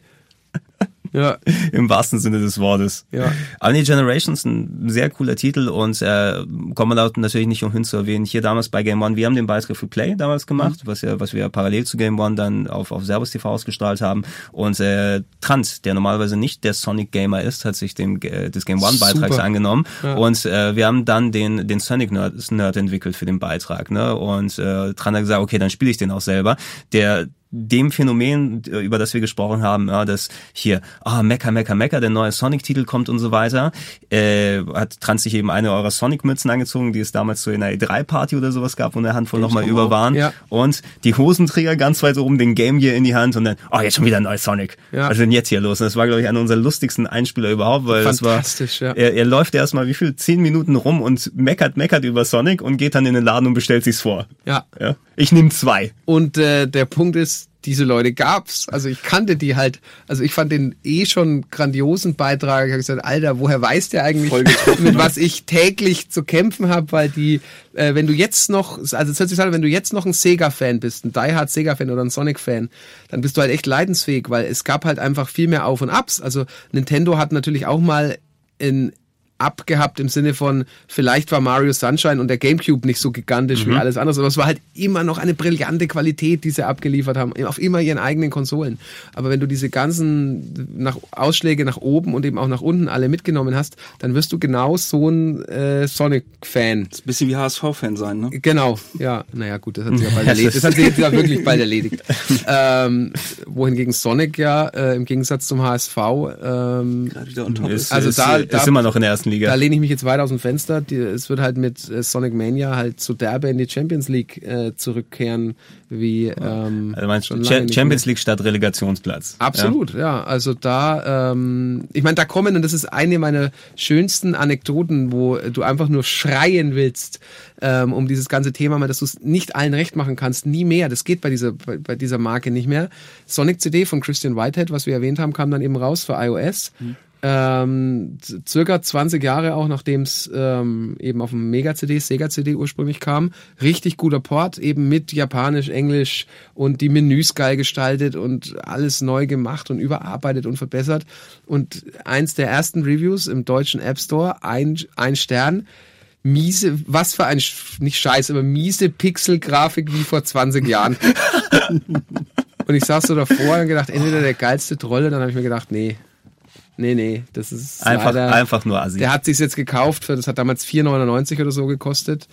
Ja, [laughs]
Im wahrsten Sinne des Wortes.
Ja.
Omni Generations, ein sehr cooler Titel und äh, kommen wir natürlich nicht umhin zu erwähnen. Hier damals bei Game One, wir haben den Beitrag für Play damals gemacht, was ja, was wir parallel zu Game One dann auf, auf Servus TV ausgestrahlt haben. Und äh, Trant, der normalerweise nicht der Sonic Gamer ist, hat sich dem äh, des Game One Beitrags
Super.
angenommen.
Ja.
Und äh, wir haben dann den, den Sonic Nerd, Nerd entwickelt für den Beitrag. Ne? Und äh, Trant hat gesagt, okay, dann spiele ich den auch selber. Der dem Phänomen, äh, über das wir gesprochen haben, ja, dass hier, ah, Mecha, Mecha, Mecha, der neue Sonic-Titel kommt und so weiter, äh, hat Trans sich eben eine eurer Sonic-Mützen angezogen, die es damals so in einer E3-Party oder sowas gab, wo eine Handvoll nochmal über waren.
Ja.
Und die Hosenträger ganz weit oben, den Game Gear in die Hand und dann, oh, jetzt schon wieder ein neues Sonic.
Ja.
Was ist denn jetzt hier los? Und das war, glaube ich, einer unserer lustigsten Einspieler überhaupt, weil das war,
ja.
er, er läuft erstmal wie viel, zehn Minuten rum und meckert, meckert über Sonic und geht dann in den Laden und bestellt sich's vor.
ja.
Ja. Ich nehme zwei.
Und äh, der Punkt ist, diese Leute gab's. Also ich kannte die halt. Also ich fand den eh schon grandiosen Beitrag. Ich habe gesagt, Alter, woher weiß der eigentlich, mit was ich täglich zu kämpfen habe? Weil die, äh, wenn du jetzt noch, also es hört sich so an, wenn du jetzt noch ein Sega-Fan bist, ein Die Hard Sega-Fan oder ein Sonic-Fan, dann bist du halt echt leidensfähig, weil es gab halt einfach viel mehr Auf und Abs. Also Nintendo hat natürlich auch mal in abgehabt im Sinne von, vielleicht war Mario Sunshine und der Gamecube nicht so gigantisch wie alles andere, aber es war halt immer noch eine brillante Qualität, die sie abgeliefert haben, auf immer ihren eigenen Konsolen. Aber wenn du diese ganzen nach Ausschläge nach oben und eben auch nach unten alle mitgenommen hast, dann wirst du genau so ein äh, Sonic-Fan.
Ist ein bisschen wie HSV-Fan sein, ne?
Genau, ja, naja gut, das hat sich ja bald [laughs] erledigt. Das hat sich ja wirklich bald erledigt. [laughs] ähm, wohingegen Sonic ja äh, im Gegensatz zum HSV ähm,
Gerade wieder on top
Ist,
ist.
Also
ist,
da-
ist
da-
immer noch in der ersten Liga.
Da lehne ich mich jetzt weit aus dem Fenster. Die, es wird halt mit äh, Sonic Mania halt so derbe in die Champions League äh, zurückkehren, wie ähm,
Also meinst du Champions. League statt Relegationsplatz?
Absolut, ja. Also da, ähm, ich meine, da kommen, und das ist eine meiner schönsten Anekdoten, wo du einfach nur schreien willst, ähm, um dieses ganze Thema, mal, dass du es nicht allen recht machen kannst, nie mehr. Das geht bei dieser, bei, bei dieser Marke nicht mehr. Sonic CD von Christian Whitehead, was wir erwähnt haben, kam dann eben raus für iOS. Ähm, circa 20 Jahre auch, nachdem es ähm, eben auf dem Mega-CD, Sega-CD ursprünglich kam. Richtig guter Port, eben mit Japanisch, Englisch und die Menüs geil gestaltet und alles neu gemacht und überarbeitet und verbessert. Und eins der ersten Reviews im deutschen App Store, ein, ein Stern, miese, was für ein, nicht scheiß, aber miese Pixel-Grafik wie vor 20 Jahren. [laughs] und ich saß so davor und gedacht, entweder der geilste Trolle, dann habe ich mir gedacht, nee, nee, nee, das ist
Einfach,
leider,
einfach nur Assi.
der hat sich's jetzt gekauft, für, das hat damals 4,99 oder so gekostet.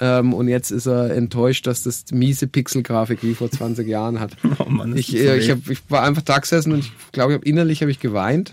Ähm, und jetzt ist er enttäuscht, dass das miese Pixel-Grafik wie vor 20 Jahren hat. [laughs]
Oh Mann,
ich, äh, ich, hab, ich war einfach da gesessen und ich glaube, hab, innerlich habe ich geweint.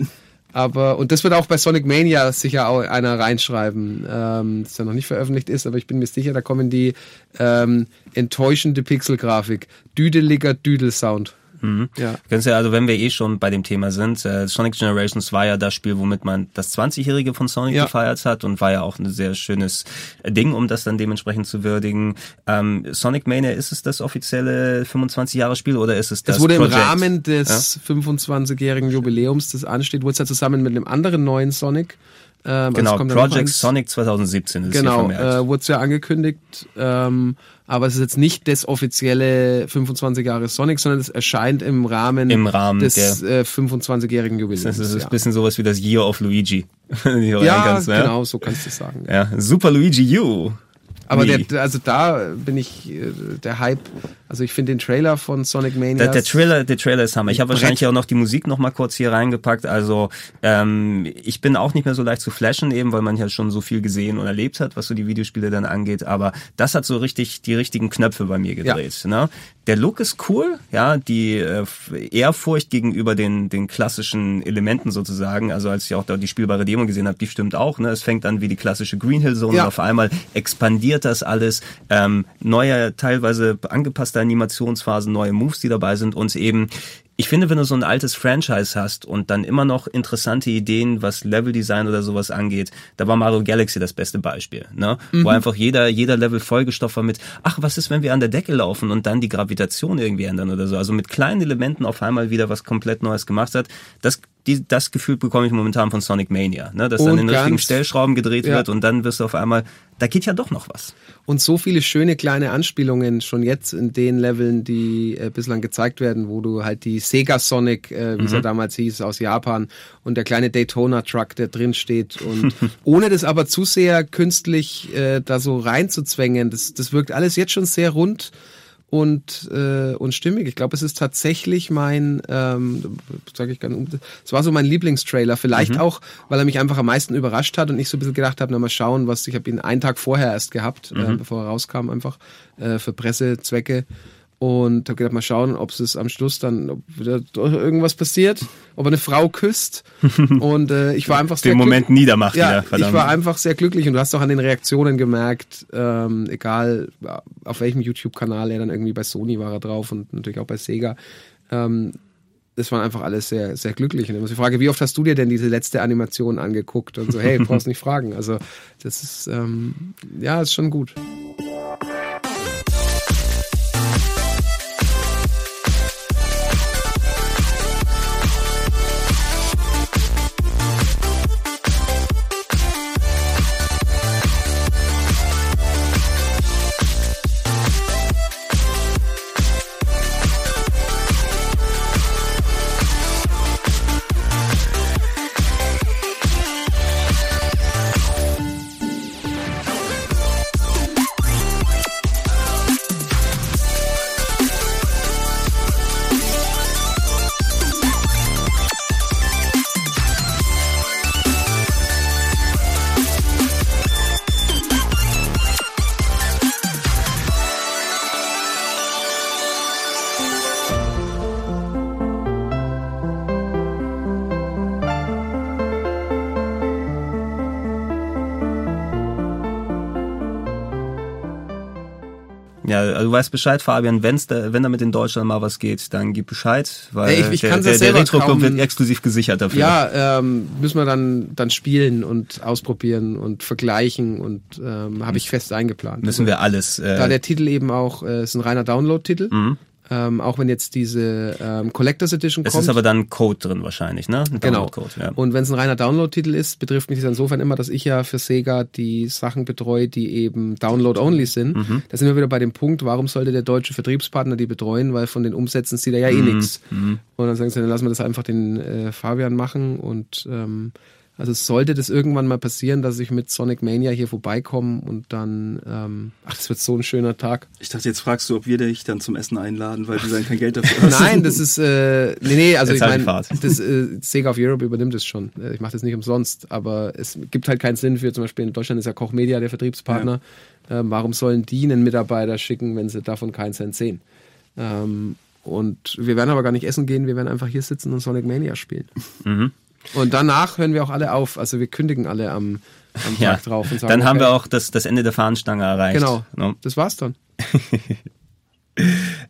Aber, und das wird auch bei Sonic Mania sicher auch einer reinschreiben, ähm, das ja noch nicht veröffentlicht ist, aber ich bin mir sicher, da kommen die ähm, enttäuschende Pixel-Grafik. Düdeliger Düdelsound.
Mhm.
Ja.
Kannst ja, also wenn wir eh schon bei dem Thema sind, äh, Sonic Generations war ja das Spiel, womit man das 20-Jährige von Sonic
Ja.
gefeiert hat und war ja auch ein sehr schönes Ding, um das dann dementsprechend zu würdigen. Ähm, Sonic Mania, ist es das offizielle 25-Jahre-Spiel oder ist es das
Das wurde
Project?
im Rahmen des 25-jährigen Jubiläums, das ansteht, wurde es ja zusammen mit einem anderen neuen Sonic. Ähm, also
Genau,
es ja noch
Project. Sonic 2017 ist
Genau, äh, wurde es ja angekündigt, ähm, aber es ist jetzt nicht das offizielle 25 Jahre Sonic, sondern es erscheint im Rahmen,
Im Rahmen
des äh, 25-jährigen Jubiläums.
das ist ein
ja.
bisschen sowas wie das Year of Luigi. [laughs]
ja,
kannst, ne?
genau, so kannst du sagen.
Ja, Super Luigi U.
Aber der, also da bin ich äh, der Hype. Also ich finde den Trailer von Sonic Mania.
Der, der Trailer, der Trailer ist Hammer. Ich habe wahrscheinlich auch noch die Musik noch mal kurz hier reingepackt. Also ähm, ich bin auch nicht mehr so leicht zu flashen, eben weil man ja schon so viel gesehen und erlebt hat, was so die Videospiele dann angeht. Aber das hat so richtig die richtigen Knöpfe bei mir gedreht. Ne? Der Look ist cool, ja, die äh, Ehrfurcht gegenüber den den klassischen Elementen sozusagen. Also als ich auch da die spielbare Demo gesehen habe, die stimmt auch. Ne? Es fängt an wie die klassische Green Hill Zone
Ja.
und auf einmal expandiert das alles. Ähm, neue, teilweise angepasste Animationsphasen, neue Moves, die dabei sind und eben ich finde, wenn du so ein altes Franchise hast und dann immer noch interessante Ideen, was Leveldesign oder sowas angeht, da war Mario Galaxy das beste Beispiel, ne? Wo einfach jeder, jeder Level vollgestopft war mit, ach, was ist, wenn wir an der Decke laufen und dann die Gravitation irgendwie ändern oder so. Also mit kleinen Elementen auf einmal wieder was komplett Neues gemacht hat. Das die, das Gefühl bekomme ich momentan von Sonic Mania, ne? dass dann
Und
in den richtigen Stellschrauben gedreht
Ja.
wird und dann wirst du auf einmal, da geht ja doch noch was.
Und so viele schöne kleine Anspielungen schon jetzt in den Leveln, die äh, bislang gezeigt werden, wo du halt die Sega Sonic, äh, wie es ja damals hieß, aus Japan und der kleine Daytona Truck, der drin steht und [laughs] ohne das aber zu sehr künstlich äh, da so reinzuzwängen, das, das wirkt alles jetzt schon sehr rund und äh, und stimmig. Ich glaube, es ist tatsächlich mein, ähm, sage ich gerne, es war so mein Lieblingstrailer. Vielleicht auch, weil er mich einfach am meisten überrascht hat und ich so ein bisschen gedacht habe, na mal schauen, was ich habe ihn einen Tag vorher erst gehabt, äh, bevor er rauskam, einfach äh, für Pressezwecke. Und habe gedacht, mal schauen, ob es am Schluss dann ob irgendwas passiert, ob er eine Frau küsst. [laughs] Und äh, ich war einfach sehr
Den Moment niedermacht
ja,
verdammt.
ich war einfach sehr glücklich und du hast auch an den Reaktionen gemerkt, ähm, egal auf welchem YouTube-Kanal er dann irgendwie bei Sony war er drauf und natürlich auch bei Sega. Ähm, das waren einfach alles sehr, sehr glücklich. Und dann muss ich fragen, wie oft hast du dir denn diese letzte Animation angeguckt? Und so, hey, brauchst nicht fragen. Also, das ist, ähm, ja, ist schon gut.
Du weißt Bescheid, Fabian, wenn's da, wenn damit in Deutschland mal was geht, dann gib Bescheid, weil
Ey, ich- ich
der,
kann's
der, der Retro-Club
kaum-
wird exklusiv gesichert dafür.
Ja, ähm, müssen wir dann, dann spielen und ausprobieren und vergleichen und ähm, habe ich fest eingeplant.
Müssen wir alles. Äh,
Da der Titel eben auch, äh, ist ein reiner Download-Titel. Ähm, auch wenn jetzt diese ähm, Collectors Edition
es
kommt.
ist aber dann ein Code drin wahrscheinlich, ne? Ein
Genau.
Ja.
Und wenn es ein reiner Download-Titel ist, betrifft mich das insofern immer, dass ich ja für Sega die Sachen betreue, die eben Download-only sind.
Mhm.
Da sind wir wieder bei dem Punkt, warum sollte der deutsche Vertriebspartner die betreuen, weil von den Umsätzen sieht er ja eh
Mhm.
nichts. Und dann sagen sie, dann lassen wir das einfach den äh, Fabian machen und ähm, also sollte das irgendwann mal passieren, dass ich mit Sonic Mania hier vorbeikomme und dann, ähm, ach, das wird so ein schöner Tag.
Ich dachte, jetzt fragst du, ob wir dich dann zum Essen einladen, weil du dann kein Geld dafür [laughs] hast.
Nein, das ist äh, nee, nee, also
Jetzt
ich meine, das äh, Sega of Europe übernimmt es schon. Äh, Ich mache das nicht umsonst, aber es gibt halt keinen Sinn für zum Beispiel in Deutschland ist ja Koch Media der Vertriebspartner. Ähm, warum sollen die einen Mitarbeiter schicken, wenn sie davon keinen Cent sehen? Ähm, und wir werden aber gar nicht essen gehen, wir werden einfach hier sitzen und Sonic Mania spielen.
Mhm.
Und danach hören wir auch alle auf. Also wir kündigen alle am, am
ja.
Tag drauf und sagen,
Dann haben
okay,
wir auch das, das Ende der Fahnenstange erreicht.
Genau.
Ne?
Das war's dann. [laughs]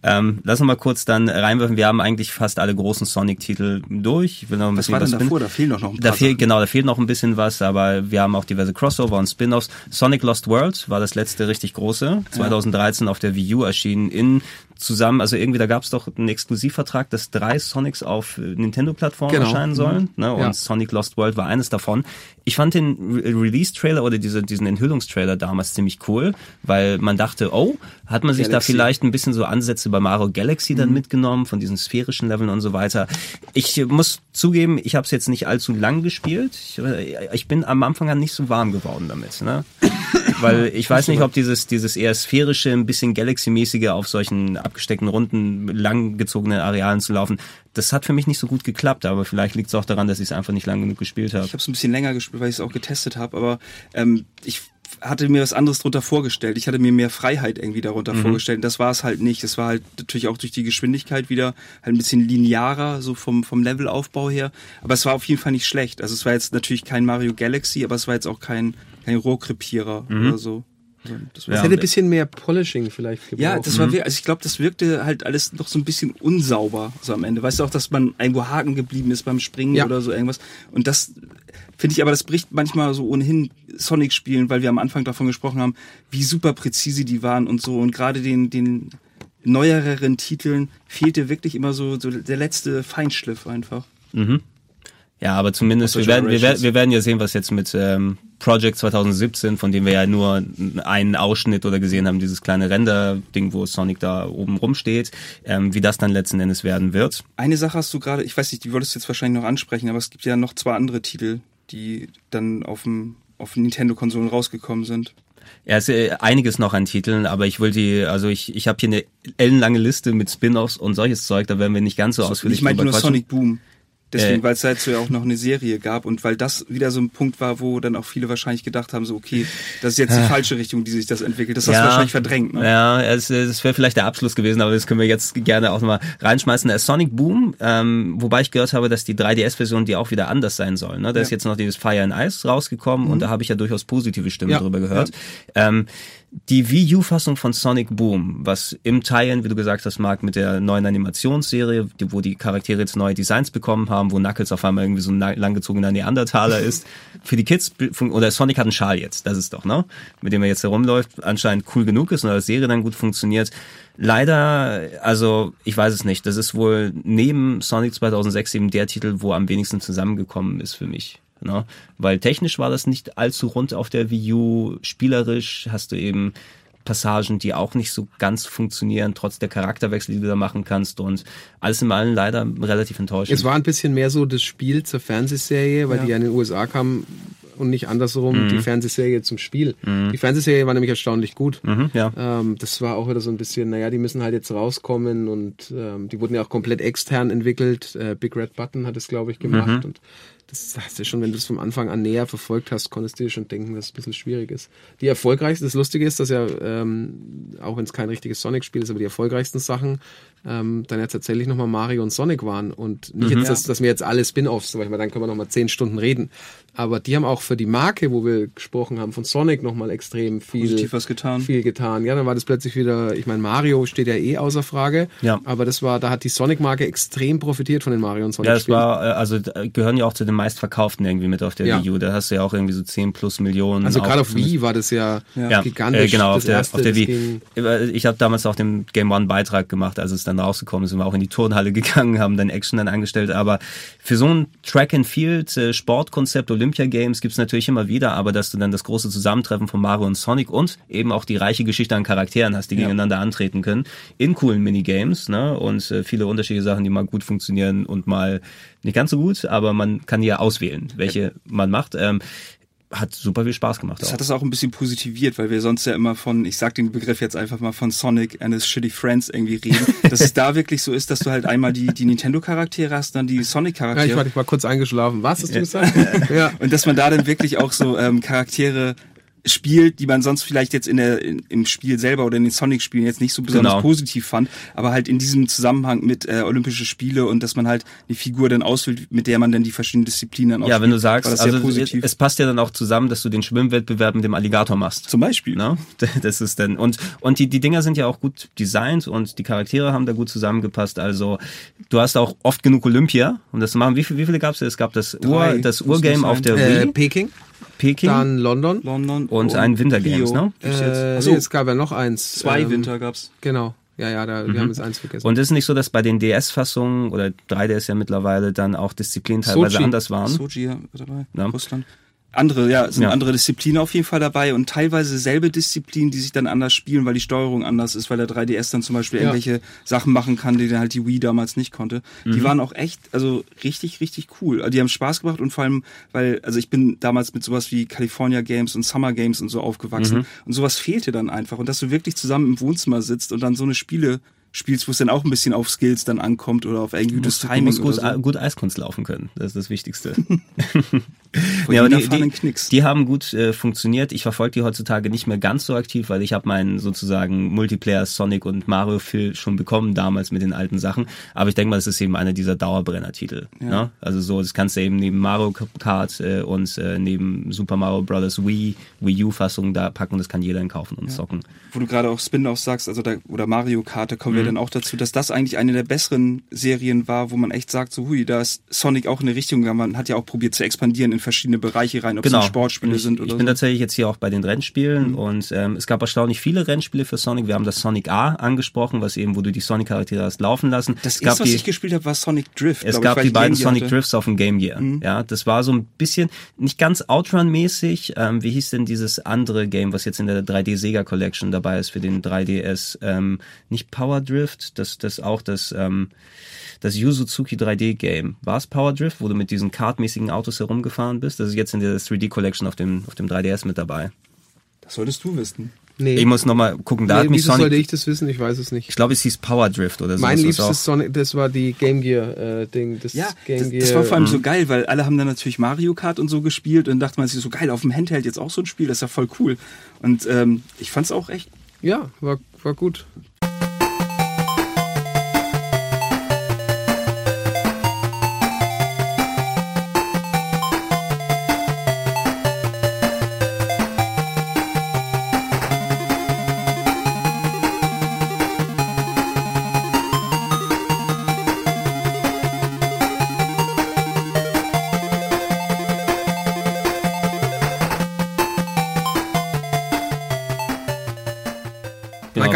Ähm, lass uns mal kurz dann reinwerfen. Wir haben eigentlich fast alle großen Sonic-Titel durch. Ich will noch ein
Was
bisschen
war denn
was
davor?
finden.
Da fehlen doch noch ein
Da
paar
fehlt,
Sachen.
genau, da fehlt noch ein bisschen was, aber wir haben auch diverse Crossover und Spin-offs. Sonic Lost World war das letzte richtig große, 2013 auf der Wii U erschienen in zusammen, also irgendwie, da gab es doch einen Exklusivvertrag, dass drei Sonics auf Nintendo-Plattformen
Genau.
erscheinen sollen. Ne? Und
Ja.
Sonic Lost World war eines davon. Ich fand den Re Release-Trailer oder diese, diesen Enthüllungstrailer damals ziemlich cool, weil man dachte, oh, hat man sich da
Galaxy.
vielleicht ein bisschen so Ansätze bei Mario Galaxy
Mhm.
dann mitgenommen, von diesen sphärischen Leveln und so weiter. Ich muss zugeben, ich habe es jetzt nicht allzu lang gespielt. Ich, äh, ich bin am Anfang an nicht so warm geworden damit. Ne? Weil ich weiß nicht, ob [laughs] dieses, dieses eher sphärische, ein bisschen Galaxy-mäßige auf solchen abgesteckten Runden, langgezogenen Arealen zu laufen, das hat für mich nicht so gut geklappt, aber vielleicht liegt es auch daran, dass ich es einfach nicht lang genug gespielt habe.
Ich habe es ein bisschen länger gespielt, weil ich es auch getestet habe, aber ähm, ich hatte mir was anderes drunter vorgestellt. Ich hatte mir mehr Freiheit irgendwie darunter vorgestellt. Und das war es halt nicht. Es war halt natürlich auch durch die Geschwindigkeit wieder halt ein bisschen linearer, so vom, vom Levelaufbau her. Aber es war auf jeden Fall nicht schlecht. Also es war jetzt natürlich kein Mario Galaxy, aber es war jetzt auch kein, kein Rohrkrepierer oder so. Also das war
Ja.
hätte ein bisschen mehr Polishing vielleicht gebraucht.
ja, das war wirklich, also ich glaube, das wirkte halt alles noch so ein bisschen unsauber so am Ende. Weißt du auch, dass man irgendwo haken geblieben ist beim Springen
Ja.
oder so irgendwas. Und das finde ich aber, das bricht manchmal so ohnehin Sonic-Spielen, weil wir am Anfang davon gesprochen haben, wie super präzise die waren und so. Und gerade den, den neuereren Titeln fehlte wirklich immer so, so der letzte Feinschliff einfach.
Ja, aber zumindest, wir werden, wir, wir werden ja sehen, was jetzt mit ähm, Project 2017, von dem wir ja nur einen Ausschnitt oder gesehen haben, dieses kleine Render-Ding, wo Sonic da oben rumsteht, ähm, wie das dann letzten Endes werden wird.
Eine Sache hast du gerade, ich weiß nicht, die wolltest du jetzt wahrscheinlich noch ansprechen, aber es gibt ja noch zwei andere Titel, die dann auf dem auf Nintendo-Konsolen rausgekommen sind.
Ja, es ist äh, einiges noch an Titeln, aber ich will die, also ich, ich habe hier eine ellenlange Liste mit Spin-offs und solches Zeug, da werden wir nicht ganz so ausführlich
ich
drüber
nur
quatschen.
Sonic Boom. Deswegen,
Äh.
weil es dazu ja auch noch eine Serie gab und weil das wieder so ein Punkt war, wo dann auch viele wahrscheinlich gedacht haben, so okay, das ist jetzt die falsche Richtung, die sich das entwickelt. Das hast du wahrscheinlich verdrängt. Ne?
Ja, es, es wäre vielleicht der Abschluss gewesen, aber das können wir jetzt gerne auch nochmal reinschmeißen. Der Sonic Boom, ähm, wobei ich gehört habe, dass die 3DS-Version, die auch wieder anders sein soll. Ne? Da ist jetzt noch dieses Fire and Ice rausgekommen und da habe ich ja durchaus positive Stimmen
Ja.
drüber gehört. Ähm, die Wii U-Fassung von Sonic Boom, was im Teilen, wie du gesagt hast, Marc, mit der neuen Animationsserie, wo die Charaktere jetzt neue Designs bekommen haben, wo Knuckles auf einmal irgendwie so ein langgezogener Neandertaler ist. [laughs] Für die Kids, oder Sonic hat einen Schal jetzt, das ist doch, ne? Mit dem er jetzt herumläuft, anscheinend cool genug ist und als Serie dann gut funktioniert. Leider, also ich weiß es nicht, das ist wohl neben Sonic 2006 eben der Titel, wo am wenigsten zusammengekommen ist für mich. Ne? Weil technisch war das nicht allzu rund auf der Wii U. Spielerisch hast du eben Passagen, die auch nicht so ganz funktionieren, trotz der Charakterwechsel, die du da machen kannst. Und alles in allem leider relativ enttäuschend.
Es war ein bisschen mehr so das Spiel zur Fernsehserie, weil
Ja.
die ja in den USA kam und nicht andersrum
Mhm.
die Fernsehserie zum Spiel. Die Fernsehserie war nämlich erstaunlich gut.
mhm, ja.
Ähm, das war auch wieder so ein bisschen, naja, die müssen halt jetzt rauskommen und ähm, die wurden ja auch komplett extern entwickelt. Äh, Big Red Button hat es, glaube ich, gemacht.
Mhm.
Und das hast du schon, wenn du es vom Anfang an näher verfolgt hast, konntest du dir schon denken, dass es ein bisschen schwierig ist. Die erfolgreichsten, das Lustige ist, dass ja, ähm, auch wenn es kein richtiges Sonic-Spiel ist, aber die erfolgreichsten Sachen ähm, dann ja tatsächlich nochmal Mario und Sonic waren. Und nicht
Mhm.
jetzt, dass, dass wir jetzt alle Spin-Offs, weil ich meine, dann können wir nochmal zehn Stunden reden. Aber die haben auch für die Marke, wo wir gesprochen haben, von Sonic nochmal extrem viel
Positiv was getan.
viel getan. Ja, dann war das plötzlich wieder, ich meine, Mario steht ja eh außer Frage.
Ja.
Aber das war, da hat die Sonic-Marke extrem profitiert von den Mario und Sonic.
Ja, es war, äh, also äh, gehören ja auch zu den meistverkauften irgendwie mit auf der
Ja.
Wii U. Da hast du ja auch irgendwie so 10 plus Millionen.
also gerade auf Wii war das ja,
Ja,
gigantisch.
Äh, genau, auf
das
der,
erste,
auf der
das
Wii.
ging-
Ich habe damals auch den Game One Beitrag gemacht, als es dann rausgekommen. Sind wir auch in die Turnhalle [laughs] gegangen, haben dann Action dann angestellt. Aber für so ein Track and Field äh, Sportkonzept Olympia Games gibt's natürlich immer wieder, aber dass du dann das große Zusammentreffen von Mario und Sonic und eben auch die reiche Geschichte an Charakteren hast, die gegeneinander antreten können, in coolen Minigames, ne? Und äh, viele unterschiedliche Sachen, die mal gut funktionieren und mal nicht ganz so gut, aber man kann ja auswählen, welche man macht. Ähm, hat super viel Spaß gemacht.
Das
auch.
hat das auch ein bisschen positiviert, weil wir sonst ja immer von, ich sag den Begriff jetzt einfach mal von Sonic and his shitty friends irgendwie reden, [laughs] dass es da wirklich so ist, dass du halt einmal die, die Nintendo-Charaktere hast, dann die
Ja, ich
Sonic-Charaktere.
war, ich war kurz eingeschlafen. Was hast du gesagt? [laughs] ja.
und dass man da dann wirklich auch so ähm, Charaktere spielt, die man sonst vielleicht jetzt in der in, im Spiel selber oder in den Sonic-Spielen jetzt nicht so besonders
Genau.
positiv fand, aber halt in diesem Zusammenhang mit äh, Olympische Spiele und dass man halt eine Figur dann auswählt, mit der man dann die verschiedenen Disziplinen dann auch
Ja, wenn du sagst, also
positiv.
es passt ja dann auch zusammen, dass du den Schwimmwettbewerb mit dem Alligator machst.
Zum Beispiel.
Ne? [laughs] Das ist dann und und die die Dinger sind ja auch gut designt und die Charaktere haben da gut zusammengepasst. Also du hast auch oft genug Olympia, um das zu machen. Wie viele wie viele gab's? Es gab das Ur das
es
Urgame auf der
Äh,
Wii,
Peking,
Peking
dann London.
London
und ein Winter Games,
Rio.
ne?
Äh,
Achso,
nee, es gab ja noch eins.
zwei
ähm,
Winter gab's.
Genau. Ja, ja, da, wir haben jetzt eins vergessen.
Und ist es nicht so, dass bei den DS-Fassungen oder 3DS ja mittlerweile dann auch Disziplinen teilweise
Sochi.
anders waren?
Sochi ja, dabei,
Ja.
Russland. Andere, ja, sind
Ja.
andere Disziplinen auf jeden Fall dabei und teilweise selbe Disziplinen, die sich dann anders spielen, weil die Steuerung anders ist, weil der 3DS dann zum Beispiel
Ja.
irgendwelche Sachen machen kann, die dann halt die Wii damals nicht konnte.
Mhm.
Die waren auch echt, also richtig, richtig cool. Also die haben Spaß gemacht und vor allem, weil, also ich bin damals mit sowas wie California Games und Summer Games und so aufgewachsen
Mhm.
und sowas fehlte dann einfach und dass du wirklich zusammen im Wohnzimmer sitzt und dann so eine Spiele spielst, wo es dann auch ein bisschen auf Skills dann ankommt oder auf irgendwie gutes
Du
Timing
musst gut,
so.
gut Eiskunst laufen können. Das ist das Wichtigste. [laughs] [laughs] Ja, aber die, die, die haben gut äh, funktioniert. Ich verfolge die heutzutage nicht mehr ganz so aktiv, weil ich habe meinen sozusagen Multiplayer Sonic und Mario Phil schon bekommen damals mit den alten Sachen. Aber ich denke mal, das ist eben einer dieser Dauerbrenner-Titel. Ne? Also so, das kannst du eben neben Mario Kart äh, und äh, neben Super Mario Bros. Wii, Wii U Fassung da packen. Das kann jeder kaufen und zocken.
wo du gerade auch Spin-offs sagst, also da, oder Mario Kart, da kommen wir dann auch dazu, dass das eigentlich eine der besseren Serien war, wo man echt sagt, so hui, da ist Sonic auch in eine Richtung gegangen. Man hat ja auch probiert zu expandieren in verschiedene Bereiche rein, ob es nun Sportspiele
ich,
sind oder
Ich bin
so.
tatsächlich jetzt hier auch bei den Rennspielen und ähm, es gab erstaunlich viele Rennspiele für Sonic. Wir haben das Sonic A angesprochen, was eben, wo du die Sonic-Charaktere hast laufen lassen.
Das
es gab
erste, was
die,
ich gespielt habe, war Sonic Drift.
es gab
ich,
die beiden Sonic
hatte. Mhm.
Drifts auf dem Game Gear. Ja, das war so ein bisschen, nicht ganz Outrun-mäßig. Ähm, wie hieß denn dieses andere Game, was jetzt in der 3D Sega Collection dabei ist für den 3DS? Ähm, nicht Power Drift, das, das auch das, ähm, das Yuzuzuki 3D Game. War es Power Drift, wo du mit diesen kartmäßigen Autos herumgefahren bist? Das ist jetzt in der 3D Collection auf dem, auf dem 3DS mit dabei.
Das solltest du wissen.
Nee.
Ich muss nochmal gucken, da
nee,
hat mich
wieso sollte
Sonic.
ich das wissen? Ich weiß es nicht.
Ich glaube, es hieß Power Drift oder so.
Mein liebstes Sonic, das war die Game Gear äh. Das
Ja,
Game
das,
Gear.
das war vor allem
Mhm.
so geil, weil alle haben dann natürlich Mario Kart und so gespielt und dachte man sich so geil, auf dem Handheld jetzt auch so ein Spiel, das ist ja voll cool. Und ähm, ich fand's auch echt
ja, war, war gut.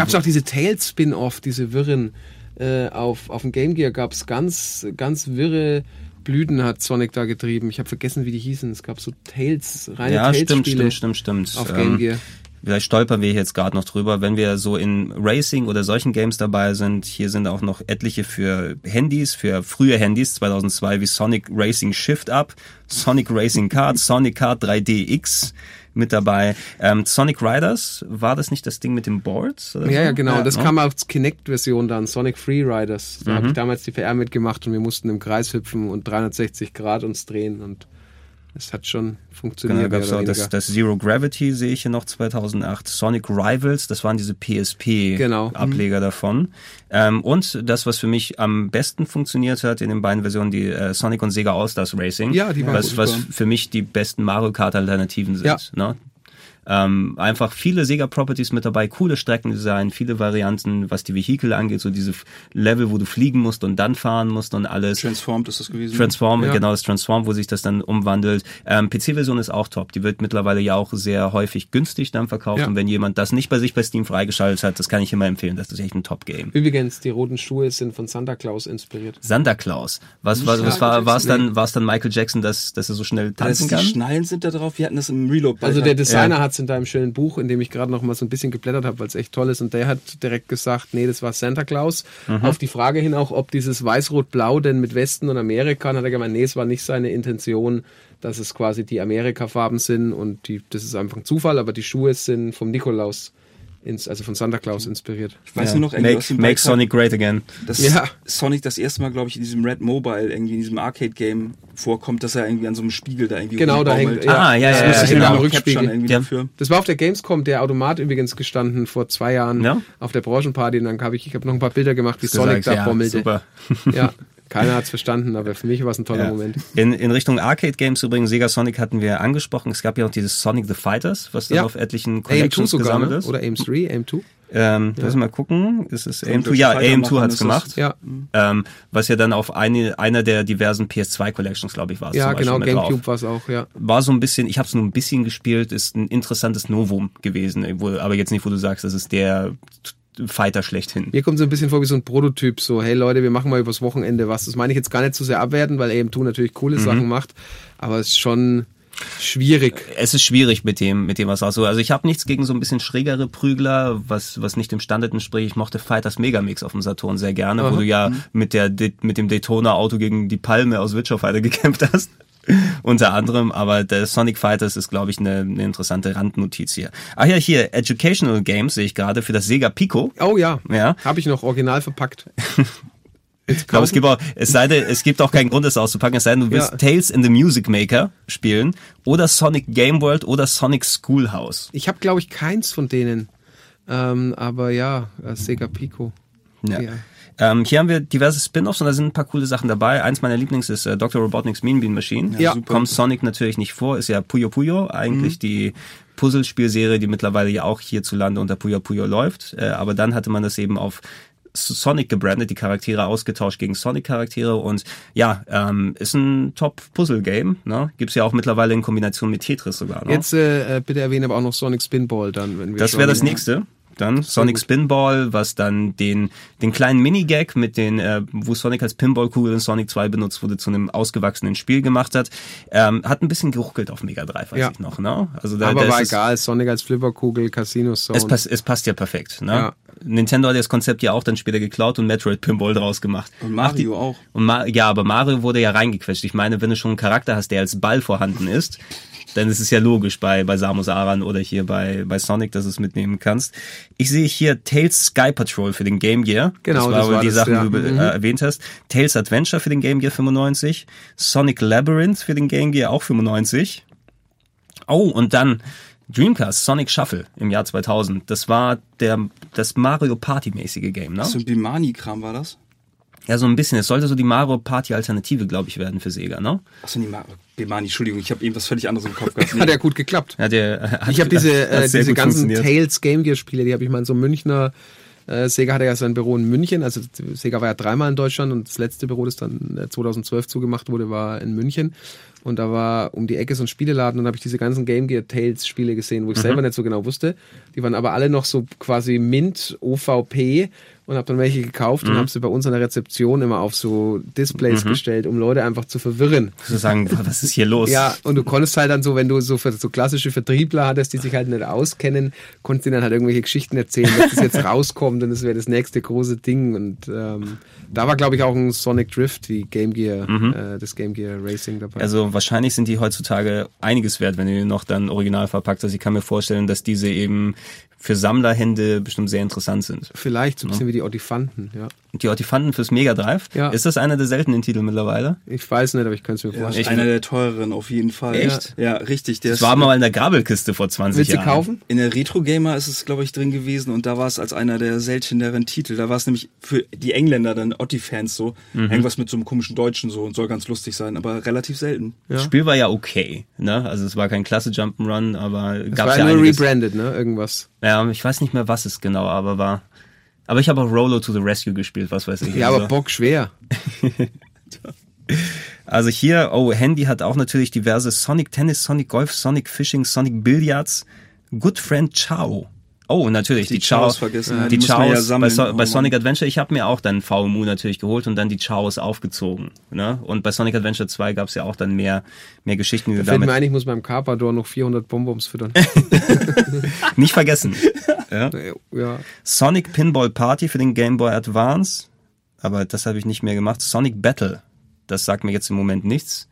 Gab es auch diese Tails-Spin-Off, diese Wirren. Äh, auf, auf dem Game Gear gab es ganz, ganz wirre Blüten, hat Sonic da getrieben. Ich habe vergessen, wie die hießen. Es gab so Tails, reine
ja, stimmt,
Tails-Spiele
stimmt, stimmt, stimmt.
auf
Ähm,
Game Gear.
Vielleicht stolpern wir jetzt gerade noch drüber, wenn wir so in Racing oder solchen Games dabei sind. Hier sind auch noch etliche für Handys, für frühe Handys 2002 wie Sonic Racing Shift Up, Sonic Racing Kart, Sonic Kart 3DX mit dabei. Ähm, Sonic Riders, war das nicht das Ding mit den Boards?
Ja,
so?
ja, genau. das
ne?
kam als Kinect-Version dann, Sonic Free Riders. Da
Mhm.
habe ich damals die VR mitgemacht und wir mussten im Kreis hüpfen und 360 Grad uns drehen und es hat schon
Genau,
funktioniert.
da gab's
mehr
auch das, das Zero Gravity, sehe ich hier noch 2008. Sonic Rivals, das waren diese
Genau.
PSP-Ableger davon. Ähm, und das, was für mich am besten funktioniert hat in den beiden Versionen, die äh, Sonic und Sega All-Stars Racing.
Ja, die waren
was,
gut,
was
super.
für mich die besten Mario Kart-Alternativen sind.
Ja.
Ne? Ähm, einfach viele Sega-Properties mit dabei, coole Streckendesign, viele Varianten, was die Vehikel angeht, so diese Level, wo du fliegen musst und dann fahren musst und alles.
transformed ist das gewesen.
Transform,
Ja.
genau das Transform, wo sich das dann umwandelt. Ähm, PC-Version ist auch top. Die wird mittlerweile ja auch sehr häufig günstig dann verkauft.
Ja.
Und wenn jemand das nicht bei sich bei Steam freigeschaltet hat, das kann ich immer empfehlen. Das ist echt ein Top-Game.
Übrigens, die roten Schuhe sind von Santa Claus inspiriert.
Santa Claus. Was, was, was war, es dann, war es dann Michael Jackson, dass, dass er so schnell
Das
tanzen
die
kann?
Schnallen sind da drauf. Wir hatten das im Reload.
Also der Designer hat es in deinem schönen Buch, in dem ich gerade noch mal so ein bisschen geblättert habe, weil es echt toll ist. Und der hat direkt gesagt, nee, das war Santa Claus.
Mhm.
Auf die Frage hin auch, ob dieses Weiß-Rot-Blau denn mit Westen und Amerika, hat er gemeint, nee, es war nicht seine Intention, dass es quasi die Amerika-Farben sind und die, das ist einfach ein Zufall, aber die Schuhe sind vom Nikolaus, ins, also von Santa Claus inspiriert.
ich weiß
Ja.
nur noch, irgendwie aus
make
dem
make Sonic great again.
dass
Ja.
Sonic das erste Mal, glaube ich, in diesem Red Mobile, irgendwie in diesem Arcade-Game vorkommt, dass er irgendwie an so einem Spiegel da irgendwie
Genau, da hängt,
Ah, ja,
das
ja,
muss
ja,
ich
genau.
genau.
Capturen
Rückspiegel.
Ja.
dafür.
Das war auf der Gamescom, der Automat übrigens gestanden vor zwei Jahren
Ja?
auf der Branchenparty. Und dann habe ich, ich habe noch ein paar Bilder gemacht, wie Sonic da
ja,
bommelte.
Super.
Ja, [laughs] keiner hat's verstanden, aber für mich war es ein toller
Ja.
Moment.
In, in Richtung Arcade Games übrigens, Sega Sonic hatten wir angesprochen. Es gab ja auch dieses Sonic the Fighters, was dann
Ja.
auf etlichen
AM2
Collections
sogar,
gesammelt
ne?
ist.
oder AM3, AM2.
Ähm, lass mal gucken. Ist es AM2?
durch
Ja,
die
AM2
Fighter
hat's
machen,
gemacht.
Ja,
Ähm, was ja dann auf eine, einer der diversen PS2 Collections, glaube ich, war es.
ja genau. Gamecube war es auch, ja.
War so ein bisschen, ich habe es nur ein bisschen gespielt, ist ein interessantes Novum gewesen, wo, aber jetzt nicht, wo du sagst, das ist der Fighter schlechthin.
Mir kommt so ein bisschen vor wie so ein Prototyp, so, hey Leute, wir machen mal übers Wochenende was. Das meine ich jetzt gar nicht so sehr abwerten, weil AM2 natürlich
Mhm.
coole Sachen macht, aber es ist schon schwierig.
Es ist schwierig mit dem, mit dem was auch so. Also ich habe nichts gegen so ein bisschen schrägere Prügler, was was nicht dem Standard entspricht. Ich mochte Fighters Megamix auf dem Saturn sehr gerne, wo
Aha.
du ja mit der mit dem Daytona Auto gegen die Palme aus Witcher Fighter [laughs] gekämpft hast. [laughs] Unter anderem, aber der Sonic Fighters ist, glaube ich, eine, eine interessante Randnotiz hier. Ah ja, hier, Educational Games sehe ich gerade für das Sega Pico.
Oh ja,
Ja.
habe ich noch original verpackt. [laughs]
Ich glaube, es gibt auch, es sei denn, es gibt auch keinen Grund, es auszupacken, es sei denn, du willst
Ja.
Tales in the Music Maker spielen oder Sonic Game World oder Sonic Schoolhouse.
Ich habe, glaube ich, keins von denen. Ähm, aber ja, äh, Sega Pico.
Ja.
Ja.
Ähm, hier haben wir diverse Spin-offs und da sind ein paar coole Sachen dabei. Eins meiner Lieblings ist äh, Dr. Robotnik's Mean Bean Machine.
Ja.
super.
Kommt Sonic natürlich nicht vor, ist ja Puyo Puyo, eigentlich die Puzzlespielserie, die mittlerweile ja auch hierzulande unter Puyo Puyo läuft. Äh, aber dann hatte man das eben auf Sonic gebrandet, die Charaktere ausgetauscht gegen Sonic-Charaktere und ja, ähm, ist ein Top-Puzzle-Game. Ne? Gibt's ja auch mittlerweile in Kombination mit Tetris sogar. Ne?
Jetzt äh, äh, bitte erwähne aber auch noch Sonic Spinball dann, wenn wir
Das wäre das nächste. Dann Sonic
gut.
Spinball, was dann den, den kleinen Minigag mit den, äh, wo Sonic als Pinballkugel in Sonic 2 benutzt wurde, zu einem ausgewachsenen Spiel gemacht hat. Ähm, hat ein bisschen geruckelt auf Mega Drive, weiß
Ja.
ich noch. Ne? Also da,
Aber
da
war egal, Sonic als Flipperkugel, Casino Zone.
Es, pass, es passt ja perfekt. Ne?
Ja.
Nintendo hat das Konzept ja auch dann später geklaut und Metroid Pinball draus gemacht.
Und Mario
die-
auch.
Und Ma ja, aber Mario wurde ja reingequetscht. Ich meine, wenn du schon einen Charakter hast, der als Ball vorhanden ist, ist es ja logisch bei, bei Samus Aran oder hier bei, bei Sonic, dass du es mitnehmen kannst. Ich sehe hier Tails Sky Patrol für den Game Gear.
Genau,
das war
das war
die
das,
Sachen,
ja.
die du
Mhm.
äh, erwähnt hast. Tails Adventure für den Game Gear 95. Sonic Labyrinth für den Game Gear auch 95. Oh, und dann Dreamcast, Sonic Shuffle im Jahr 2000. Das war der, das Mario Party-mäßige Game, ne?
So ein Bimani-Kram war das?
Ja, so ein bisschen. Es sollte so die Mario Party-Alternative, glaube ich, werden für Sega, ne?
Achso, nee, Ma- Bimani, Entschuldigung, ich habe eben was völlig anderes im Kopf gehabt. [laughs]
Hat ja gut geklappt.
Hat der, hat,
Ich habe diese,
hat
äh, diese ganzen. Tales Game Gear Spiele, die habe ich mal in so einem Münchner, äh, Sega hatte ja sein Büro in München, also Sega war ja dreimal in Deutschland und das letzte Büro, das dann äh, 2012 zugemacht wurde, war in München. Und da war um die Ecke so ein Spieleladen und habe ich diese ganzen Game Gear Tales Spiele gesehen, wo
Mhm.
ich selber nicht so genau wusste. Die waren aber alle noch so quasi Mint, OVP und habe dann welche gekauft
Mhm.
und habe sie bei uns an der Rezeption immer auf so Displays gestellt, um Leute einfach zu verwirren.
Zu sagen, was ist hier los?
Ja, und du konntest halt dann so, wenn du so, so klassische Vertriebler hattest, die sich halt nicht auskennen, konntest denen dann halt irgendwelche Geschichten erzählen, dass das jetzt [laughs] rauskommt und das wäre das nächste große Ding. Und ähm, da war, glaube ich, auch ein Sonic Drift, die Game Gear, äh, das Game Gear Racing dabei.
Also wahrscheinlich sind die heutzutage einiges wert, wenn du die noch dann original verpackt hast. Ich kann mir vorstellen, dass diese eben für Sammlerhände bestimmt sehr interessant sind.
Vielleicht so ein bisschen wie die Ottifanten, ja.
Die Ortifanten fürs Mega Drive,
Ja.
ist das einer der seltenen Titel mittlerweile?
Ich weiß nicht, aber ich könnte es mir
Ja,
vorstellen.
einer der teureren auf jeden Fall.
Echt?
Ja, richtig. Der
Das
ist
war mal in der Grabelkiste vor 20
Willst du
Jahren.
kaufen?
in der Retro Gamer ist es, glaube ich, drin gewesen und da war es als einer der selteneren Titel. Da war es nämlich für die Engländer dann Otti-Fans so.
Mhm.
Irgendwas mit so einem komischen Deutschen so und soll ganz lustig sein, aber relativ selten.
Das Spiel war ja okay, ne? Also es war kein klasse Jump'n'Run, aber
Das
gab's
war
ja
ja nur
einiges.
rebranded, ne? Irgendwas.
Ja, ich weiß nicht mehr, was es genau, aber war. Aber ich habe auch Rolo to the Rescue gespielt, was weiß ich.
Ja,
Also-
aber Bock schwer. [laughs]
Also hier, oh, Handy hat auch natürlich diverse Sonic Tennis, Sonic Golf, Sonic Fishing, Sonic Billiards, Good Friend Ciao. Oh, natürlich, die,
Die
Ciao.
Chaos vergessen, ja,
die
die man ja
Chaos bei, so
Oh,
bei
Mann.
Sonic Adventure, ich habe mir auch dann VMU natürlich geholt und dann die Chaos aufgezogen. Ne? Und bei Sonic Adventure 2 gab es ja auch dann mehr, mehr Geschichten,
Fällt
damit
mir ein, ich muss beim Carpador noch 400 Bonbons füttern. [laughs]
nicht vergessen. ja. [laughs]
ja.
Sonic Pinball Party für den Game Boy Advance, aber das habe ich nicht mehr gemacht. Sonic Battle, das sagt mir jetzt im Moment nichts,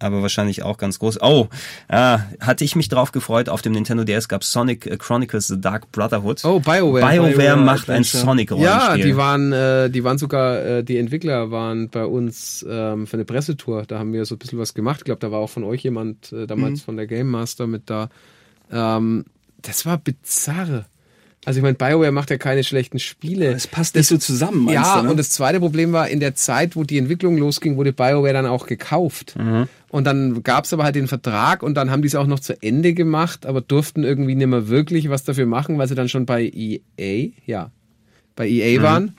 aber wahrscheinlich auch ganz groß. Oh, ah, hatte ich mich drauf gefreut, auf dem Nintendo DS gab Sonic äh, Chronicles The Dark Brotherhood.
Oh, BioWare.
BioWare,
BioWare
macht ein. Sonic-Rollenspiel.
Ja, die waren, äh, die waren sogar, äh, die Entwickler waren bei uns ähm, für eine Pressetour. Da haben wir so ein bisschen was gemacht. Ich glaube, da war auch von euch jemand äh, damals von der Game Master mit da. Ähm, das war bizarr. Also ich meine, BioWare macht ja keine schlechten Spiele.
Es passt nicht so zusammen,
Ja,
du, ne?
und das zweite Problem war, in der Zeit, wo die Entwicklung losging, wurde BioWare dann auch gekauft. Und dann gab's aber halt den Vertrag und dann haben die es auch noch zu Ende gemacht, aber durften irgendwie nicht mehr wirklich was dafür machen, weil sie dann schon bei EA, ja, bei EA waren.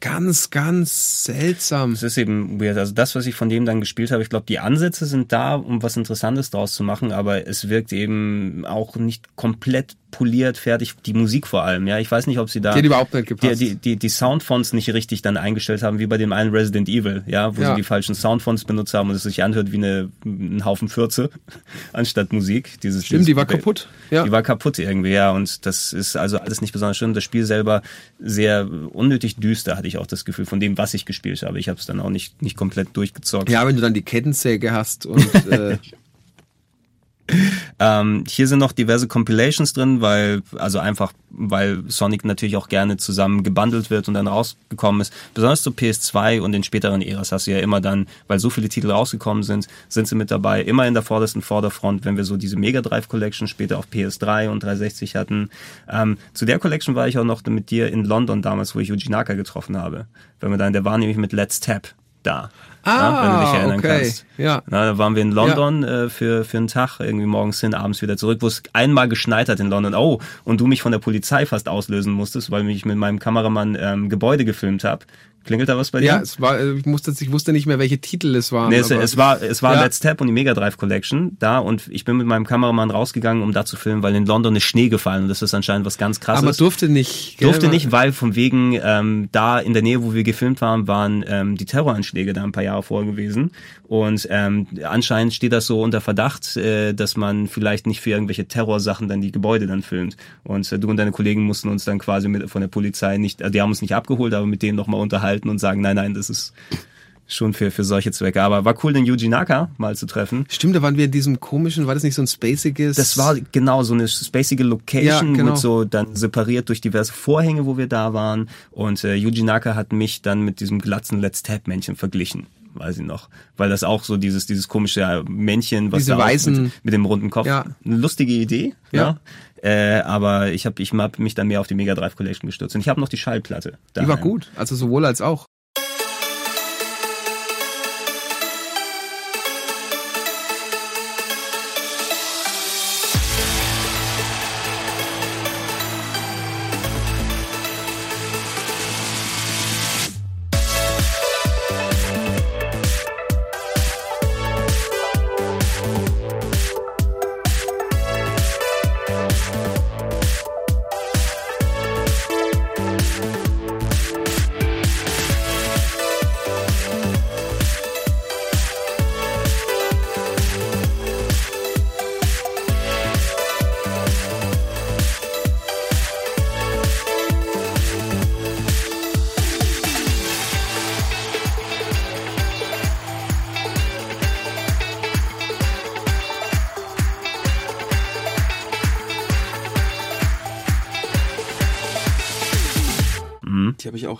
Ganz, ganz seltsam.
Das ist eben weird. Also das, was ich von dem dann gespielt habe, ich glaube, die Ansätze sind da, um was Interessantes draus zu machen, aber es wirkt eben auch nicht komplett poliert, fertig. Die Musik vor allem, ja. Ich weiß nicht, ob sie da
Die überhaupt nicht
die,
gepasst.
die, die, die Soundfonts nicht richtig dann eingestellt haben, wie bei dem einen Resident Evil, ja, wo
Ja.
sie die falschen Soundfonts benutzt haben und es sich anhört wie eine, ein Haufen Fürze [laughs] anstatt Musik. Dieses,
Stimmt,
dieses
die war kaputt. Ja.
Die war kaputt irgendwie, ja. Und das ist also alles nicht besonders schön. Das Spiel selber sehr unnötig düster, hatte ich auch das Gefühl, von dem, was ich gespielt habe. Ich habe es dann auch nicht, nicht komplett durchgezockt.
Ja, wenn du dann die Kettensäge hast und [laughs] äh,
Ähm, hier sind noch diverse Compilations drin, weil, also einfach, weil Sonic natürlich auch gerne zusammen gebundelt wird und dann rausgekommen ist. Besonders zu PS2 und den späteren Äras hast du ja immer dann, weil so viele Titel rausgekommen sind, sind sie mit dabei, immer in der vordersten Vorderfront, wenn wir so diese Mega Drive Collection später auf PS3 und 360 hatten. Ähm, zu der Collection war ich auch noch mit dir in London damals, wo ich Yuji Naka getroffen habe. Wenn wir dann, der war nämlich mit Let's Tap da. Ja, wenn du dich erinnern
okay.
kannst.
Ja.
Na, da waren wir in London äh, für, für einen Tag, irgendwie morgens hin, abends wieder zurück, wo es einmal geschneit hat in London. Oh, und du mich von der Polizei fast auslösen musstest, weil ich mit meinem Kameramann ähm, Gebäude gefilmt habe. Klingelt da was bei dir?
Ja, es war, äh, ich, musste, ich wusste nicht mehr, welche Titel es waren.
Nee, es, es war, es war
Ja.
Let's Tap und die Mega Drive Collection da und ich bin mit meinem Kameramann rausgegangen, um da zu filmen, weil in London ist Schnee gefallen und das ist anscheinend was ganz krasses.
aber durfte nicht. gell?
Durfte nicht, weil von wegen ähm, da in der Nähe, wo wir gefilmt waren, waren ähm, die Terroranschläge da ein paar Jahre vorher gewesen. Und ähm, anscheinend steht das so unter Verdacht, äh, dass man vielleicht nicht für irgendwelche Terrorsachen dann die Gebäude dann filmt. Und äh, du und deine Kollegen mussten uns dann quasi mit, von der Polizei nicht, also die haben uns nicht abgeholt, aber mit denen nochmal unterhalten und sagen, nein, nein, das ist schon für, für solche Zwecke. Aber war cool, den Yuji Naka mal zu treffen.
Stimmt, da waren wir in diesem komischen, war das nicht so ein spaciges?
Das war genau so eine spacige Location
Ja, genau.
mit so dann separiert durch diverse Vorhänge, wo wir da waren. Und äh, Yuji Naka hat mich dann mit diesem glatzen Let's Tap Männchen verglichen. Weiß ich noch. Weil das auch so dieses, dieses komische Männchen, was
Diese
da
weißen-
mit, mit dem runden Kopf.
Ja.
Eine lustige Idee.
Ja.
Ja. Äh, aber ich habe ich hab mich dann mehr auf die Mega Drive Collection gestürzt. Und ich habe noch die Schallplatte.
Die war
daheim.
gut, also sowohl als auch.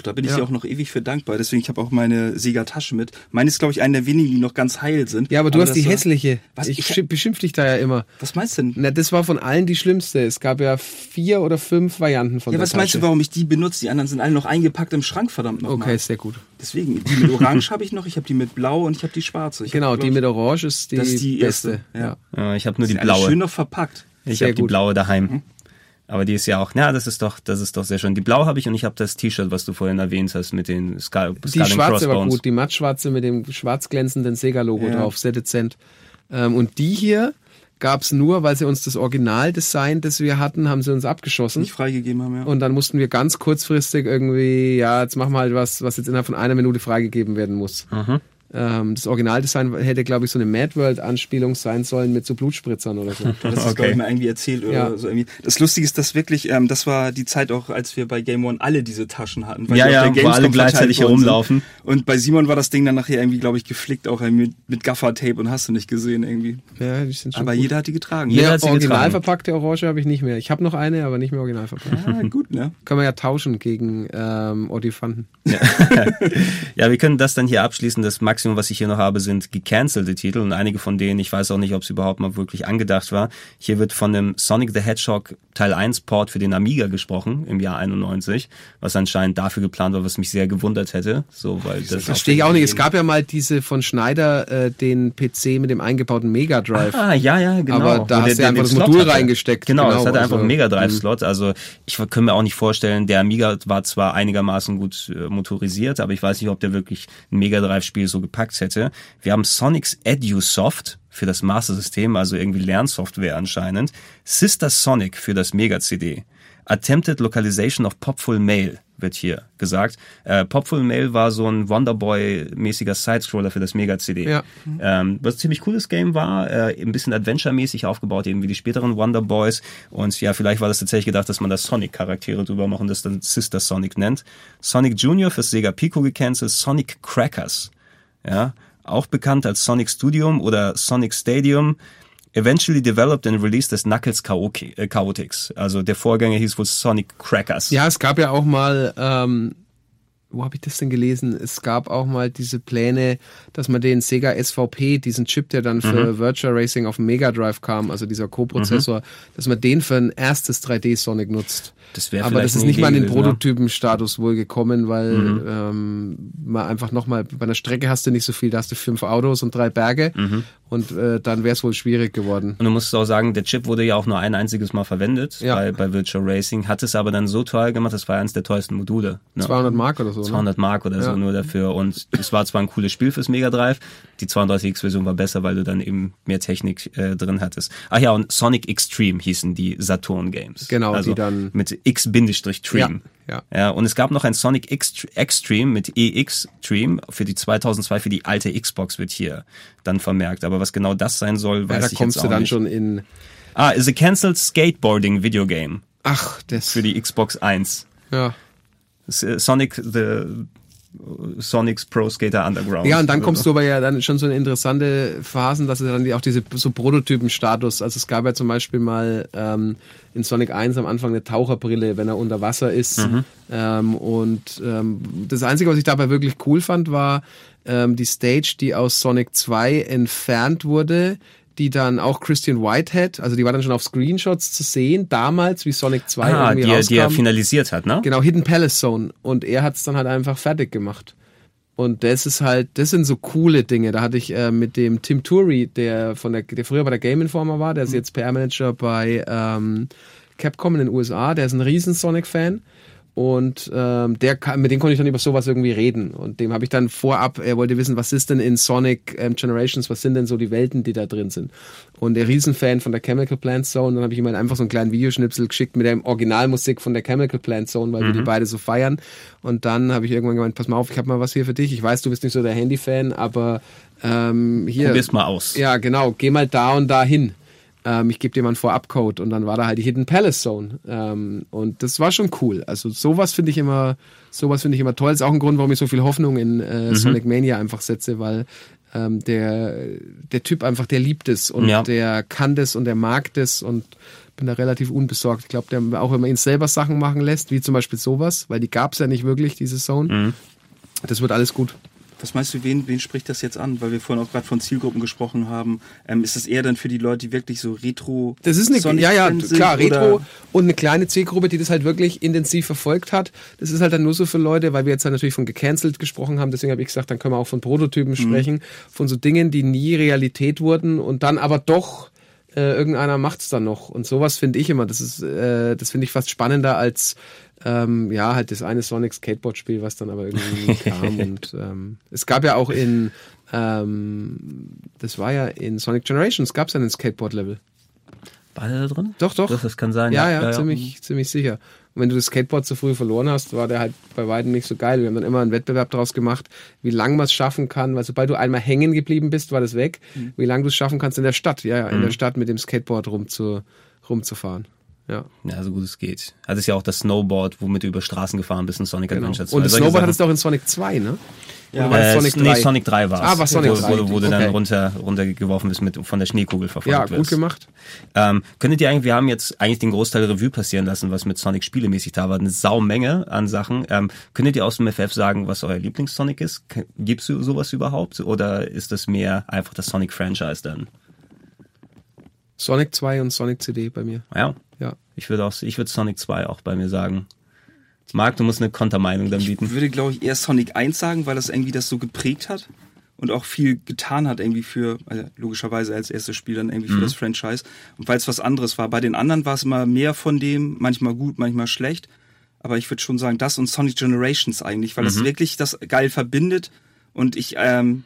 Auch, da bin ich
Ja.
dir auch noch ewig für dankbar. Deswegen, ich habe auch meine Sega-Tasche mit. Meine ist, glaube ich, eine der wenigen, die noch ganz heil sind.
Ja, aber du hast
das
die
war-
hässliche.
Was?
Ich,
Ich-
schimpf- beschimpf dich da ja immer.
Was meinst du denn?
Na, das war von allen die schlimmste. Es gab ja vier oder fünf Varianten von
Ja,
der
was meinst du,
Tasche.
warum ich die benutze? Die anderen sind alle noch eingepackt im Schrank, verdammt nochmal.
Okay, sehr gut.
Deswegen, die mit Orange [laughs] habe ich noch, ich habe die mit Blau und ich habe die schwarze. Ich
Genau,
hab,
die
glaub
mit Orange ist die,
Das ist die
beste.
erste, ja.
Ja, ich habe nur
ich,
die
die
blaue.
schön noch verpackt.
Ich habe die blaue daheim.
Mhm.
Aber die ist ja auch, ja, das ist doch, das ist doch sehr schön. Die blaue habe ich und ich habe das T-Shirt, was du vorhin erwähnt hast, mit den Skull,
Die schwarze war gut, die mattschwarze mit dem schwarz glänzenden Sega-Logo
Ja.
drauf, sehr dezent. Ähm, und die hier gab's nur, weil sie uns das Originaldesign, das wir hatten, haben sie uns abgeschossen.
Nicht freigegeben haben, ja.
Und dann mussten wir ganz kurzfristig irgendwie, ja, jetzt machen wir halt was, was jetzt innerhalb von einer Minute freigegeben werden muss. Ähm, das Originaldesign hätte, glaube ich, so eine Mad World-Anspielung sein sollen mit so Blutspritzern oder so. [laughs]
Das ist,
Okay.
glaube ich, mal irgendwie erzählt oder
Ja.
so irgendwie. Das Lustige ist, dass wirklich, ähm, das war die Zeit auch, als wir bei Game One alle diese Taschen hatten. weil
Ja, ja,
der
wo alle gleichzeitig herumlaufen.
Und bei Simon war das Ding dann nachher irgendwie, glaube ich, geflickt, auch irgendwie mit, mit Gaffer-Tape und hast du nicht gesehen irgendwie.
Ja, die sind schon
Aber
gut.
jeder hat die getragen.
Jeder
Mehr
hat sie
original
getragen.
verpackte Orange habe ich nicht mehr. Ich habe noch eine, aber nicht mehr original verpackt.
Ja, [laughs] gut, ne?
Können wir ja tauschen gegen ähm, Odifanten. [laughs]
Ja, wir können das dann hier abschließen. Das Maximum, was ich hier noch habe, sind gecancelte Titel und einige von denen, ich weiß auch nicht, ob es überhaupt mal wirklich angedacht war. Hier wird von dem Sonic the Hedgehog Teil 1 Port für den Amiga gesprochen im Jahr 91, was anscheinend dafür geplant war, was mich sehr gewundert hätte. So, weil das
Verstehe ich auch nicht. Es gab ja mal diese von Schneider, äh, den PC mit dem eingebauten Mega Drive.
Ah, ja, ja, genau.
Aber da
Wo
hast du einfach das
Slot
Modul
hatte.
reingesteckt.
Genau,
Genau,
das hatte einfach
also,
einen Mega Drive-Slot. Also ich kann mir auch nicht vorstellen, der Amiga war zwar einigermaßen gut äh, motorisiert, aber ich weiß nicht, ob der wirklich ein Mega Drive-Spiel so gepackt hätte. Wir haben Sonic's EduSoft für das Master System, also irgendwie Lernsoftware anscheinend. Sister Sonic für das Mega CD. Attempted Localization of Popful Mail wird hier gesagt. Äh, Popful Mail war so ein Wonderboy-mäßiger Sidescroller für das Mega CD.
Ja.
Ähm, was ein ziemlich cooles Game war, äh, ein bisschen Adventure-mäßig aufgebaut, eben wie die späteren Wonder Boys. Und ja, vielleicht war das tatsächlich gedacht, dass man da Sonic-Charaktere drüber machen, das dann Sister Sonic nennt. Sonic Junior fürs Sega Pico gecancelt, Sonic Crackers. Ja, auch bekannt als Sonic Studium oder Sonic Stadium. Eventually developed and released as Knuckles äh, Chaotix. Also der Vorgänger hieß wohl Sonic Crackers.
Ja, es gab ja auch mal ähm, wo habe ich das denn gelesen? Es gab auch mal diese Pläne, dass man den Sega SVP, diesen Chip, der dann für Virtual Racing auf dem Mega Drive kam, also dieser Co-Prozessor, dass man den für ein erstes 3D Sonic nutzt.
Das wäre
Aber das ist nicht mal in den? Prototypenstatus wohl gekommen, weil ähm, man einfach nochmal, bei einer Strecke hast du nicht so viel, da hast du fünf Autos und drei Berge
Mhm.
und äh, dann wäre es wohl schwierig geworden.
Und du musst auch sagen, der Chip wurde ja auch nur ein einziges Mal verwendet
Ja.
bei, bei Virtual Racing, hat es aber dann so teuer gemacht, das war eins der teuersten Module. Ne?
200 Mark oder so. Ne?
200 Mark oder so
Ja.
nur dafür. Und es war zwar ein cooles Spiel fürs Mega Drive, die 32X-Version war besser, weil du dann eben mehr Technik äh, drin hattest. Ach ja, und Sonic Extreme hießen die Saturn Games.
Genau, die
also
dann-
mit X-Stream.
Ja, ja.
Ja, und es gab noch ein Sonic X Extreme mit EX Stream für die 2002 für die alte Xbox wird hier dann vermerkt. Aber was genau das sein soll,
Ja,
weiß
da
ich
kommst
jetzt
du
auch
dann
nicht.
schon in.
Ah, is a cancelled skateboarding video game
Ach, das.
für die Xbox 1.
ja.
Äh, Sonic the Sonic's Pro Skater Underground.
Ja, und dann kommst du aber ja dann schon so in interessante Phasen, dass es dann auch diese so Prototypen-Status, also es gab ja zum Beispiel mal ähm, in Sonic 1 am Anfang eine Taucherbrille, wenn er unter Wasser ist. Ähm, und ähm, das Einzige, was ich dabei wirklich cool fand, war ähm, die Stage, die aus Sonic 2 entfernt wurde, die dann auch Christian Whitehead, also die war dann schon auf Screenshots zu sehen, damals, wie Sonic 2
ah,
irgendwie
die, er-
rauskam.
die er finalisiert hat, ne?
Genau, Hidden Palace Zone. Und er hat es dann halt einfach fertig gemacht. Und das ist halt, das sind so coole Dinge. Da hatte ich äh, mit dem Tim Turi, der von der, der früher bei der Game Informer war, der ist jetzt PR-Manager bei ähm, Capcom in den USA, der ist ein riesen Sonic-Fan. Und ähm, der mit dem konnte ich dann über sowas irgendwie reden. Und dem habe ich dann vorab, er wollte wissen, was ist denn in Sonic ähm, Generations, was sind denn so die Welten, die da drin sind. Und der Riesenfan von der Chemical Plant Zone, dann habe ich ihm halt einfach so einen kleinen Videoschnipsel geschickt mit der Originalmusik von der Chemical Plant Zone, weil wir die beide so feiern. Und dann habe ich irgendwann gemeint, pass mal auf, ich habe mal was hier für dich. Ich weiß, du bist nicht so der Handy-Fan, aber ähm, hier.
Probier's mal aus.
Ja, genau. Geh mal da und da hin. Ähm, ich gebe dir mal einen Vorabcode und dann war da halt die Hidden Palace Zone. Ähm, und das war schon cool. Also sowas finde ich immer, sowas finde ich immer toll. Das ist auch ein Grund, warum ich so viel Hoffnung in äh, Sonic Mania einfach setze, weil ähm, der, der Typ einfach, der liebt es und
Ja.
der kann das und der mag das und bin da relativ unbesorgt. Ich glaube, der auch wenn man ihn selber Sachen machen lässt, wie zum Beispiel sowas, weil die gab es ja nicht wirklich, diese Zone. Das wird alles gut.
Was meinst du, wen, wen spricht das jetzt an? Weil wir vorhin auch gerade von Zielgruppen gesprochen haben. Ähm, ist das eher dann für die Leute, die wirklich so Retro
Das ist eine,
Sonic
ja, ja,
sind,
klar, Retro
oder-
und eine kleine Zielgruppe, die das halt wirklich intensiv verfolgt hat. Das ist halt dann nur so für Leute, weil wir jetzt halt natürlich von gecancelt gesprochen haben, deswegen habe ich gesagt, dann können wir auch von Prototypen sprechen, von so Dingen, die nie Realität wurden und dann aber doch äh, irgendeiner macht's dann noch. Und sowas finde ich immer, das ist, äh, das finde ich fast spannender als ähm, ja, halt das eine Sonic Skateboard-Spiel, was dann aber irgendwie nie kam. [laughs] Und ähm, es gab ja auch in ähm, das war ja in Sonic Generations, gab's ja einen Skateboard-Level.
War der da drin?
Doch, doch.
Das, das kann sein.
Ja, ja, ziemlich, ziemlich sicher. Und wenn du das Skateboard zu früh verloren hast, war der halt bei weitem nicht so geil. Wir haben dann immer einen Wettbewerb daraus gemacht, wie lang man es schaffen kann, weil sobald du einmal hängen geblieben bist, war das weg. Wie lange du es schaffen kannst in der Stadt, ja, ja, in der Stadt mit dem Skateboard rumzu, rumzufahren. Ja,
Ja, so gut es geht. Also ist ja auch das Snowboard, womit du über Straßen gefahren bist in Sonic
genau.
Adventure 2.
Und das Snowboard
Sachen.
hattest du auch in Sonic 2, ne?
Ja.
Äh,
Sonic
nee,
3?
Sonic 3 war es.
Ah, war Sonic
wo,
3.
Wo, wo du dann runter, runtergeworfen bist, mit von der Schneekugel verfolgt
Ja,
wirst.
gut gemacht.
Ähm, könntet ihr eigentlich, wir haben jetzt eigentlich den Großteil Revue passieren lassen, was mit Sonic spielemäßig da war, eine Saumenge an Sachen. Ähm, könntet ihr aus dem FF sagen, was euer Lieblings-Sonic ist? Gibt's so- sowas überhaupt? Oder ist das mehr einfach das Sonic-Franchise dann?
Sonic 2 und Sonic CD bei mir.
Ja,
Ja.
ich würde auch, ich würde Sonic 2 auch bei mir sagen. Marc, du musst eine Kontermeinung dann
Ich
bieten.
würde, glaube ich, eher Sonic 1 sagen, weil das irgendwie das so geprägt hat und auch viel getan hat irgendwie für, also logischerweise als erstes Spiel dann irgendwie für das Franchise. Und weil es was anderes war. Bei den anderen war es immer mehr von dem, manchmal gut, manchmal schlecht. Aber ich würde schon sagen, das und Sonic Generations eigentlich, weil es wirklich das geil verbindet. Und ich, ähm,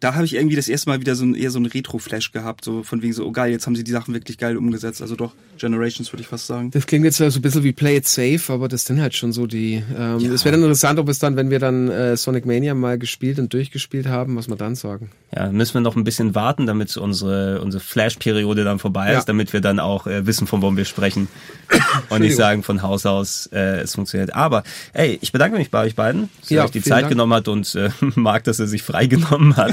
da habe ich irgendwie das erste Mal wieder so ein, eher so ein Retro-Flash gehabt, so von wegen so, oh geil, jetzt haben sie die Sachen wirklich geil umgesetzt. Also doch, Generations würde ich fast sagen.
Das klingt jetzt so ein bisschen wie Play It Safe, aber das sind halt schon so die. Ähm, Es wäre dann interessant, ob es dann, wenn wir dann äh, Sonic Mania mal gespielt und durchgespielt haben, was wir dann sagen.
Ja, müssen wir noch ein bisschen warten, damit unsere, unsere Flash-Periode dann vorbei
Ja.
ist, damit wir dann auch äh, wissen, von wem wir sprechen. [coughs] Und nicht sagen von Haus aus, äh, es funktioniert. Aber, ey, ich bedanke mich bei euch beiden, dass ihr
Ja,
euch die Zeit
Dank.
genommen hat und äh, [laughs] mag, dass er sich freigenommen hat.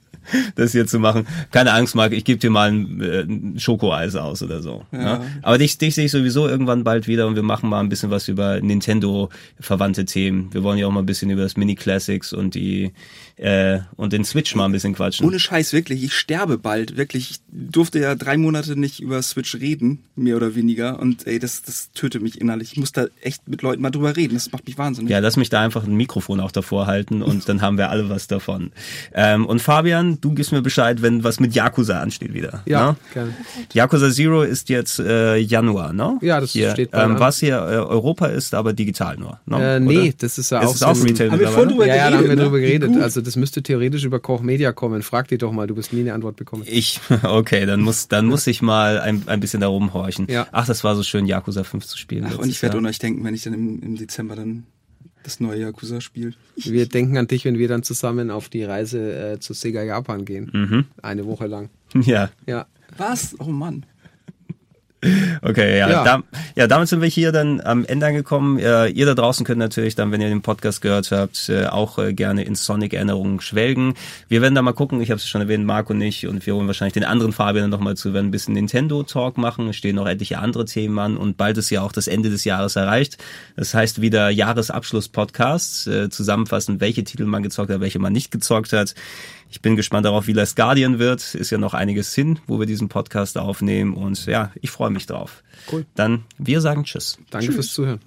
[laughs] das hier zu machen. Keine Angst, Marc, ich gebe dir mal ein, äh, ein Schokoeis aus oder so. Ja. Aber dich, dich sehe ich sowieso irgendwann bald wieder und wir machen mal ein bisschen was über Nintendo-verwandte Themen. Wir wollen ja auch mal ein bisschen über das Mini-Classics und die äh, und den Switch mal ein bisschen quatschen.
Ohne Scheiß, wirklich. Ich sterbe bald, wirklich. Ich durfte ja drei Monate nicht über Switch reden, mehr oder weniger. Und ey, das, das tötet mich innerlich. Ich muss da echt mit Leuten mal drüber reden. Das macht mich wahnsinnig.
Ja, lass mich da einfach ein Mikrofon auch davor halten und dann haben wir alle was davon. Ähm, und Fabian, du gibst mir Bescheid, wenn was mit Yakuza ansteht wieder.
Ja,
ne?
gerne.
Yakuza Zero ist jetzt äh, Januar, ne?
Ja, das
hier,
steht bald
ähm. Was hier äh, Europa ist, aber digital nur. Ne?
Äh, nee,
Oder?
das ist ja
Ist
auch,
es auch Retail
Haben wir vorhin drüber
Ja, ja, da haben wir
geredet,
drüber
ne?
geredet. Also das müsste theoretisch über Koch Media kommen. Frag die doch mal, du wirst nie eine Antwort bekommen.
Ich, [laughs] okay, dann muss, dann muss ich mal ein, ein bisschen da rumhorchen.
Ja.
Ach, das war so schön, Yakuza 5 zu spielen.
Ach, und ich werde an euch denken, wenn ich dann im, im Dezember dann das neue Yakuza spiele.
Wir denken an dich, wenn wir dann zusammen auf die Reise äh, zu Sega Japan gehen.
Mhm.
Eine Woche lang. [laughs]
Ja,
Ja.
Was? Oh Mann. [laughs]
Okay, ja,
Ja.
Da, ja, damit sind wir hier dann am Ende angekommen. Äh, ihr da draußen könnt natürlich dann, wenn ihr den Podcast gehört habt, äh, auch äh, gerne in Sonic-Erinnerungen schwelgen. Wir werden da mal gucken, ich habe es schon erwähnt, Marc und ich, und wir holen wahrscheinlich den anderen Fabian nochmal zu, werden ein bisschen Nintendo-Talk machen. Es stehen noch etliche andere Themen an und bald ist ja auch das Ende des Jahres erreicht. Das heißt wieder Jahresabschluss-Podcast, äh, zusammenfassen, welche Titel man gezockt hat, welche man nicht gezockt hat. Ich bin gespannt darauf, wie Last Guardian wird. Ist ja noch einiges hin, wo wir diesen Podcast aufnehmen. Und ja, ich freue mich drauf.
Cool.
Dann, wir sagen Tschüss.
Danke fürs Zuhören.